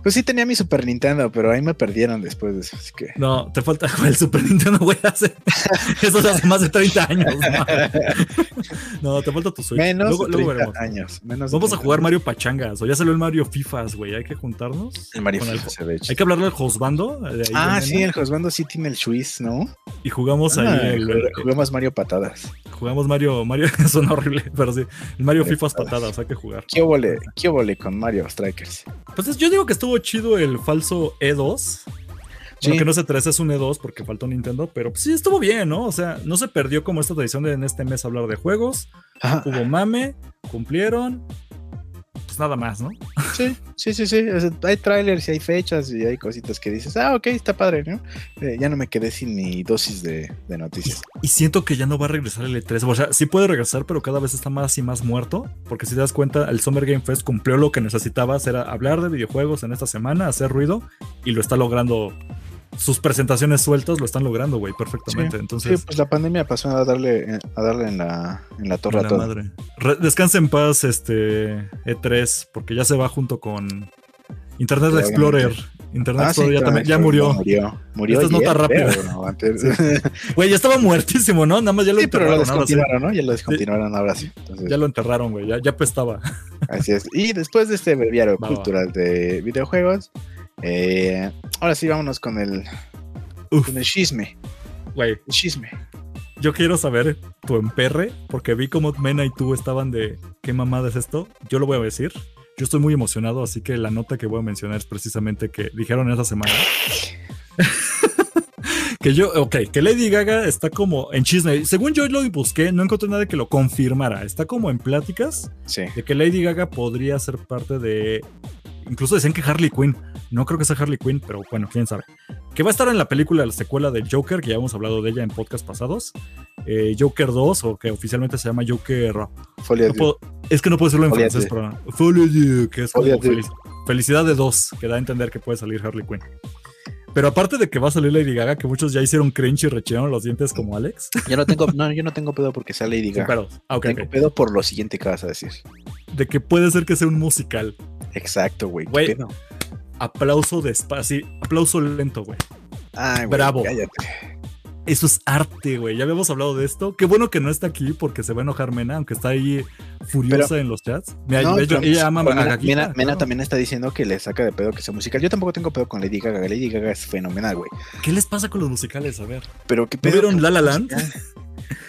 Speaker 2: Pues sí tenía mi Super Nintendo, pero ahí me perdieron después de eso. Así que.
Speaker 3: No, te falta (laughs) el Super Nintendo, güey. Hace, (laughs) eso hace más de 30 años. No, (laughs) no te falta tu Switch.
Speaker 2: Menos
Speaker 3: luego,
Speaker 2: de
Speaker 3: luego
Speaker 2: 30
Speaker 3: veremos.
Speaker 2: años. Menos de
Speaker 3: Vamos a
Speaker 2: 30
Speaker 3: jugar
Speaker 2: años.
Speaker 3: Mario Pachangas. O ya salió el Mario FIFAs, güey. Hay que juntarnos.
Speaker 2: El Mario
Speaker 3: con el-
Speaker 2: FIFA se ve
Speaker 3: Hay que hablarle al Josbando. de ahí
Speaker 2: Ah,
Speaker 3: de
Speaker 2: sí, el Josbando sí tiene el Swiss, ¿no?
Speaker 3: Y jugamos
Speaker 2: Ah,
Speaker 3: ahí. El,
Speaker 2: jug- jugamos Mario Patadas.
Speaker 3: jugamos Mario. Mario suena horrible, pero sí. El Mario FIFAs patadas. Hay que jugar.
Speaker 2: ¿Qué óvole, qué óvole con Mario Strikers?
Speaker 3: Pues es- yo digo que estuvo chido el falso E2.
Speaker 2: Sí.
Speaker 3: Bueno, que no es E3, es un E2 porque faltó Nintendo, pero pues sí estuvo bien, ¿no? O sea, no se perdió como esta tradición de en este mes hablar de juegos.
Speaker 2: Ajá.
Speaker 3: Hubo mame, cumplieron. Pues nada más, ¿no?
Speaker 2: Sí, sí, sí, sí. O sea, hay trailers y hay fechas y hay cositas que dices, ah, ok, está padre, ¿no? Eh, ya no me quedé sin mi dosis de, de noticias.
Speaker 3: Y siento que ya no va a regresar el E3. O sea, sí puede regresar, pero cada vez está más y más muerto. Porque si te das cuenta, el Summer Game Fest cumplió lo que necesitaba, era hablar de videojuegos en esta semana, hacer ruido, y lo está logrando. Sus presentaciones sueltas lo están logrando, güey, perfectamente.
Speaker 2: Sí,
Speaker 3: Entonces,
Speaker 2: pues la pandemia pasó a darle, a darle en la, en la torre a
Speaker 3: la
Speaker 2: todo.
Speaker 3: madre. Re- descansa en paz, este E3, porque ya se va junto con Internet Explorer. Internet
Speaker 2: Ah, sí,
Speaker 3: Explorer ya, también- ya murió.
Speaker 2: Murió, murió
Speaker 3: Esta es nota rápida. (laughs) Güey, ya estaba muertísimo, ¿no? Nada más ya lo
Speaker 2: Sí, pero lo
Speaker 3: enterraron. ahora sí.
Speaker 2: descontinuaron, ¿no? Ya lo descontinuaron ahora sí. Entonces,
Speaker 3: Ya lo enterraron, güey. Ya, ya apestaba.
Speaker 2: Así es. Y después de este breviario cultural de videojuegos, eh, ahora sí vámonos con el,
Speaker 3: Uf,
Speaker 2: con el chisme.
Speaker 3: güey.
Speaker 2: El chisme.
Speaker 3: Yo quiero saber tu emperre, porque vi como Mena y tú estaban de ¿qué mamada es esto? Yo lo voy a decir. Yo estoy muy emocionado, así que la nota que voy a mencionar es precisamente que dijeron esa semana. (laughs) que yo, ok, que Lady Gaga está como en chisme. Según yo lo busqué, no encontré nada que lo confirmara. Está como en pláticas
Speaker 2: Sí.
Speaker 3: de que Lady Gaga podría ser parte de. Incluso decían que Harley Quinn. No creo que sea Harley Quinn, pero bueno, quién sabe. Que va a estar en la película, la secuela de Joker, que ya hemos hablado de ella en podcast pasados. Eh, Joker 2, o que oficialmente se llama Joker.
Speaker 2: Folia
Speaker 3: no
Speaker 2: de-
Speaker 3: puedo- es que no puedo decirlo en
Speaker 2: Folia
Speaker 3: francés, pero. Folie de- que es como felic- felicidad de dos, que da a entender que puede salir Harley Quinn. Pero aparte de que va a salir Lady Gaga, que muchos ya hicieron cringe y rechillaron los dientes como Alex.
Speaker 2: Yo no tengo, no, yo no tengo pedo porque sea Lady Gaga.
Speaker 3: pedos. Ah, ok,
Speaker 2: tengo pedo por lo siguiente que vas a decir.
Speaker 3: De que puede ser que sea un musical.
Speaker 2: Exacto, güey. ¿qué
Speaker 3: Güey. Aplauso despacio. Aplauso lento, güey.
Speaker 2: Ay, güey,
Speaker 3: bravo.
Speaker 2: Cállate.
Speaker 3: Eso es arte, güey. Ya habíamos hablado de esto. Qué bueno que no está aquí porque se va a enojar Mena, aunque está ahí furiosa en los chats. Mira,
Speaker 2: No,
Speaker 3: ella ama
Speaker 2: Mena, también está diciendo que le saca de pedo que sea musical. Yo tampoco tengo pedo con Lady Gaga. Lady Gaga es fenomenal, güey.
Speaker 3: ¿Qué les pasa con los musicales? A ver.
Speaker 2: Pero qué
Speaker 3: ¿No
Speaker 2: pedo.
Speaker 3: vieron
Speaker 2: con
Speaker 3: La La Land?
Speaker 2: musical?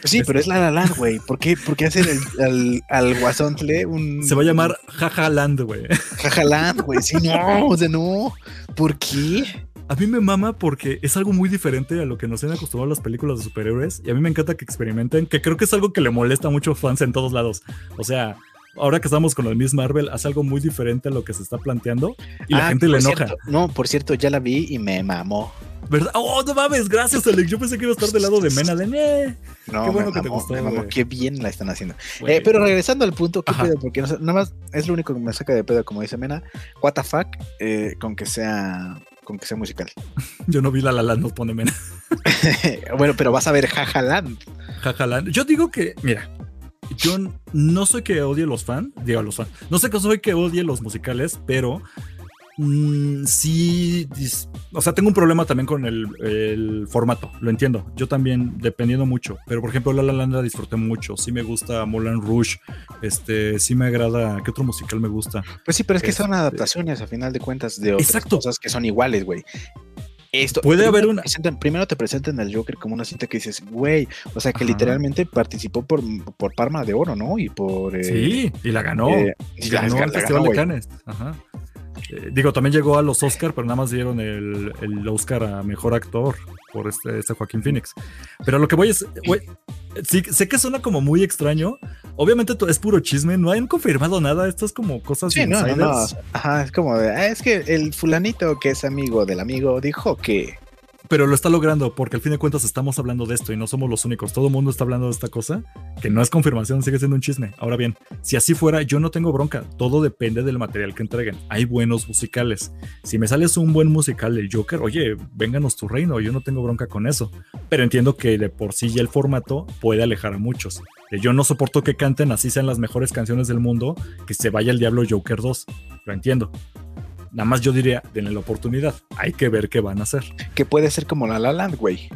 Speaker 2: Sí, pero es La La Land, güey. ¿Por qué, por qué hacer el- al, al guasontle un.
Speaker 3: Se va a llamar Jaja Land, güey.
Speaker 2: Jajaland, güey. Sí, no, o sea, no. ¿Por qué?
Speaker 3: A mí me mama porque es algo muy diferente a lo que nos han acostumbrado las películas de superhéroes y a mí me encanta que experimenten, que creo que es algo que le molesta a muchos fans en todos lados. O sea, ahora que estamos con el Miss Marvel, hace algo muy diferente a lo que se está planteando y la
Speaker 2: Ah,
Speaker 3: gente le enoja.
Speaker 2: cierto, no, por cierto, ya la vi y me mamó.
Speaker 3: ¿Verdad? Oh, no mames, gracias, Alex. Yo pensé que iba a estar del lado de Mena de "Nee".
Speaker 2: No,
Speaker 3: Qué bueno
Speaker 2: me
Speaker 3: que te gustó,
Speaker 2: me mamó.
Speaker 3: güey.
Speaker 2: Qué bien la están haciendo. Eh, pero regresando al punto, ¿qué
Speaker 3: Ajá.
Speaker 2: pedo? Porque no sé, nada más es lo único que me saca de pedo, como dice Mena. What the fuck, eh, con que sea con que sea musical. (laughs)
Speaker 3: Yo no vi la la Land, nos pone Mena. (laughs)
Speaker 2: bueno, pero vas a ver Jajaland.
Speaker 3: Jaja Land. Yo digo que, mira, yo no soy que odie los fans, digo los fans, no sé que soy que odie los musicales, pero mm, sí, o sea, tengo un problema también con el, el formato, lo entiendo. Yo también, dependiendo mucho, pero por ejemplo, La La Land la disfruté mucho. Sí me gusta Moulin Rouge, este, sí me agrada. ¿Qué otro musical me gusta?
Speaker 2: Pues sí, pero es que son
Speaker 3: Este-
Speaker 2: adaptaciones a final de cuentas de otras
Speaker 3: Exacto.
Speaker 2: cosas que son iguales, güey. Esto,
Speaker 3: Puede haber una-
Speaker 2: presentan- primero te presentan al Joker como una cinta que dices, güey, o sea, que
Speaker 3: Ajá.
Speaker 2: literalmente participó por, por Parma de Oro, ¿no? Y por... eh,
Speaker 3: sí, y la ganó.
Speaker 2: eh,
Speaker 3: Y
Speaker 2: la-
Speaker 3: ganó
Speaker 2: la
Speaker 3: el
Speaker 2: ganó,
Speaker 3: Festival de
Speaker 2: güey.
Speaker 3: Cannes. Ajá. Eh, digo, también llegó a los Oscar, pero nada más dieron el, el Oscar a mejor actor por este, este Joaquín Phoenix. Pero lo que voy es, güey, sí, sé que suena como muy extraño. Obviamente es puro chisme, no han confirmado nada. Esto es como cosas
Speaker 2: Sí, no, no, no. Ajá, es como de, ah, es que el fulanito que es amigo del amigo dijo que...
Speaker 3: Pero lo está logrando porque al fin de cuentas estamos hablando de esto y no somos los únicos. Todo el mundo está hablando de esta cosa que no es confirmación, sigue siendo un chisme. Ahora bien, si así fuera, yo no tengo bronca. Todo depende del material que entreguen. Hay buenos musicales. Si me sales un buen musical del Joker, oye, vénganos tu reino. Yo no tengo bronca con eso. Pero entiendo que de por sí ya el formato puede alejar a muchos. Eh, Yo no soporto que canten así sean las mejores canciones del mundo, que se vaya el diablo Joker 2. Lo entiendo. Nada más yo diría, denle la oportunidad. Hay que ver qué van a hacer.
Speaker 2: que puede ser como La La Land, güey.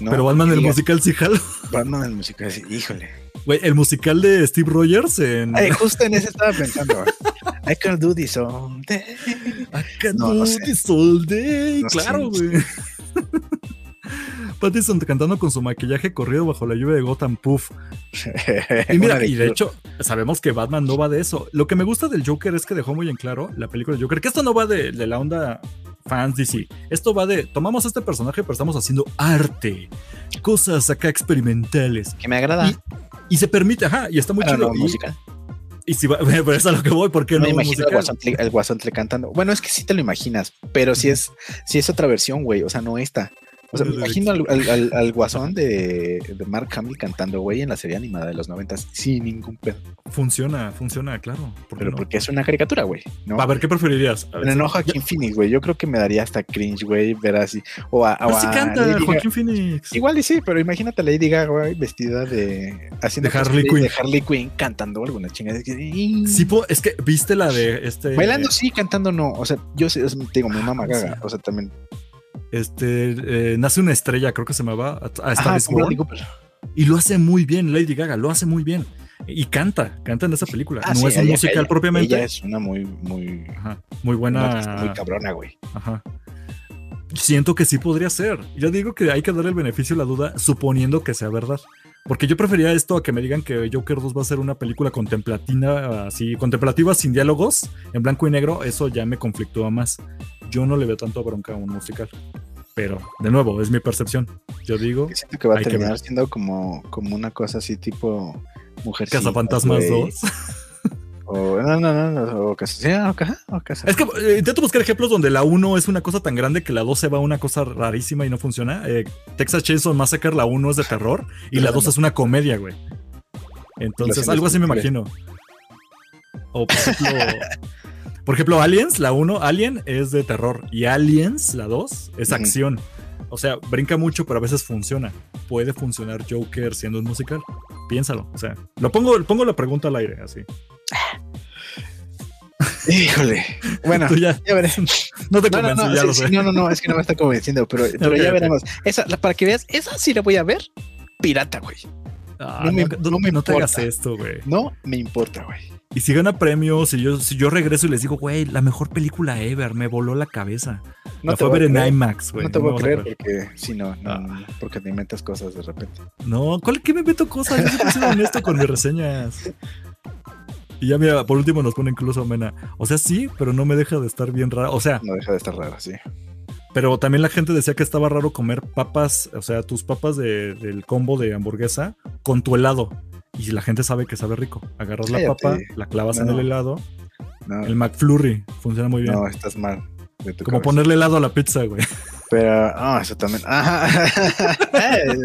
Speaker 2: ¿no?
Speaker 3: Pero Batman el musical sí jalo.
Speaker 2: Batman el musical, sí, híjole.
Speaker 3: Güey, el musical de Steve Rogers en
Speaker 2: Ay, justo en ese estaba pensando. I can do this all day.
Speaker 3: I can
Speaker 2: no,
Speaker 3: do
Speaker 2: no sé.
Speaker 3: this all day. Claro, güey. (laughs) Pattinson cantando con su maquillaje corrido bajo la lluvia de Gotham Puff. Y mira, y de hecho, sabemos que Batman no va de eso. Lo que me gusta del Joker es que dejó muy en claro la película de Joker, que esto no va de, de la onda fans DC. Esto va de, tomamos este personaje, pero estamos haciendo arte. Cosas acá experimentales.
Speaker 2: Que me agrada.
Speaker 3: Y se permite, ajá, y está muy
Speaker 2: pero
Speaker 3: chido.
Speaker 2: no,
Speaker 3: Y-
Speaker 2: musical.
Speaker 3: Y, si va, (laughs) pero es a lo que voy, ¿por qué
Speaker 2: No me imagino el
Speaker 3: musical?
Speaker 2: guasontle, el guasontle cantando. Bueno, es que sí te lo imaginas, pero sí es, sí es otra versión, güey. O sea, no esta. O sea, me imagino al, al- al- al guasón de, de Mark Hamill cantando, güey, en la serie animada de los noventas, sin ningún pedo.
Speaker 3: Funciona, funciona, claro. ¿por qué
Speaker 2: Pero
Speaker 3: no?
Speaker 2: porque es una caricatura, güey. ¿no?
Speaker 3: A ver, ¿qué preferirías? A ver,
Speaker 2: Me enoja Joaquín Phoenix, güey. Yo creo que me daría hasta cringe, güey, ver así. O a, o
Speaker 3: Pero sí
Speaker 2: a
Speaker 3: canta
Speaker 2: Lady
Speaker 3: Joaquín Phoenix.
Speaker 2: Igual y sí, pero imagínate a Lady Gaga, güey, vestida de. Haciendo
Speaker 3: De Harley Quinn.
Speaker 2: De Harley Quinn cantando alguna chingada.
Speaker 3: Sí, po- es que viste la de este.
Speaker 2: Bailando sí, cantando no. O sea, yo sé, es- te digo, mi mamá Gaga. O sea, también.
Speaker 3: Este. eh, nace una estrella, creo que se me va a,
Speaker 2: Ajá, Cooper.
Speaker 3: Y lo hace muy bien, Lady Gaga, lo hace muy bien. Y canta, canta en esa película.
Speaker 2: Ah,
Speaker 3: no
Speaker 2: sí,
Speaker 3: es un
Speaker 2: ella-
Speaker 3: musical
Speaker 2: ella-
Speaker 3: propiamente.
Speaker 2: Ella es una muy, muy.
Speaker 3: Ajá, muy buena.
Speaker 2: muy cabrona, güey.
Speaker 3: Ajá. Siento que sí podría ser. Yo digo que hay que darle el beneficio a la duda, suponiendo que sea verdad. Porque yo prefería esto a que me digan que Joker 2 va a ser una película contemplativa, así, contemplativa sin diálogos, en blanco y negro. Eso ya me conflictúa más. Yo no le veo tanto bronca a un musical. Pero, de nuevo, es mi percepción. Yo digo,
Speaker 2: Que Siento que va a
Speaker 3: que
Speaker 2: terminar siendo como, como una cosa así tipo mujer.
Speaker 3: Cazafantasmas 2. (laughs)
Speaker 2: O, no, no, no, no, o casa, sí, o.
Speaker 3: Es que eh, intento buscar ejemplos donde la 1 es una cosa tan grande que la 2 se va a una cosa rarísima y no funciona. Eh, Texas Chainsaw Massacre, la 1 es de terror y la 2 es una comedia, güey. Entonces, algo así me imagino. O por ejemplo, (laughs) por ejemplo, Aliens, la 1, Alien es de terror y Aliens, la 2, es acción. O sea, brinca mucho, pero a veces funciona. Puede funcionar Joker siendo un musical. Piénsalo. O sea, lo pongo, pongo la pregunta al aire, así. (laughs)
Speaker 2: Híjole. Bueno,
Speaker 3: ya,
Speaker 2: ya veré. (laughs)
Speaker 3: No te
Speaker 2: No, no,
Speaker 3: convencí,
Speaker 2: no,
Speaker 3: ya
Speaker 2: sí,
Speaker 3: lo
Speaker 2: sí,
Speaker 3: sé.
Speaker 2: no, no, no, es que no me está convenciendo, pero, ya veremos. Esa, la- para que veas, esa sí la voy a ver. Pirata, güey.
Speaker 3: Ah,
Speaker 2: no me-
Speaker 3: no,
Speaker 2: no me
Speaker 3: no te hagas
Speaker 2: importa.
Speaker 3: esto, güey.
Speaker 2: No me importa, güey.
Speaker 3: Y si gana premios, si yo, si yo regreso y les digo, güey, la mejor película ever, me voló la cabeza.
Speaker 2: No
Speaker 3: la
Speaker 2: te
Speaker 3: fue a ver en. IMAX, güey.
Speaker 2: No te voy a creer porque sí, no, no,
Speaker 3: Ah.
Speaker 2: no, porque te inventas cosas de repente.
Speaker 3: No, ¿cuál que me meto cosas? Yo siempre sido honesto con mis reseñas. Y ya mira, por último nos pone incluso Mena. O sea, sí, pero no me deja de estar bien raro. O sea,
Speaker 2: No deja de estar raro, sí.
Speaker 3: Pero también la gente decía que estaba raro comer papas, o sea, tus papas de- del combo de hamburguesa con tu helado. Y la gente sabe que sabe rico. Agarras la papa, la clavas en el helado.
Speaker 2: No,
Speaker 3: El McFlurry funciona muy bien.
Speaker 2: no estás mal.
Speaker 3: Como
Speaker 2: cabeza.
Speaker 3: ponerle helado a la pizza, güey. (laughs)
Speaker 2: Pero, ah, eso también. Ajá. (laughs) Eh,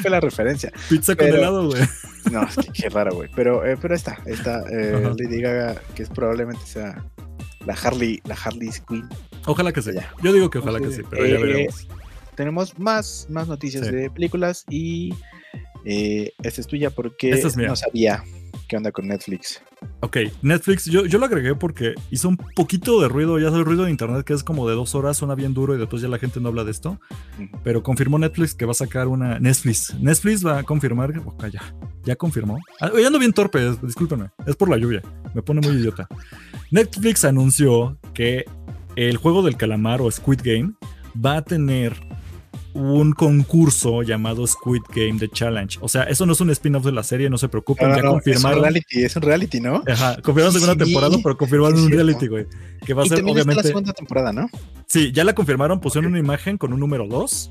Speaker 2: Fue la referencia.
Speaker 3: Pizza con helado, güey.
Speaker 2: No, es que qué raro, güey. Pero, eh, pero ahí está eh. Lady Gaga, que es probablemente sea la Harley, la Harley Quinn.
Speaker 3: Ojalá que sí.
Speaker 2: Ya.
Speaker 3: Yo digo que ojalá que sí, pero ya
Speaker 2: Eh,
Speaker 3: veremos.
Speaker 2: Tenemos más, más noticias
Speaker 3: Sí.
Speaker 2: de películas y eh, esta es tuya porque
Speaker 3: Esta es mía.
Speaker 2: no sabía qué onda con Netflix.
Speaker 3: Ok, Netflix, yo, yo lo agregué porque hizo un poquito de ruido, ya sabes, ruido de internet que es como de dos horas, suena bien duro y después ya la gente no habla de esto. Pero confirmó Netflix que va a sacar una. Netflix. Netflix va a confirmar. ok, ya, ya confirmó. Ah, Hoy ando bien torpe, discúlpenme. Es por la lluvia. Me pone muy idiota. Netflix anunció que el juego del calamar o Squid Game va a tener un concurso llamado Squid Game The Challenge. O sea, eso no es un spin-off de la serie, no se preocupen,
Speaker 2: No,
Speaker 3: ya
Speaker 2: no,
Speaker 3: confirmaron.
Speaker 2: Es un reality, es un reality, ¿no?
Speaker 3: Ajá, confirmaron segunda
Speaker 2: Sí,
Speaker 3: temporada, pero confirmaron un reality, güey. Que va a
Speaker 2: y
Speaker 3: ser,
Speaker 2: también está la
Speaker 3: obviamente.
Speaker 2: segunda temporada, ¿no?
Speaker 3: Sí, ya la confirmaron, pusieron una imagen con un número 2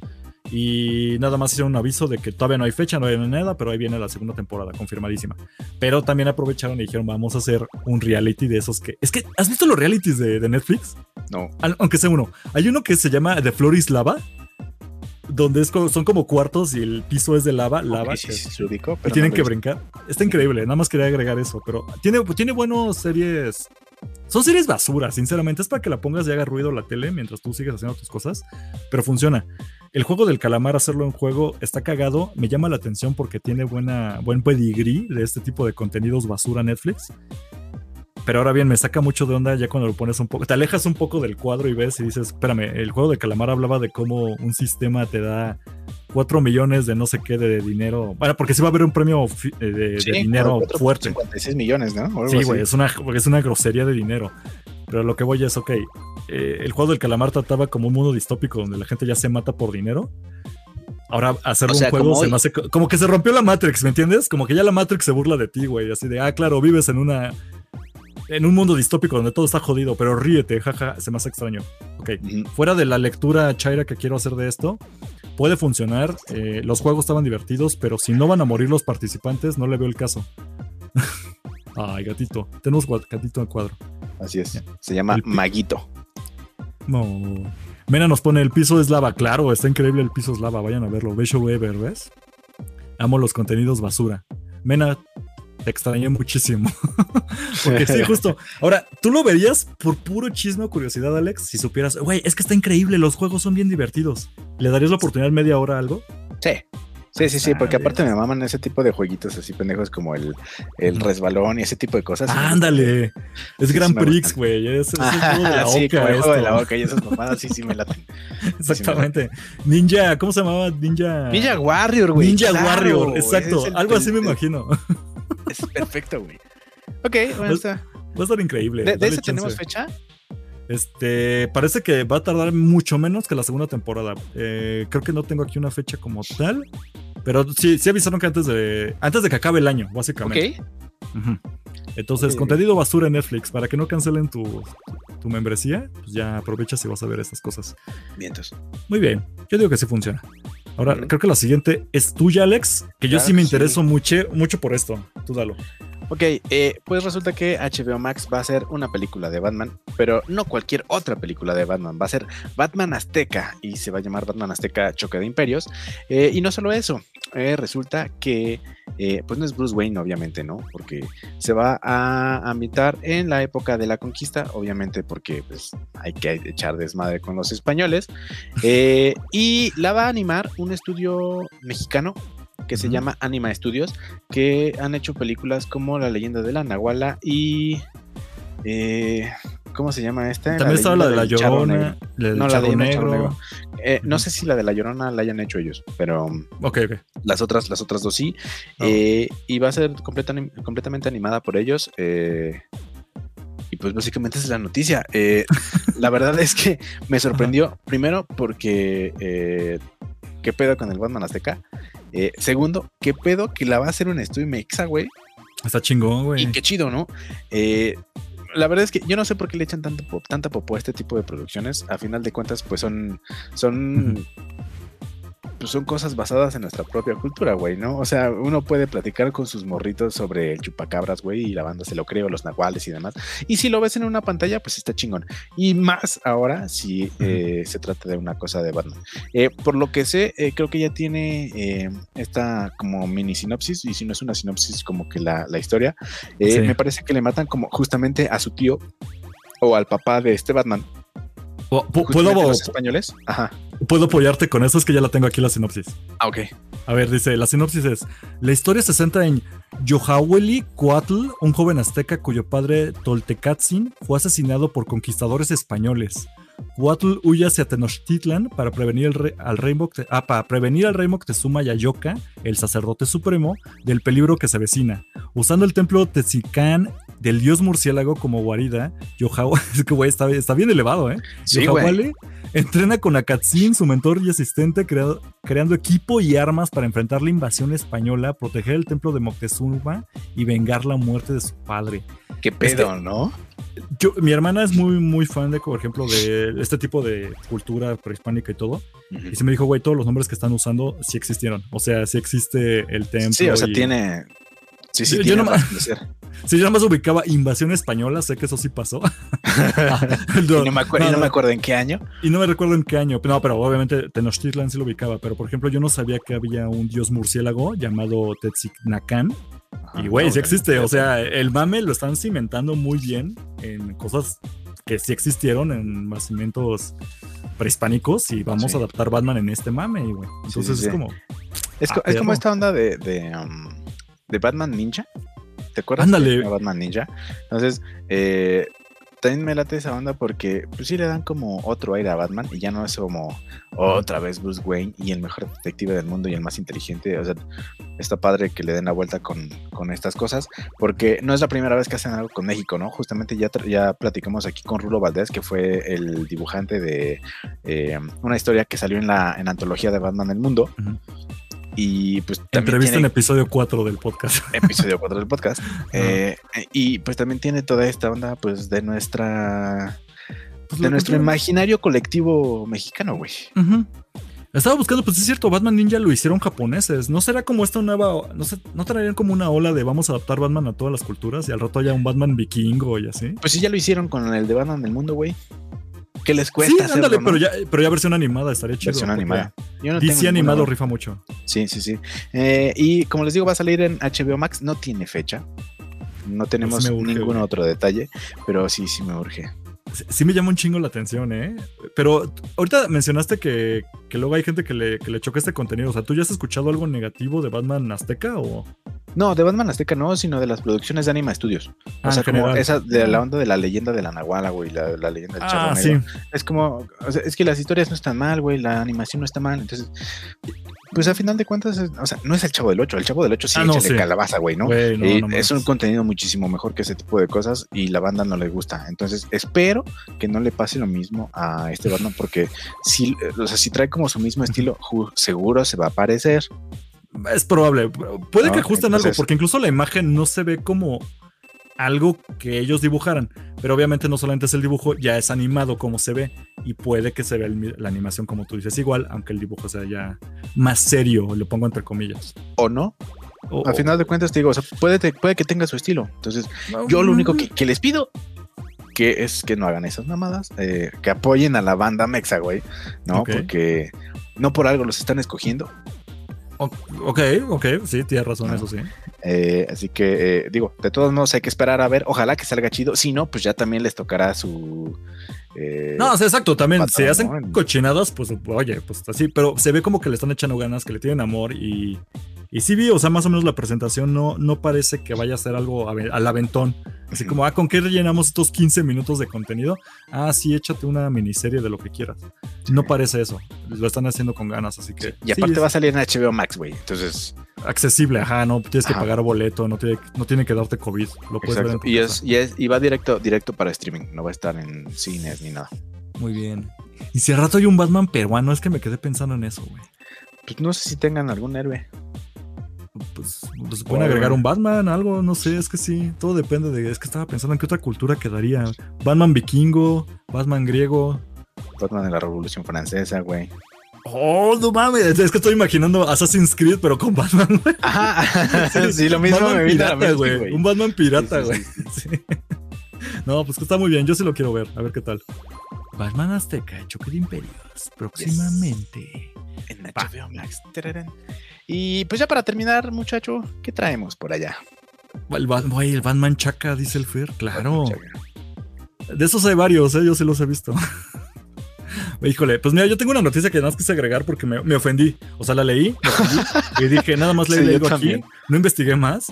Speaker 3: y nada más hicieron un aviso de que todavía no hay fecha, no hay nada, pero ahí viene la segunda temporada, confirmadísima. Pero también aprovecharon y dijeron, vamos a hacer un reality de esos que... Es que, ¿has visto los realities de, de Netflix?
Speaker 2: No.
Speaker 3: Al- Aunque sea uno. Hay uno que se llama The Floor is Lava, donde es como- son como cuartos y el piso es de lava, lava.
Speaker 2: Sí, sí, se ubicó,
Speaker 3: y tienen
Speaker 2: no
Speaker 3: que brincar. Está increíble, nada más quería agregar eso, pero tiene, tiene buenos series. Son series basura, sinceramente. Es para que la pongas y haga ruido la tele mientras tú sigues haciendo tus cosas, pero funciona. El juego del calamar, hacerlo en juego, está cagado. Me llama la atención porque tiene buena, buen pedigrí de este tipo de contenidos basura Netflix. Pero ahora bien, me saca mucho de onda ya cuando lo pones un poco. Te alejas un poco del cuadro y ves y dices, espérame, el juego del calamar hablaba de cómo un sistema te da 4 millones de no sé qué de dinero. Bueno, porque sí va a haber un premio eh, de, de dinero
Speaker 2: como
Speaker 3: fuerte.
Speaker 2: 56 millones, ¿no? Algo
Speaker 3: Sí, güey, es una, es una grosería de dinero. Pero lo que voy es, ok, eh, el juego del calamar trataba como un mundo distópico donde la gente ya se mata por dinero. Ahora
Speaker 2: O sea,
Speaker 3: un juego
Speaker 2: como
Speaker 3: se me hace co- como que se rompió la Matrix, ¿me entiendes? Como que ya la Matrix se burla de ti, güey. Así de, ah, claro, vives en una. En un mundo distópico donde todo está jodido, pero ríete, jaja, se me hace extraño. Ok, fuera de la lectura chaira que quiero hacer de esto, puede funcionar. eh, los juegos estaban divertidos, pero si no van a morir los participantes, no le veo el caso. (laughs) Ay, gatito. Tenemos gatito al cuadro.
Speaker 2: Así es. Se llama
Speaker 3: El
Speaker 2: Maguito.
Speaker 3: No. Mena nos pone el piso es lava. Claro, está increíble el piso es lava. Vayan a verlo. Bello Weber, ¿ves? Amo los contenidos basura. Mena, te extrañé muchísimo. (laughs) Porque sí, justo. Ahora, ¿tú lo verías por puro chisme o curiosidad, Alex? Si supieras, güey, es que está increíble, los juegos son bien divertidos. ¿Le darías la oportunidad media hora a algo?
Speaker 2: Sí. Sí, sí, sí, porque aparte me maman ese tipo de jueguitos así pendejos como el, el resbalón y ese tipo de cosas.
Speaker 3: Ándale. Es
Speaker 2: Sí,
Speaker 3: Grand
Speaker 2: sí
Speaker 3: Prix, güey. Es, es el juego de la
Speaker 2: sí,
Speaker 3: oca
Speaker 2: juego de
Speaker 3: esto.
Speaker 2: la boca y esas mamadas sí, sí me laten.
Speaker 3: Exactamente. Ninja, ¿cómo se llamaba? Ninja.
Speaker 2: Ninja Warrior, güey.
Speaker 3: Ninja
Speaker 2: claro,
Speaker 3: Warrior, exacto. Algo así me imagino. (laughs)
Speaker 2: Es (laughs) perfecto, güey. Ok, bueno, está.
Speaker 3: Va a estar increíble.
Speaker 2: ¿De, de ese tenemos fecha?
Speaker 3: Este, parece que va a tardar mucho menos que la segunda temporada. Eh, creo que no tengo aquí una fecha como tal, pero sí, sí avisaron que antes de, antes de que acabe el año, básicamente.
Speaker 2: Ok.
Speaker 3: Entonces, contenido basura en Netflix, para que no cancelen tu, tu membresía, pues ya aprovechas y vas a ver estas cosas.
Speaker 2: Vientos.
Speaker 3: Muy bien, yo digo que sí funciona. Ahora, creo que la siguiente es tuya, Alex, que yo sí me
Speaker 2: sí.
Speaker 3: intereso mucho, mucho por esto. Tú dalo.
Speaker 2: Ok, eh, pues resulta que HBO Max va a ser una película de Batman, pero no cualquier otra película de Batman, va a ser Batman Azteca y se va a llamar Batman Azteca Choque de Imperios. Eh, y no solo eso, eh, resulta que eh, pues no es Bruce Wayne, obviamente, ¿no? Porque se va a ambientar en la época de la conquista, obviamente porque pues, hay que echar desmadre con los españoles. (laughs) Eh, y la va a animar un estudio mexicano que se llama Anima Studios, que han hecho películas como La leyenda de la Nahuala y ¿Cómo se llama esta?
Speaker 3: También estaba la de la Llorona. La
Speaker 2: No, la de
Speaker 3: Negro.
Speaker 2: Negro. Eh, No sé si la de la Llorona la hayan hecho ellos, pero um,
Speaker 3: Ok, ok.
Speaker 2: las otras, las otras dos sí.
Speaker 3: Ah.
Speaker 2: Eh, y va a ser completa- completamente animada por ellos. eh, y pues básicamente es la noticia. (laughs) La verdad es que me sorprendió, primero, porque qué pedo con el Batman Azteca. Segundo, qué pedo que la va a hacer un estudio mexa, güey.
Speaker 3: Está chingón, güey.
Speaker 2: Y qué chido, ¿no? Eh, la verdad es que yo no sé por qué le echan tanto tanta popó a este tipo de producciones. A final de cuentas, pues son, son, pues son cosas basadas en nuestra propia cultura, güey, ¿no? O sea, uno puede platicar con sus morritos sobre el chupacabras, güey, y la banda se lo creo, los nahuales y demás. Y si lo ves en una pantalla, pues está chingón. Y más ahora si eh, se trata de una cosa de Batman. Eh, por lo que sé, eh, creo que ya tiene eh, esta como mini sinopsis, y si no es una sinopsis, como que la, la historia. Eh,
Speaker 3: Sí.
Speaker 2: Me parece que le matan como justamente a su tío o al papá de este Batman.
Speaker 3: ¿Puedo,
Speaker 2: los españoles. Ajá.
Speaker 3: puedo apoyarte con eso, es que ya la tengo aquí la sinopsis.
Speaker 2: Ah, ok.
Speaker 3: A ver, dice, la sinopsis es, la historia se centra en Yohaweli Coatl, un joven azteca cuyo padre Toltecatzin fue asesinado por conquistadores españoles. Coatl huye hacia Tenochtitlan para prevenir, el al rey Moc- ah, para prevenir al rey Moctezuma Yayoca, el sacerdote supremo, del peligro que se avecina. Usando el templo Tezicán del dios murciélago como guarida, Yohawa, (laughs) es que güey, está, está bien elevado, ¿eh?
Speaker 2: Sí.
Speaker 3: Yohawale entrena con Akatzin, su mentor y asistente, creado- creando equipo y armas para enfrentar la invasión española, proteger el templo de Moctezuma y vengar la muerte de su padre.
Speaker 2: Qué pedo, ¿no?
Speaker 3: Yo, mi hermana es muy, muy fan de, por ejemplo, de este tipo de cultura prehispánica y todo. Y se me dijo, güey, todos los nombres que están usando sí existieron. O sea, sí existe el templo.
Speaker 2: Sí, o sea,
Speaker 3: y-
Speaker 2: tiene. Sí, sí,
Speaker 3: Yo- yo
Speaker 2: tiene
Speaker 3: no-
Speaker 2: razón de ser. (laughs)
Speaker 3: Sí, yo nada más ubicaba invasión española, sé que eso sí pasó. (laughs) (laughs)
Speaker 2: y, no me acuerdo, y no me acuerdo en qué año.
Speaker 3: Y no me recuerdo en qué año. No, pero obviamente Tenochtitlan sí lo ubicaba. Pero por ejemplo, yo no sabía que había un dios murciélago llamado Tetzicnacán. Y güey,
Speaker 2: Ah,
Speaker 3: sí existe. O sea, el mame lo están cimentando muy bien en cosas que sí existieron en nacimientos prehispánicos. Y vamos
Speaker 2: Sí.
Speaker 3: a adaptar Batman en este mame, y güey. Entonces
Speaker 2: sí,
Speaker 3: es como.
Speaker 2: Es, co-
Speaker 3: Ah,
Speaker 2: es como esta onda de, de, um, de Batman Ninja. ¿Te acuerdas?
Speaker 3: Ándale.
Speaker 2: de Batman Ninja. Entonces, eh, también me late esa onda porque pues sí le dan como otro aire a Batman y ya no es como otra vez Bruce Wayne y el mejor detective del mundo y el más inteligente. O sea, está padre que le den la vuelta con, con estas cosas porque no es la primera vez que hacen algo con México, ¿no? Justamente ya, ya platicamos aquí con Rulo Valdés, que fue el dibujante de eh, una historia que salió en la en antología de Batman el Mundo. Y pues también
Speaker 3: Entrevista en
Speaker 2: tiene
Speaker 3: episodio 4 del podcast. (laughs)
Speaker 2: episodio 4 del podcast. (laughs) Eh, y pues también tiene toda esta onda pues de nuestra
Speaker 3: Pues
Speaker 2: de nuestro imaginario colectivo mexicano, güey.
Speaker 3: Estaba buscando, pues es cierto, Batman Ninja lo hicieron japoneses. ¿No será como esta nueva, no sé, no traerían como una ola de vamos a adaptar Batman a todas las culturas y al rato haya un Batman vikingo y así?
Speaker 2: Pues sí, ya lo hicieron con el de Batman del mundo, güey. ¿Qué les
Speaker 3: Sí,
Speaker 2: cuesta hacerlo,
Speaker 3: ándale,
Speaker 2: no?
Speaker 3: pero ya, pero ya versión animada estaría chido.
Speaker 2: Versión animada. Yo no
Speaker 3: DC
Speaker 2: tengo
Speaker 3: animado
Speaker 2: ninguna-
Speaker 3: rifa mucho.
Speaker 2: Sí, sí, sí. Eh, y como les digo, va a salir en HBO Max. No tiene fecha. No tenemos
Speaker 3: urge,
Speaker 2: ningún
Speaker 3: güey.
Speaker 2: otro detalle, pero sí, sí me urge.
Speaker 3: Sí, me llama un chingo la atención, ¿eh? Pero ahorita mencionaste que, que luego hay gente que le, que le choca este contenido. O sea, ¿tú ya has escuchado algo negativo de Batman Azteca o...?
Speaker 2: No, de Batman Azteca no, sino de las producciones de Anima Studios. O
Speaker 3: Ah,
Speaker 2: sea, como
Speaker 3: general.
Speaker 2: esa de la onda de la leyenda de la Nahuala, güey, la, la leyenda del
Speaker 3: Ah, sí.
Speaker 2: Es como, o sea, es que las historias no están mal, güey, la animación no está mal, entonces, pues a final de cuentas, es- o sea, no es el Chavo del 8, el Chavo del 8 sí,
Speaker 3: Ah, no, sí.
Speaker 2: calabaza, güey, ¿no?
Speaker 3: Güey, no,
Speaker 2: Eh,
Speaker 3: no
Speaker 2: es un contenido muchísimo mejor que ese tipo de cosas y la banda no le gusta. Entonces, espero que no le pase lo mismo a este Batman (laughs) porque si, o sea, si trae como su mismo estilo, seguro se va a parecer.
Speaker 3: Es probable. Puede que ajusten algo, porque incluso la imagen no se ve como algo que ellos dibujaran. Pero obviamente no solamente es el dibujo, ya es animado como se ve. Y puede que se vea el la animación como tú dices igual, aunque el dibujo sea ya más serio, lo pongo entre comillas.
Speaker 2: ¿O no?
Speaker 3: O-
Speaker 2: Al final de cuentas, te digo, o sea, puede, te- puede que tenga su estilo. Entonces, Yo lo único que, que les pido que es que no hagan esas mamadas, eh, que apoyen a la banda Mexa, güey, ¿no? Porque no por algo los están escogiendo.
Speaker 3: Ok, ok, sí, tienes razón, eso sí.
Speaker 2: eh, así que, eh, digo, de todos modos hay que esperar a ver, ojalá que salga chido. Si no, pues ya también les tocará su... eh,
Speaker 3: No, o sea, exacto, también
Speaker 2: patrón,
Speaker 3: si hacen cochinadas, pues oye, pues así, pero se ve como que le están echando ganas, que le tienen amor y, Y sí vi, o sea, más o menos la presentación no, no parece que vaya a ser algo al aventón. Así como, ah, ¿con qué rellenamos estos 15 minutos de contenido? Ah, sí, échate una miniserie de lo que quieras. No parece eso. Lo están haciendo con ganas, así que.
Speaker 2: Y aparte
Speaker 3: sí,
Speaker 2: va a salir en HBO Max, güey. Entonces,
Speaker 3: accesible, ajá, no tienes que pagar boleto, no tiene, no tiene que darte COVID. Lo puedes ver en
Speaker 2: exacto.
Speaker 3: tu
Speaker 2: Y,
Speaker 3: casa.
Speaker 2: es, y, es, y va directo, directo para streaming. No va a estar en cines ni nada.
Speaker 3: Muy bien. Y si al rato hay un Batman peruano, es que me quedé pensando en eso, güey.
Speaker 2: Pues no sé si tengan algún héroe.
Speaker 3: Pues, pues se pueden agregar un Batman, algo, no sé, es que sí, todo depende de. Es que estaba pensando en qué otra cultura quedaría. Batman vikingo, Batman griego.
Speaker 2: Batman de la Revolución Francesa, güey.
Speaker 3: Oh, no mames, es que estoy imaginando Assassin's Creed, pero con Batman, güey.
Speaker 2: Ajá, (laughs) sí, lo mismo
Speaker 3: Batman
Speaker 2: me
Speaker 3: pirata, güey. Un Batman pirata,
Speaker 2: Sí,
Speaker 3: güey.
Speaker 2: sí, sí, (laughs)
Speaker 3: Sí. No, pues que está muy bien, yo sí lo quiero ver, a ver qué tal. Batman Azteca, Choque de Imperios, próximamente.
Speaker 2: En HBO Max. Y pues ya para terminar, muchacho, ¿qué traemos por allá?
Speaker 3: El, Batman Chaca, dice el Fer, claro. De esos hay varios, ¿eh? yo sí los he visto. (laughs) Híjole, pues mira, yo tengo una noticia que nada más quise agregar porque me, me ofendí. O sea, la leí, ofendí, y dije, nada más leí (laughs)
Speaker 2: Sí,
Speaker 3: aquí, no investigué más,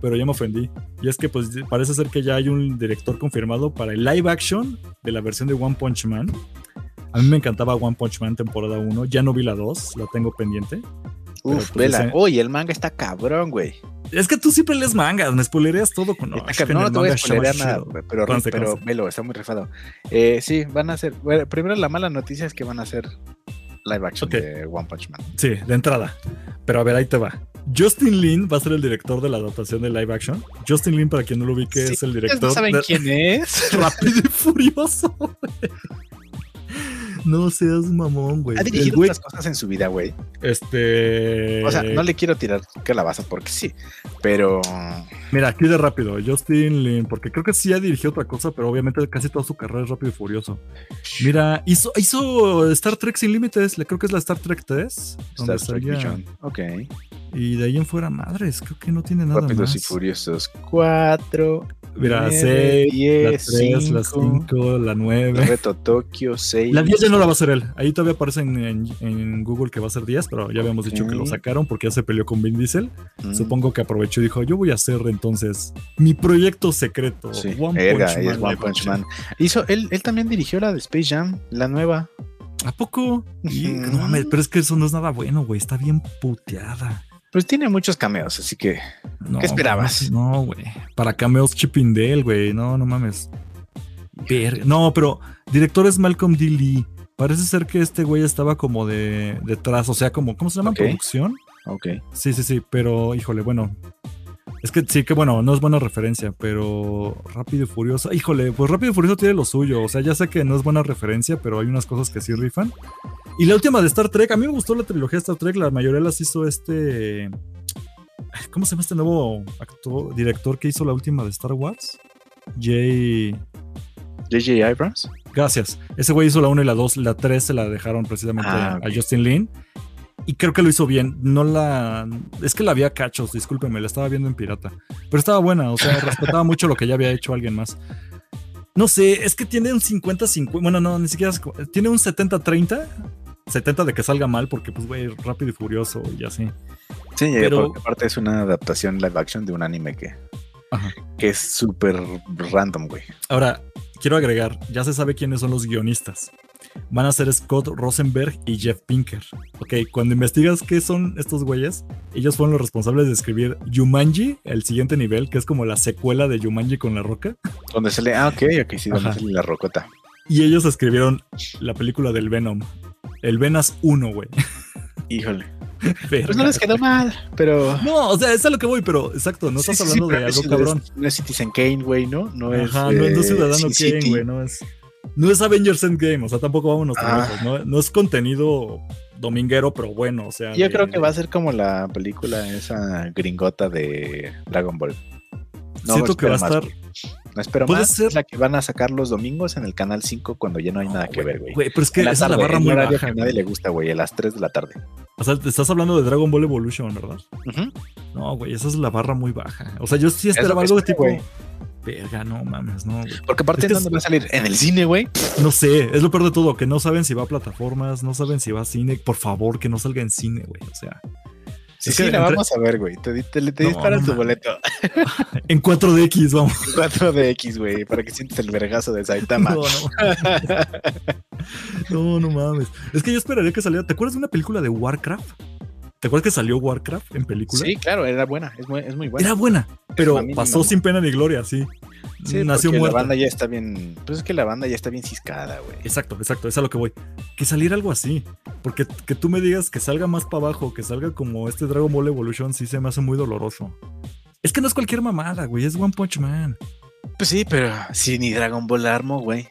Speaker 3: pero ya me ofendí. Y es que pues parece ser que ya hay un director confirmado para el live action de la versión de One Punch Man. A mí me encantaba One Punch Man temporada 1, ya no vi la 2, la tengo pendiente.
Speaker 2: Uf,
Speaker 3: pues,
Speaker 2: vela. Uy, el manga está cabrón, güey.
Speaker 3: Es que tú siempre lees mangas, me spoilereas todo con...
Speaker 2: No, no
Speaker 3: el
Speaker 2: te voy a nada, pero,
Speaker 3: Conste,
Speaker 2: pero
Speaker 3: conste.
Speaker 2: velo, está muy rifado. Eh, sí, van a hacer. bueno, primero, la mala noticia es que van a hacer live action de One Punch Man.
Speaker 3: Sí, de entrada. Pero a ver, ahí te va. Justin Lin va a ser el director de la adaptación de live action. Justin Lin, para quien no lo ubique,
Speaker 2: Sí,
Speaker 3: es el
Speaker 2: ¿Ustedes
Speaker 3: director
Speaker 2: no saben
Speaker 3: de
Speaker 2: quién es? (laughs)
Speaker 3: Rápido y Furioso. No seas mamón, güey.
Speaker 2: Ha dirigido
Speaker 3: güey,
Speaker 2: otras cosas en su vida, güey.
Speaker 3: este.
Speaker 2: O sea, no le quiero tirar calabaza porque sí, pero
Speaker 3: Mira, aquí de rápido. Justin Lin, porque creo que sí ha dirigido otra cosa, pero obviamente casi toda su carrera es rápido y furioso. Mira, hizo, hizo Star Trek Sin Límites, le- creo que es la Star Trek 3. Donde
Speaker 2: Star Trek
Speaker 3: salía-.
Speaker 2: Ok.
Speaker 3: Y de ahí en fuera, madres, creo que no tiene nada
Speaker 2: Rápidos
Speaker 3: más.
Speaker 2: y Furiosos 4.
Speaker 3: Mira, 6,
Speaker 2: 10,
Speaker 3: la 3, la 5, la 9.
Speaker 2: Reto Tokio 6.
Speaker 3: La 10 ya no la va a hacer él. Ahí todavía aparece en, en- en Google que va a ser 10, pero ya habíamos dicho que lo sacaron porque ya se peleó con Vin Diesel.
Speaker 2: Mm,
Speaker 3: Supongo que aprovechó y dijo, yo voy a hacer entonces mi proyecto secreto.
Speaker 2: Sí,
Speaker 3: One Punch Man
Speaker 2: One Punch
Speaker 3: action".
Speaker 2: Man. Hizo, él, él también dirigió la de Space Jam, la nueva.
Speaker 3: ¿A poco? No mames, pero es que eso no es nada bueno, güey. Está bien puteada.
Speaker 2: Pues tiene muchos cameos, así que
Speaker 3: No,
Speaker 2: ¿Qué esperabas?
Speaker 3: No, güey. Para cameos Chippendale, güey. No, no mames. Ver- No, pero director es Malcolm D. Lee. Parece ser que este güey estaba como de detrás, o sea, como, ¿cómo se llama? Producción.
Speaker 2: ok.
Speaker 3: Sí, sí, sí, pero híjole, bueno. Es que sí, que bueno, no es buena referencia, pero Rápido y Furioso. Híjole, pues Rápido y Furioso tiene lo suyo. O sea, ya sé que no es buena referencia, pero hay unas cosas que sí rifan. Y la última de Star Trek, a mí me gustó la trilogía de Star Trek, la mayoría las hizo este. ¿Cómo se llama este nuevo actor, director que hizo la última de Star Wars? Jay.
Speaker 2: J.J. Abrams.
Speaker 3: Gracias. Ese güey hizo la 1 y la 2, la 3 se la dejaron precisamente
Speaker 2: Ah,
Speaker 3: a- Justin Lin. Y creo que lo hizo bien. No la. Es que la había cachos, discúlpeme, la estaba viendo en pirata. Pero estaba buena, o sea, respetaba mucho lo que ya había hecho alguien más. No sé, es que tiene un 50-50. Bueno, no, ni siquiera. es Tiene un 70-30. 70 de que salga mal, porque, pues, güey, rápido y furioso y así.
Speaker 2: Sí,
Speaker 3: Pero-
Speaker 2: porque aparte es una adaptación live action de un anime que,
Speaker 3: Ajá.
Speaker 2: que es súper random, güey.
Speaker 3: Ahora, quiero agregar, ya se sabe quiénes son los guionistas. Van a ser Scott Rosenberg y Jeff Pinker. Ok, cuando investigas qué son estos güeyes, ellos fueron los responsables de escribir Jumanji, el siguiente nivel, que es como la secuela de Jumanji con la roca.
Speaker 2: Donde sale, ah, ok, ok, sí, donde
Speaker 3: Ajá.
Speaker 2: sale la rocota.
Speaker 3: Y ellos escribieron la película del Venom. El Venas 1, güey. (laughs)
Speaker 2: Híjole.
Speaker 3: Verga.
Speaker 2: Pues no les quedó mal, pero.
Speaker 3: No, o sea, es a lo que voy, pero exacto, no
Speaker 2: Sí,
Speaker 3: estás
Speaker 2: sí,
Speaker 3: hablando de algo
Speaker 2: no es-
Speaker 3: cabrón.
Speaker 2: No es Citizen Kane, güey, ¿no? No es.
Speaker 3: Ajá, no, no es
Speaker 2: eh,
Speaker 3: Ciudadano
Speaker 2: Sin
Speaker 3: Kane, güey, no es. No es Avengers Endgame, o sea, tampoco vámonos tan
Speaker 2: Ah.
Speaker 3: lejos, ¿no? No es contenido dominguero, pero bueno, o sea.
Speaker 2: Yo
Speaker 3: de-
Speaker 2: creo que va a ser como la película esa gringota de Dragon Ball.
Speaker 3: Siento que va a estar.
Speaker 2: No espero
Speaker 3: Puede
Speaker 2: más.
Speaker 3: ser-
Speaker 2: Es la que van a sacar los domingos en el canal 5 cuando ya no hay nada que ver, güey.
Speaker 3: Pero es que
Speaker 2: En la
Speaker 3: esa es la barra
Speaker 2: en
Speaker 3: muy baja.
Speaker 2: que nadie le gusta, güey, a las 3 de la tarde.
Speaker 3: O sea, te estás hablando de Dragon Ball Evolution, ¿verdad? No, güey, esa es la barra muy baja. O sea, yo sí esperaba algo de tipo. Verga, no mames, no.
Speaker 2: Porque aparte,
Speaker 3: Es que
Speaker 2: ¿dónde
Speaker 3: es-
Speaker 2: va a salir? En el cine, güey.
Speaker 3: No sé, es lo peor de todo, que no saben si va a plataformas, no saben si va a cine. Por favor, que no salga en cine, güey. O sea,
Speaker 2: Sí,
Speaker 3: Es
Speaker 2: sí,
Speaker 3: que
Speaker 2: la
Speaker 3: entre-
Speaker 2: vamos a ver, güey. Te, te,
Speaker 3: No,
Speaker 2: tu boleto. (laughs)
Speaker 3: En 4DX, vamos. (laughs)
Speaker 2: 4DX, güey, para que sientes el vergazo de Saitama. (laughs)
Speaker 3: No, no. No, no mames. Es que yo esperaría que saliera. ¿Te acuerdas de una película de Warcraft? ¿Te acuerdas que salió Warcraft en película?
Speaker 2: Sí, claro, era buena. Es muy, es muy buena.
Speaker 3: Era buena, pero pasó sin pena ni gloria, sí.
Speaker 2: Sí,
Speaker 3: Nació muerta.
Speaker 2: la banda ya está bien. Pues es que la banda ya está bien ciscada, güey.
Speaker 3: Exacto, exacto, es a lo que voy. Que saliera algo así. Porque que tú me digas que salga más para abajo, que salga como este Dragon Ball Evolution, sí se me hace muy doloroso. Es que no es cualquier mamada, güey, es One Punch Man.
Speaker 2: Pues sí, pero si ni Dragon Ball armo, güey.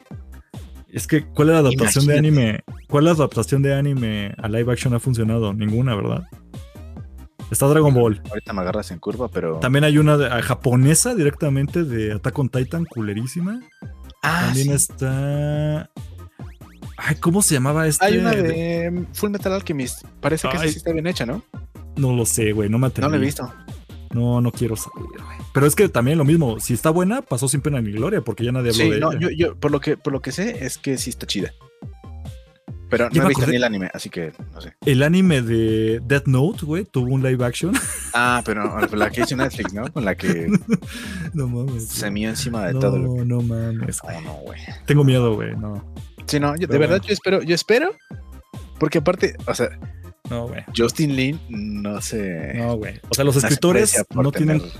Speaker 3: Es que, ¿cuál es la adaptación de anime? ¿Cuál adaptación de anime a live action ha funcionado? Ninguna, ¿verdad? Está Dragon Ball.
Speaker 2: Ahorita me agarras en curva, pero.
Speaker 3: También hay una de- ah, japonesa directamente de Attack on Titan, culerísima.
Speaker 2: Ah,
Speaker 3: También
Speaker 2: sí.
Speaker 3: está. Ay, ¿cómo se llamaba este?
Speaker 2: Hay una de Full Metal Alchemist. Parece que sí está bien hecha, ¿no?
Speaker 3: No lo sé, güey, no me atreví.
Speaker 2: No la he visto.
Speaker 3: No, no quiero saber, güey. Pero es que también lo mismo, si está buena, pasó sin pena ni gloria, porque ya nadie habló
Speaker 2: Sí,
Speaker 3: de
Speaker 2: no,
Speaker 3: ella.
Speaker 2: yo, yo, por lo que, por lo que sé, es que sí está chida. Pero no he visto
Speaker 3: acordé.
Speaker 2: ni el anime, así que no sé.
Speaker 3: El anime de Death Note, güey, tuvo un live action.
Speaker 2: Ah, pero la que hizo Netflix, ¿no? Con la que (laughs)
Speaker 3: no mames.
Speaker 2: se mió encima de
Speaker 3: no,
Speaker 2: todo lo que.
Speaker 3: no mames.
Speaker 2: Oh, no, güey.
Speaker 3: Tengo miedo, güey. No,
Speaker 2: Sí, no, yo, de verdad
Speaker 3: bueno.
Speaker 2: yo espero, yo espero. Porque aparte, o sea,
Speaker 3: no, güey.
Speaker 2: Justin Lin no se.
Speaker 3: No, güey. O sea, los
Speaker 2: no
Speaker 3: escritores no tienen.
Speaker 2: tener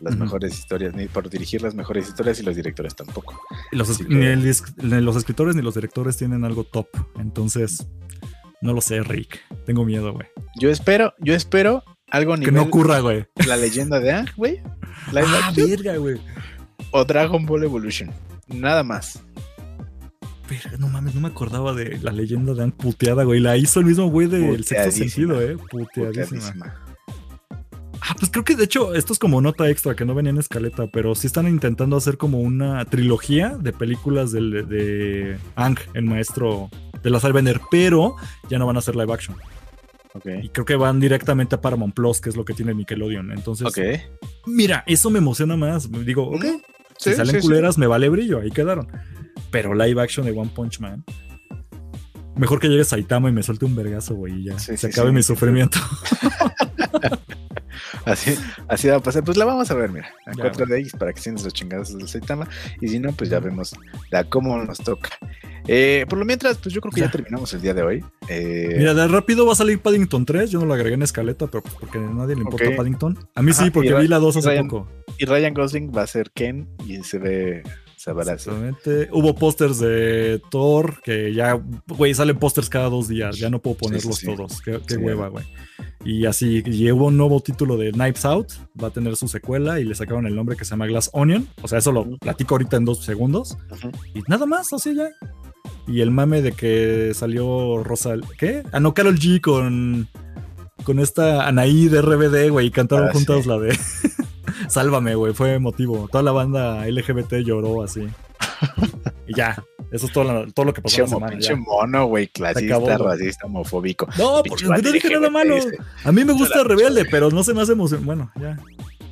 Speaker 2: las mejores historias, ni por dirigir las mejores historias y los directores tampoco.
Speaker 3: Los,
Speaker 2: que-
Speaker 3: ni, el dis- ni los escritores ni los directores tienen algo top. Entonces, no lo sé, Rick. Tengo miedo, güey.
Speaker 2: Yo espero, yo espero algo
Speaker 3: Que
Speaker 2: nivel
Speaker 3: no ocurra, güey.
Speaker 2: la leyenda de Ang, güey. (laughs)
Speaker 3: Ah, verga, güey.
Speaker 2: o Dragon Ball Evolution. Nada más.
Speaker 3: Verga, no mames, no me acordaba de la leyenda de Ang puteada, güey. La hizo el mismo güey del sexto sentido, eh. Puteadísima.
Speaker 2: Puteadísima.
Speaker 3: Ah, pues creo que de hecho esto es como nota extra que no venía en escaleta, pero sí están intentando hacer como una trilogía de películas del, de Ang, el maestro de la Bender, pero ya no van a hacer live action.
Speaker 2: Ok.
Speaker 3: Y creo que van directamente a Paramount Plus, que es lo que tiene Nickelodeon. Entonces, mira, eso me emociona más. Digo, ok,
Speaker 2: Mm,
Speaker 3: si
Speaker 2: sí,
Speaker 3: salen
Speaker 2: sí, sí.
Speaker 3: culeras, me vale brillo, ahí quedaron. Pero live action de One Punch Man. Mejor que llegue Saitama y me suelte un vergazo, güey, y ya. Se acabe mi sufrimiento. (laughs)
Speaker 2: Así, así va a pasar. Pues la vamos a ver, mira. A
Speaker 3: Ya,
Speaker 2: 4 de X para que sientas los chingados del Saitama. Y si no, pues ya vemos la cómo nos toca. Eh, por lo mientras, pues yo creo que ya,
Speaker 3: Ya.
Speaker 2: terminamos el día de hoy. Eh,
Speaker 3: Mira, de rápido va a salir Paddington 3. Yo no lo agregué en escaleta, pero pues porque a nadie le importa
Speaker 2: Ok.
Speaker 3: Paddington. A mí
Speaker 2: Ajá,
Speaker 3: sí, porque vi la 2 hace
Speaker 2: Ryan-
Speaker 3: poco.
Speaker 2: y Ryan Gosling va a ser Ken y se ve
Speaker 3: Exactamente. Hubo pósters de Thor que ya, güey, salen pósters cada dos días. Ya no puedo ponerlos
Speaker 2: sí, sí.
Speaker 3: todos. Qué, hueva, güey. Y así, y hubo un nuevo título de Knives Out. Va a tener su secuela y le sacaron el nombre que se llama Glass Onion. O sea, eso lo platico ahorita en dos segundos. Y nada más, así ya. Y el mame de que salió Rosal. ¿Qué? Ah, no, Carol G con. Con esta Anaí de RBD, güey. Y cantaron
Speaker 2: Ah,
Speaker 3: juntas
Speaker 2: sí.
Speaker 3: la de. (laughs) Sálvame, güey. Fue emotivo. Toda la banda LGBT lloró así. y ya. Eso es todo, la- todo lo que pasó
Speaker 2: Pinche,
Speaker 3: la
Speaker 2: mo-
Speaker 3: semana.
Speaker 2: pinche mono, güey, clasista, racista, homofóbico.
Speaker 3: No, porque no dije nada malo. A mí me gusta Rebelde, pero no se me hace emoción. Bueno, ya.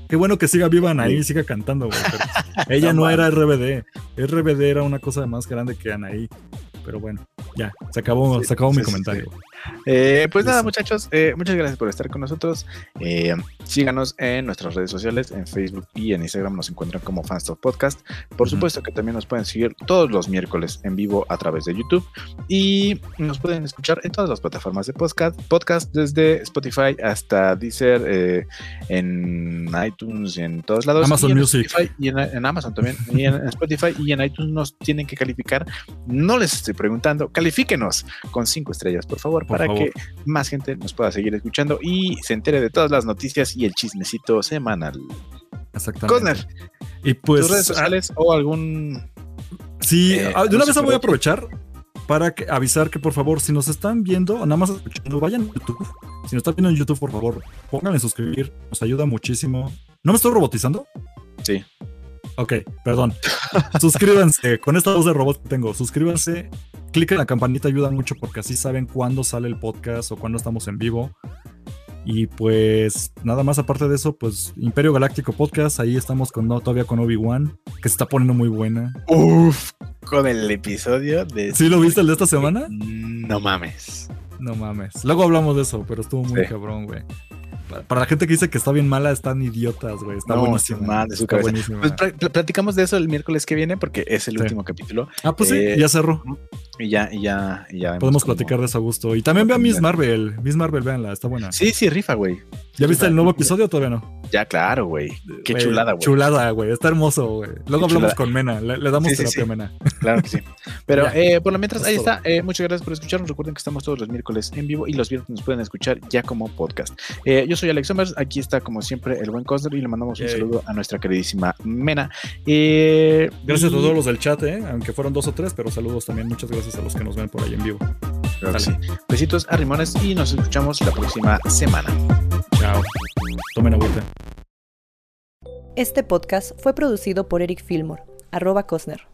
Speaker 3: Qué bueno que siga viva Anaí y siga cantando, güey. (laughs) ella
Speaker 2: No
Speaker 3: no, era RBD. RBD era una cosa más grande que Anaí. Pero bueno, ya. Se acabó,
Speaker 2: Sí,
Speaker 3: se acabó
Speaker 2: sí,
Speaker 3: mi
Speaker 2: sí,
Speaker 3: comentario.
Speaker 2: Eh, pues nada, muchachos, eh, muchas gracias por estar con nosotros. Eh, síganos en nuestras redes sociales, en Facebook y en Instagram nos encuentran como Fanstop Podcast. Por supuesto que también nos pueden seguir todos los miércoles en vivo a través de YouTube y nos pueden escuchar en todas las plataformas de podcast, podcast desde Spotify hasta Deezer, en iTunes y en todos lados.
Speaker 3: Amazon
Speaker 2: y en
Speaker 3: Music.
Speaker 2: Spotify y en, en Amazon también, y en Spotify y en iTunes nos tienen que calificar. No les estoy preguntando, califíquenos con cinco estrellas, por favor, para
Speaker 3: favor.
Speaker 2: que más gente nos pueda seguir escuchando y se entere de todas las noticias y el chismecito semanal.
Speaker 3: Exactamente.
Speaker 2: Cosner,
Speaker 3: Y pues.
Speaker 2: tus redes
Speaker 3: ah,
Speaker 2: sociales o algún.
Speaker 3: Sí,
Speaker 2: Eh,
Speaker 3: ah, de una vez voy a aprovechar para que- avisar que por favor, si nos están viendo nada más escuchando, vayan a YouTube. Si nos están viendo en YouTube, por favor, pónganle suscribir, nos ayuda muchísimo. ¿No me estoy robotizando?
Speaker 2: Sí.
Speaker 3: Ok, perdón. (laughs) Suscríbanse, con esta voz de robot que tengo, suscríbanse, cliquen la campanita, ayuda mucho porque así saben cuándo sale el podcast o cuándo estamos en vivo. Y pues nada más aparte de eso, pues Imperio Galáctico Podcast, ahí estamos con no, todavía con Obi-Wan, que se está poniendo muy buena.
Speaker 2: Uf, con el episodio de.
Speaker 3: ¿Sí lo viste el de esta semana?
Speaker 2: No mames.
Speaker 3: No mames. Luego hablamos de eso, pero estuvo muy
Speaker 2: Sí.
Speaker 3: cabrón, güey. Para la gente que dice que está bien mala, están idiotas, güey. Está
Speaker 2: No,
Speaker 3: buenísima.
Speaker 2: mal de su
Speaker 3: Está
Speaker 2: cabeza.
Speaker 3: buenísima.
Speaker 2: Pues pla- pla- platicamos de eso el miércoles que viene porque es el
Speaker 3: Sí.
Speaker 2: último capítulo
Speaker 3: ah, pues sí,
Speaker 2: eh,
Speaker 3: ya cerró.
Speaker 2: y ya, y ya, y ya.
Speaker 3: Podemos
Speaker 2: cómo-
Speaker 3: platicar de eso a gusto. Y también vean Miss. Marvel. Miss Marvel, véanla, está buena.
Speaker 2: Sí, sí, rifa, güey.
Speaker 3: ¿Ya viste el nuevo episodio o todavía no?
Speaker 2: Ya, claro, güey. Qué chulada, güey.
Speaker 3: Chulada, güey. Está hermoso, güey. Luego
Speaker 2: Qué
Speaker 3: hablamos
Speaker 2: chulada.
Speaker 3: con Mena. Le, le damos
Speaker 2: Sí, sí,
Speaker 3: terapia a. Mena.
Speaker 2: Claro que sí. Pero eh, por lo mientras,
Speaker 3: Es
Speaker 2: ahí
Speaker 3: todo.
Speaker 2: está. Eh, muchas gracias por escucharnos. Recuerden que estamos todos los miércoles en vivo y los viernes nos pueden escuchar ya como podcast. Eh, yo soy Alex Summers. Aquí está, como siempre, el buen Cosner y le mandamos un
Speaker 3: Yay.
Speaker 2: saludo a nuestra queridísima Mena. Eh,
Speaker 3: Gracias
Speaker 2: y-
Speaker 3: a todos los del chat, ¿eh? aunque fueron dos o tres, pero saludos también. Muchas gracias a los que nos ven por ahí en vivo.
Speaker 2: Sí. Besitos a Rimones y nos escuchamos la próxima semana.
Speaker 3: Chao. Tomen agüita.
Speaker 1: Este podcast fue producido por Eric Fillmore, arroba Cosner.